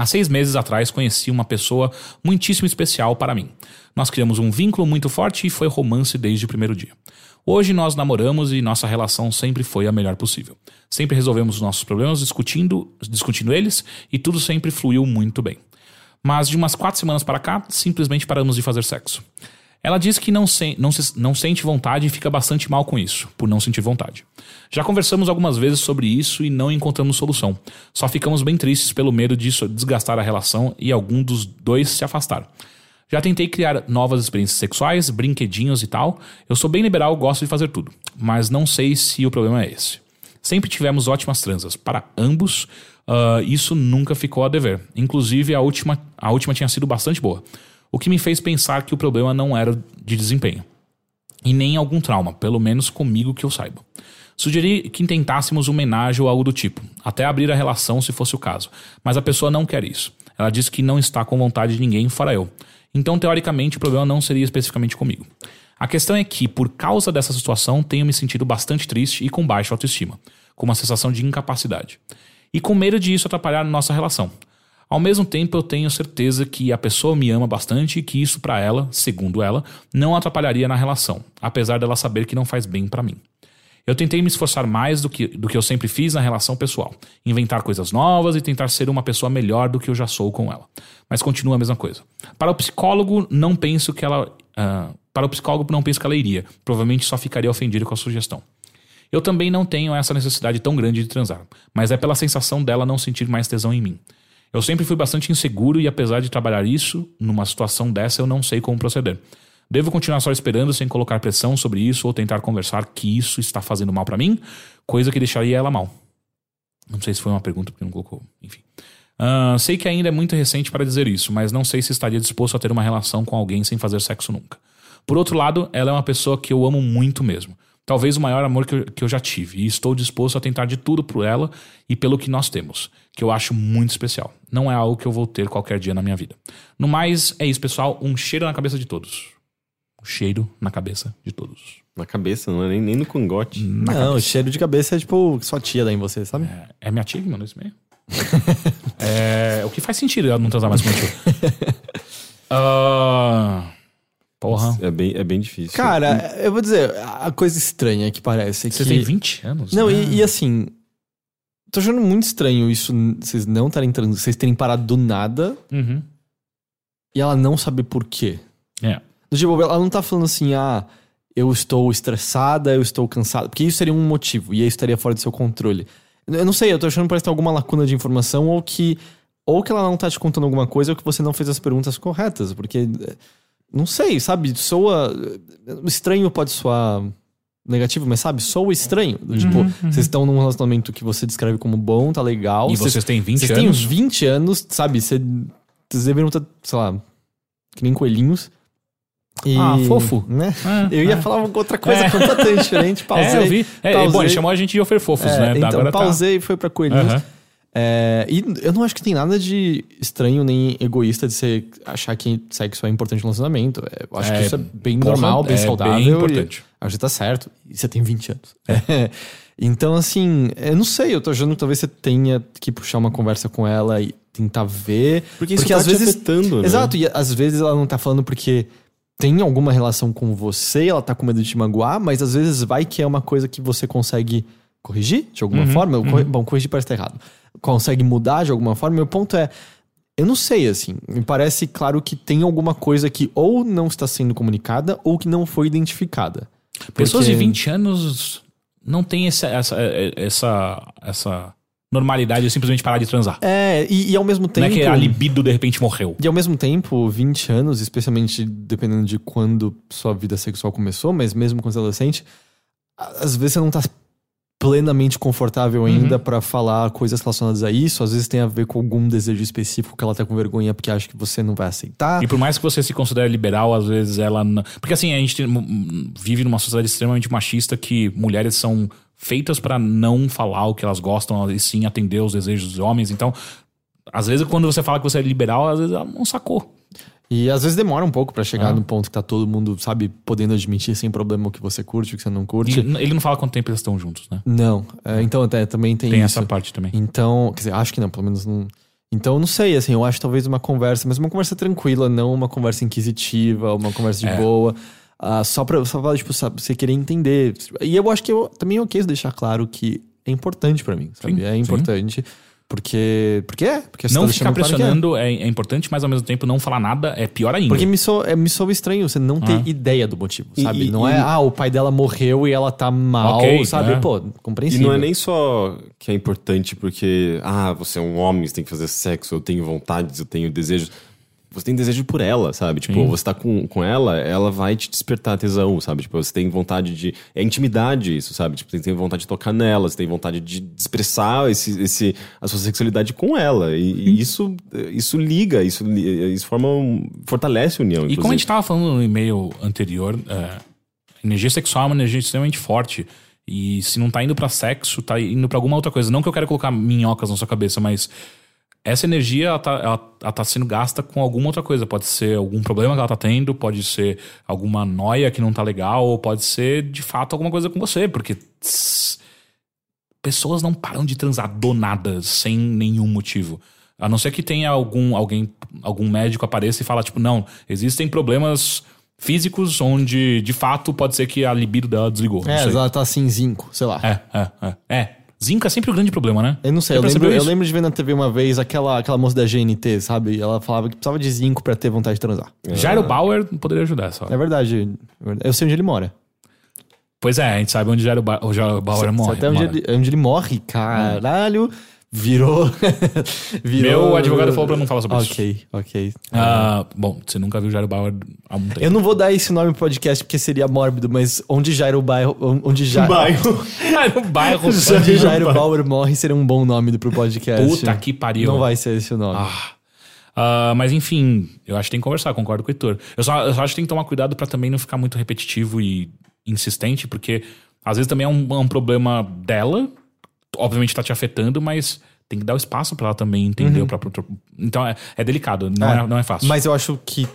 Há seis meses atrás conheci uma pessoa muitíssimo especial para mim. Nós criamos um vínculo muito forte e foi romance desde o primeiro dia. Hoje nós namoramos e nossa relação sempre foi a melhor possível. Sempre resolvemos os nossos problemas discutindo, discutindo eles e tudo sempre fluiu muito bem. Mas de umas quatro semanas para cá, simplesmente paramos de fazer sexo. Ela diz que não, se- não se- não sente vontade e fica bastante mal com isso, por não sentir vontade. Já conversamos algumas vezes sobre isso e não encontramos solução. Só ficamos bem tristes pelo medo disso desgastar a relação e algum dos dois se afastar. Já tentei criar novas experiências sexuais, brinquedinhos e tal. Eu sou bem liberal, gosto de fazer tudo. Mas não sei se o problema é esse. Sempre tivemos ótimas transas. Para ambos, ah, isso nunca ficou a dever. Inclusive, a última, a última tinha sido bastante boa. O que me fez pensar que o problema não era de desempenho. E nem algum trauma, pelo menos comigo que eu saiba. Sugeri que tentássemos uma homenagem ou algo do tipo, até abrir a relação se fosse o caso. Mas a pessoa não quer isso. Ela diz que não está com vontade de ninguém fora eu. Então, teoricamente, o problema não seria especificamente comigo. A questão é que, por causa dessa situação, tenho me sentido bastante triste e com baixa autoestima, com uma sensação de incapacidade. E com medo de isso atrapalhar nossa relação. Ao mesmo tempo, eu tenho certeza que a pessoa me ama bastante e que isso pra ela, segundo ela, não atrapalharia na relação, apesar dela saber que não faz bem pra mim. Eu tentei me esforçar mais do que, do que eu sempre fiz na relação pessoal. Inventar coisas novas e tentar ser uma pessoa melhor do que eu já sou com ela. Mas continua a mesma coisa. Para o psicólogo, não penso que ela. ah, para o psicólogo, não penso que ela iria. Provavelmente só ficaria ofendido com a sugestão. Eu também não tenho essa necessidade tão grande de transar, mas é pela sensação dela não sentir mais tesão em mim. Eu sempre fui bastante inseguro e apesar de trabalhar isso, numa situação dessa eu não sei como proceder. Devo continuar só esperando sem colocar pressão sobre isso ou tentar conversar que isso está fazendo mal pra mim, coisa que deixaria ela mal. Não sei se foi uma pergunta porque não colocou, enfim. Ah, sei que ainda é muito recente para dizer isso, mas não sei se estaria disposto a ter uma relação com alguém sem fazer sexo nunca. Por outro lado, ela é uma pessoa que eu amo muito mesmo. Talvez o maior amor que eu, que eu já tive. E estou disposto a tentar de tudo por ela e pelo que nós temos, que eu acho muito especial. Não é algo que eu vou ter qualquer dia na minha vida. No mais, é isso, pessoal. Um cheiro na cabeça de todos. Um cheiro na cabeça de todos. Na cabeça, não é nem, nem no cangote. não, o cheiro de cabeça é tipo sua tia dá em você, sabe? É, é minha tia que mandou esse e-mail? é, o que faz sentido ela não transar mais com a tia. Ah, porra. É bem, é bem difícil. Cara, eu vou dizer, a coisa estranha que parece é Você que... tem 20 anos? Não, né? e, e assim, tô achando muito estranho isso, vocês não estarem trans, vocês terem parado do nada Uhum. e ela não saber por quê. É. Do tipo, ela não tá falando assim, ah, eu estou estressada, eu estou cansada. Porque isso seria um motivo, e aí estaria fora do seu controle. Eu não sei, eu tô achando que parece ter alguma lacuna de informação, ou que. Ou que ela não tá te contando alguma coisa, ou que você não fez as perguntas corretas. Porque. Não sei, sabe? Soa. Estranho pode soar negativo, mas sabe? Soa estranho. Do Tipo, vocês estão num relacionamento que você descreve como bom, tá legal. E vocês têm 20 Vocês têm uns anos? 20 anos, sabe? Cê- Vocês deveriam estar, sei lá, que nem coelhinhos. E- Ah, fofo. Né? É, Eu ia é. falar outra coisa É. completamente diferente. Pausei. É, eu vi. É, pausei. bom, ele chamou a gente de oferfofos, É, né? Então, Agora tá- pausei e foi pra coelhinhos. Aham. É, e eu não acho que tem nada de estranho nem egoísta de você achar que sexo é importante no relacionamento. É, Eu acho É, que isso é bem porra, normal, bem é saudável. bem importante. Acho que tá certo. E você tem 20 anos. É. Então, assim, eu não sei, eu tô achando que talvez você tenha que puxar uma conversa com ela e tentar ver. Porque isso tá te afetando, né? Exato, e às vezes ela não tá falando porque tem alguma relação com você, ela tá com medo de te magoar, mas às vezes vai que é uma coisa que você consegue corrigir de alguma Uhum, forma. Corri- Bom, corrigir parece estar errado. Consegue mudar de alguma forma. Meu ponto é, eu não sei, assim. Me parece claro que tem alguma coisa que ou não está sendo comunicada ou que não foi identificada. Pessoas de Porque- 20 anos não têm essa, essa, essa, essa normalidade de simplesmente parar de transar. É, e, e ao mesmo Não tempo. é que a libido de repente morreu. E ao mesmo tempo, 20 anos, especialmente dependendo de quando sua vida sexual começou, mas mesmo quando você é adolescente, às vezes você não tá plenamente confortável ainda pra falar coisas relacionadas a isso. Às vezes tem a ver com algum desejo específico que ela tá com vergonha porque acha que você não vai aceitar. E por mais que você se considere liberal, às vezes ela não. Porque assim, a gente vive numa sociedade extremamente machista que mulheres são feitas pra não falar o que elas gostam e sim atender os desejos dos homens. Então, às vezes, quando você fala que você é liberal, às vezes ela não sacou. E às vezes demora um pouco pra chegar Ah. no ponto que tá todo mundo, sabe, podendo admitir sem problema o que você curte, o que você não E curte. ele não fala quanto tempo eles estão juntos, né? Não. É, então, até, também tem, Tem isso. essa parte também. Então, quer dizer, acho que não, pelo menos não. Então, não sei, assim, eu acho talvez uma conversa, mas uma conversa tranquila, não uma conversa inquisitiva, uma conversa de É. boa. ah, só pra, só pra, tipo, sabe, você querer entender. E eu acho que eu também é ok deixar claro que é importante pra mim, sabe? Sim, é sim. Porque. Porque é. Porque você Não tá ficar claro é. pressionando é. é importante, mas ao mesmo tempo não falar nada é pior ainda. Porque me soa, é, me soa estranho você não ter Ah. ideia do motivo, E- sabe? e- não é, e- ah, o pai dela morreu e ela tá mal, Ok, sabe? é. Pô, E compreensível. não é nem só que é importante porque, ah, você é um homem, você tem que fazer sexo, eu tenho vontades, eu tenho desejos. Você tem desejo por ela, sabe? Tipo, Sim. você tá com, com ela, ela vai te despertar tesão, sabe? Tipo, você tem vontade de. É intimidade isso, sabe? Tipo, você tem vontade de tocar nela, você tem vontade de expressar esse, esse, a sua sexualidade com ela. E, e isso, isso liga, isso, isso forma um, fortalece a união. E como a gente tava falando no e-mail anterior, é, energia sexual é uma energia extremamente forte. E se não tá indo pra sexo, tá indo pra alguma outra coisa. Não que eu quero colocar minhocas na sua cabeça, mas essa energia, ela tá, ela, ela tá sendo gasta com alguma outra coisa. Pode ser algum problema que ela tá tendo, pode ser alguma noia que não tá legal, ou pode ser, de fato, alguma coisa com você. Porque tss, pessoas não param de transar do nada, sem nenhum motivo. A não ser que tenha algum, alguém, algum médico apareça e fala, tipo, não, existem problemas físicos onde, de fato, pode ser que a libido dela desligou. É, ela tá assim, zinco, sei lá. É, é, é. É. Zinco é sempre o grande problema, né? Eu não sei, eu lembro, eu lembro de ver na TV uma vez aquela, aquela moça da GNT, sabe? Ela falava que precisava de zinco pra ter vontade de transar. Jairo Bauer poderia ajudar só. É verdade. é. Eu sei onde ele mora. Pois é, a gente sabe onde Jairo, ba o Jairo Bauer Sei morre. até onde mora. ele, onde ele morre. Caralho. Virou. virou. Meu advogado falou pra não falar sobre isso. Ok, ok. Ah, bom, você nunca viu Jairo Bauer há um tempo. Eu não vou dar esse nome pro podcast porque seria mórbido, mas onde Jairo Bairro. Onde Ja- Bairro. no bairro. Onde Jairo Bauer morre seria um bom nome pro podcast. Puta que pariu. Não vai ser esse o nome. Ah. Ah, mas enfim, eu acho que tem que conversar, concordo com o Heitor. Eu só, eu só acho que tem que tomar cuidado pra também não ficar muito repetitivo e insistente, porque às vezes também é um, é um problema dela, obviamente tá te afetando, mas tem que dar o espaço pra ela também entender o próprio. Então é, é delicado, não é, não é fácil. Mas eu acho que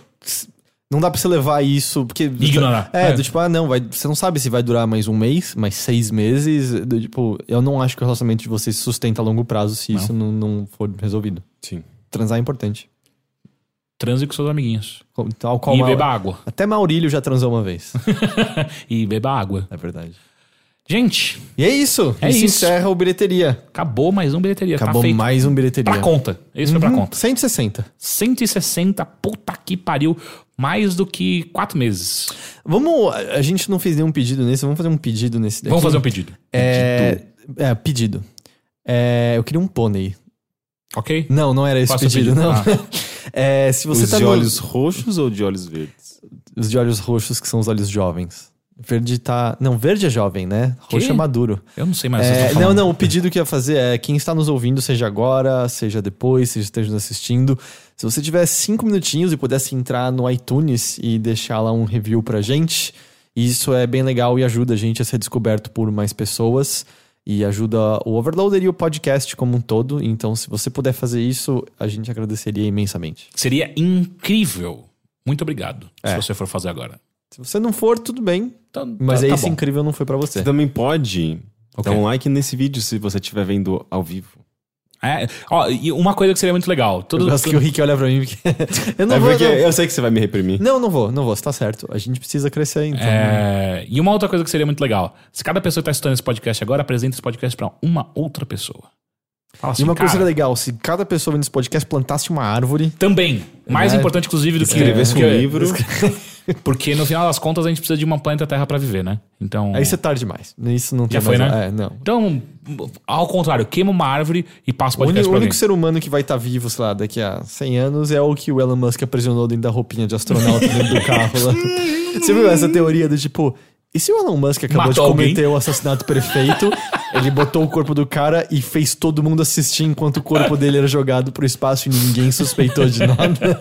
não dá pra você levar isso, porque. Ignorar. É, É. do tipo, ah, não, vai, você não sabe se vai durar mais um mês, mais seis meses. do tipo, eu não acho que o relacionamento de vocês se sustenta a longo prazo se isso não, não for resolvido. Sim. Transar é importante. Transe com seus amiguinhos. Tal qual e beba água. Até Maurílio já transou uma vez. e beba água. É verdade. Gente, E é isso. É isso, isso. encerra o bilheteria. acabou mais um bilheteria. Acabou tá feito. mais um bilheteria. Pra conta. Esse foi pra Uhum, conta. 160. 160, puta que pariu. Mais do que quatro meses. Vamos. A gente não fez nenhum pedido nesse, vamos fazer um pedido nesse daqui. Vamos fazer um pedido. É, é, pedido. É, eu queria um pônei. Ok? Não, não era esse Qual é pedido, pedido? não. É, se você Os tá de no- olhos roxos ou de olhos verdes? Os de olhos roxos, que são os olhos jovens. Verde tá. Não, verde é jovem, né? Roxo Que? é maduro. Eu não sei mais É, não, não, o pedido que eu ia fazer é quem está nos ouvindo, seja agora, seja depois, seja esteja nos assistindo. Se você tiver cinco minutinhos e pudesse entrar no iTunes e deixar lá um review pra gente, isso é bem legal e ajuda a gente a ser descoberto por mais pessoas e ajuda o Overloader e o podcast como um todo. Então, se você puder fazer isso, a gente agradeceria imensamente. Seria incrível. Muito obrigado. É. Se você for fazer agora. Se você não for, tudo bem. Então, Mas tá, aí tá esse bom. incrível não foi pra você. Você também pode Ok. dar um like nesse vídeo se você estiver vendo ao vivo. É, ó, e uma coisa que seria muito legal. Eu Todo, gosto que o Rick olha pra mim porque. eu não é vou. porque não. eu sei que você vai me reprimir. Não, não vou, não vou, você tá certo. A gente precisa crescer, então. É, e uma outra coisa que seria muito legal. Se cada pessoa que tá escutando esse podcast agora, apresenta esse podcast pra uma outra pessoa. Fala assim, e uma coisa cara, legal, se cada pessoa vendo esse podcast plantasse uma árvore. Também. Mais É. importante, inclusive, do que... Escrevesse que- um livro. Porque no final das contas a gente precisa de uma planeta Terra pra viver, né? Então. Aí você é tarde demais. Isso não tem Já foi, mais- né? É, não. Então, ao contrário, queima uma árvore e passa o podcast o único ser humano que vai estar vivo, sei lá, daqui a 100 anos é o que o Elon Musk aprisionou dentro da roupinha de astronauta dentro do carro lá. Você viu essa teoria do tipo, e se o Elon Musk acabou Matou de alguém? cometer o assassinato perfeito, ele botou o corpo do cara e fez todo mundo assistir enquanto o corpo dele era jogado pro espaço e ninguém suspeitou de nada?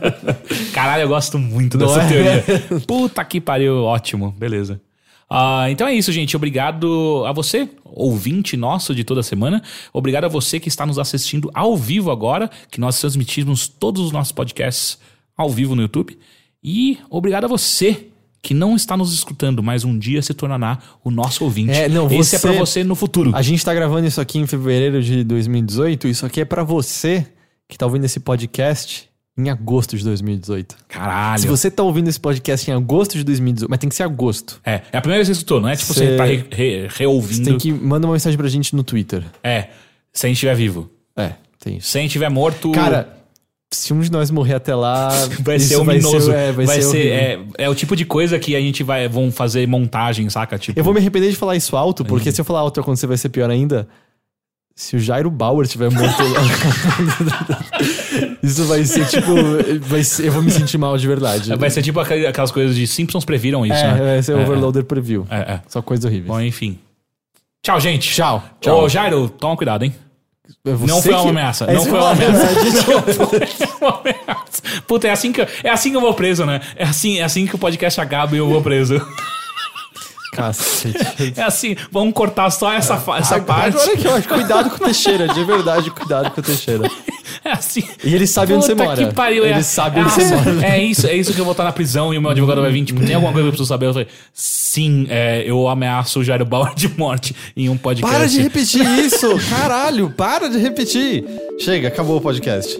Caralho, eu gosto muito Não dessa é? teoria. Puta que pariu, ótimo, beleza. Ah, então é isso, gente. Obrigado a você, ouvinte nosso de toda semana. Obrigado a você que está nos assistindo ao vivo agora, que nós transmitimos todos os nossos podcasts ao vivo no YouTube. E obrigado a você que não está nos escutando, mas um dia se tornará o nosso ouvinte. É, não, Esse é você- pra você no futuro. A gente tá gravando isso aqui em fevereiro de 2018, isso aqui é pra você que tá ouvindo esse podcast em agosto de 2018. Caralho. Se você tá ouvindo esse podcast em agosto de 2018, mas tem que ser agosto. É, é a primeira vez que você escutou, não é tipo Cê- você tá re- re- Você reouvindo. tem que mandar uma mensagem pra gente no Twitter. É, se a gente estiver vivo. É, tem isso. Se a gente estiver morto. Cara, se um de nós morrer até lá, Vai ser ominoso. é, vai, ser, horrível. é, é o tipo de coisa que a gente vai vão fazer montagem, saca? Tipo, Eu vou me arrepender de falar isso alto, porque se eu falar alto acontecer vai ser pior ainda. Se o Jairo Bauer tiver morto lá. isso vai ser tipo. Vai ser, eu vou me sentir mal de verdade. vai ser tipo aquel- aquelas coisas de Simpsons previram isso, é, né? vai ser É, Overloader Preview. É, é. Só coisa horrível. Bom, enfim. Tchau, gente. Tchau. Ô, Jairo, toma cuidado, hein? Não foi uma ameaça. É não isso foi que uma eu ameaça. Não foi uma ameaça. Puta, é assim, que, eu- é assim que eu vou preso, né? É assim, é assim que o podcast acaba e eu vou preso. Cacete. É assim, vamos cortar só essa, fa- essa parte. Agora que eu acho, cuidado com o Teixeira, de verdade, cuidado com o Teixeira. É assim. E ele sabe onde você mora. que pariu. Ele é, sabe é, onde você mora. É isso, é isso que eu vou estar na prisão e o meu advogado vai vir. Tipo, tem alguma coisa que eu preciso saber? Eu falei, sim, é, eu ameaço o Jairo Bauer de morte em um podcast. Para de repetir isso! Caralho, para de repetir! Chega, acabou o podcast.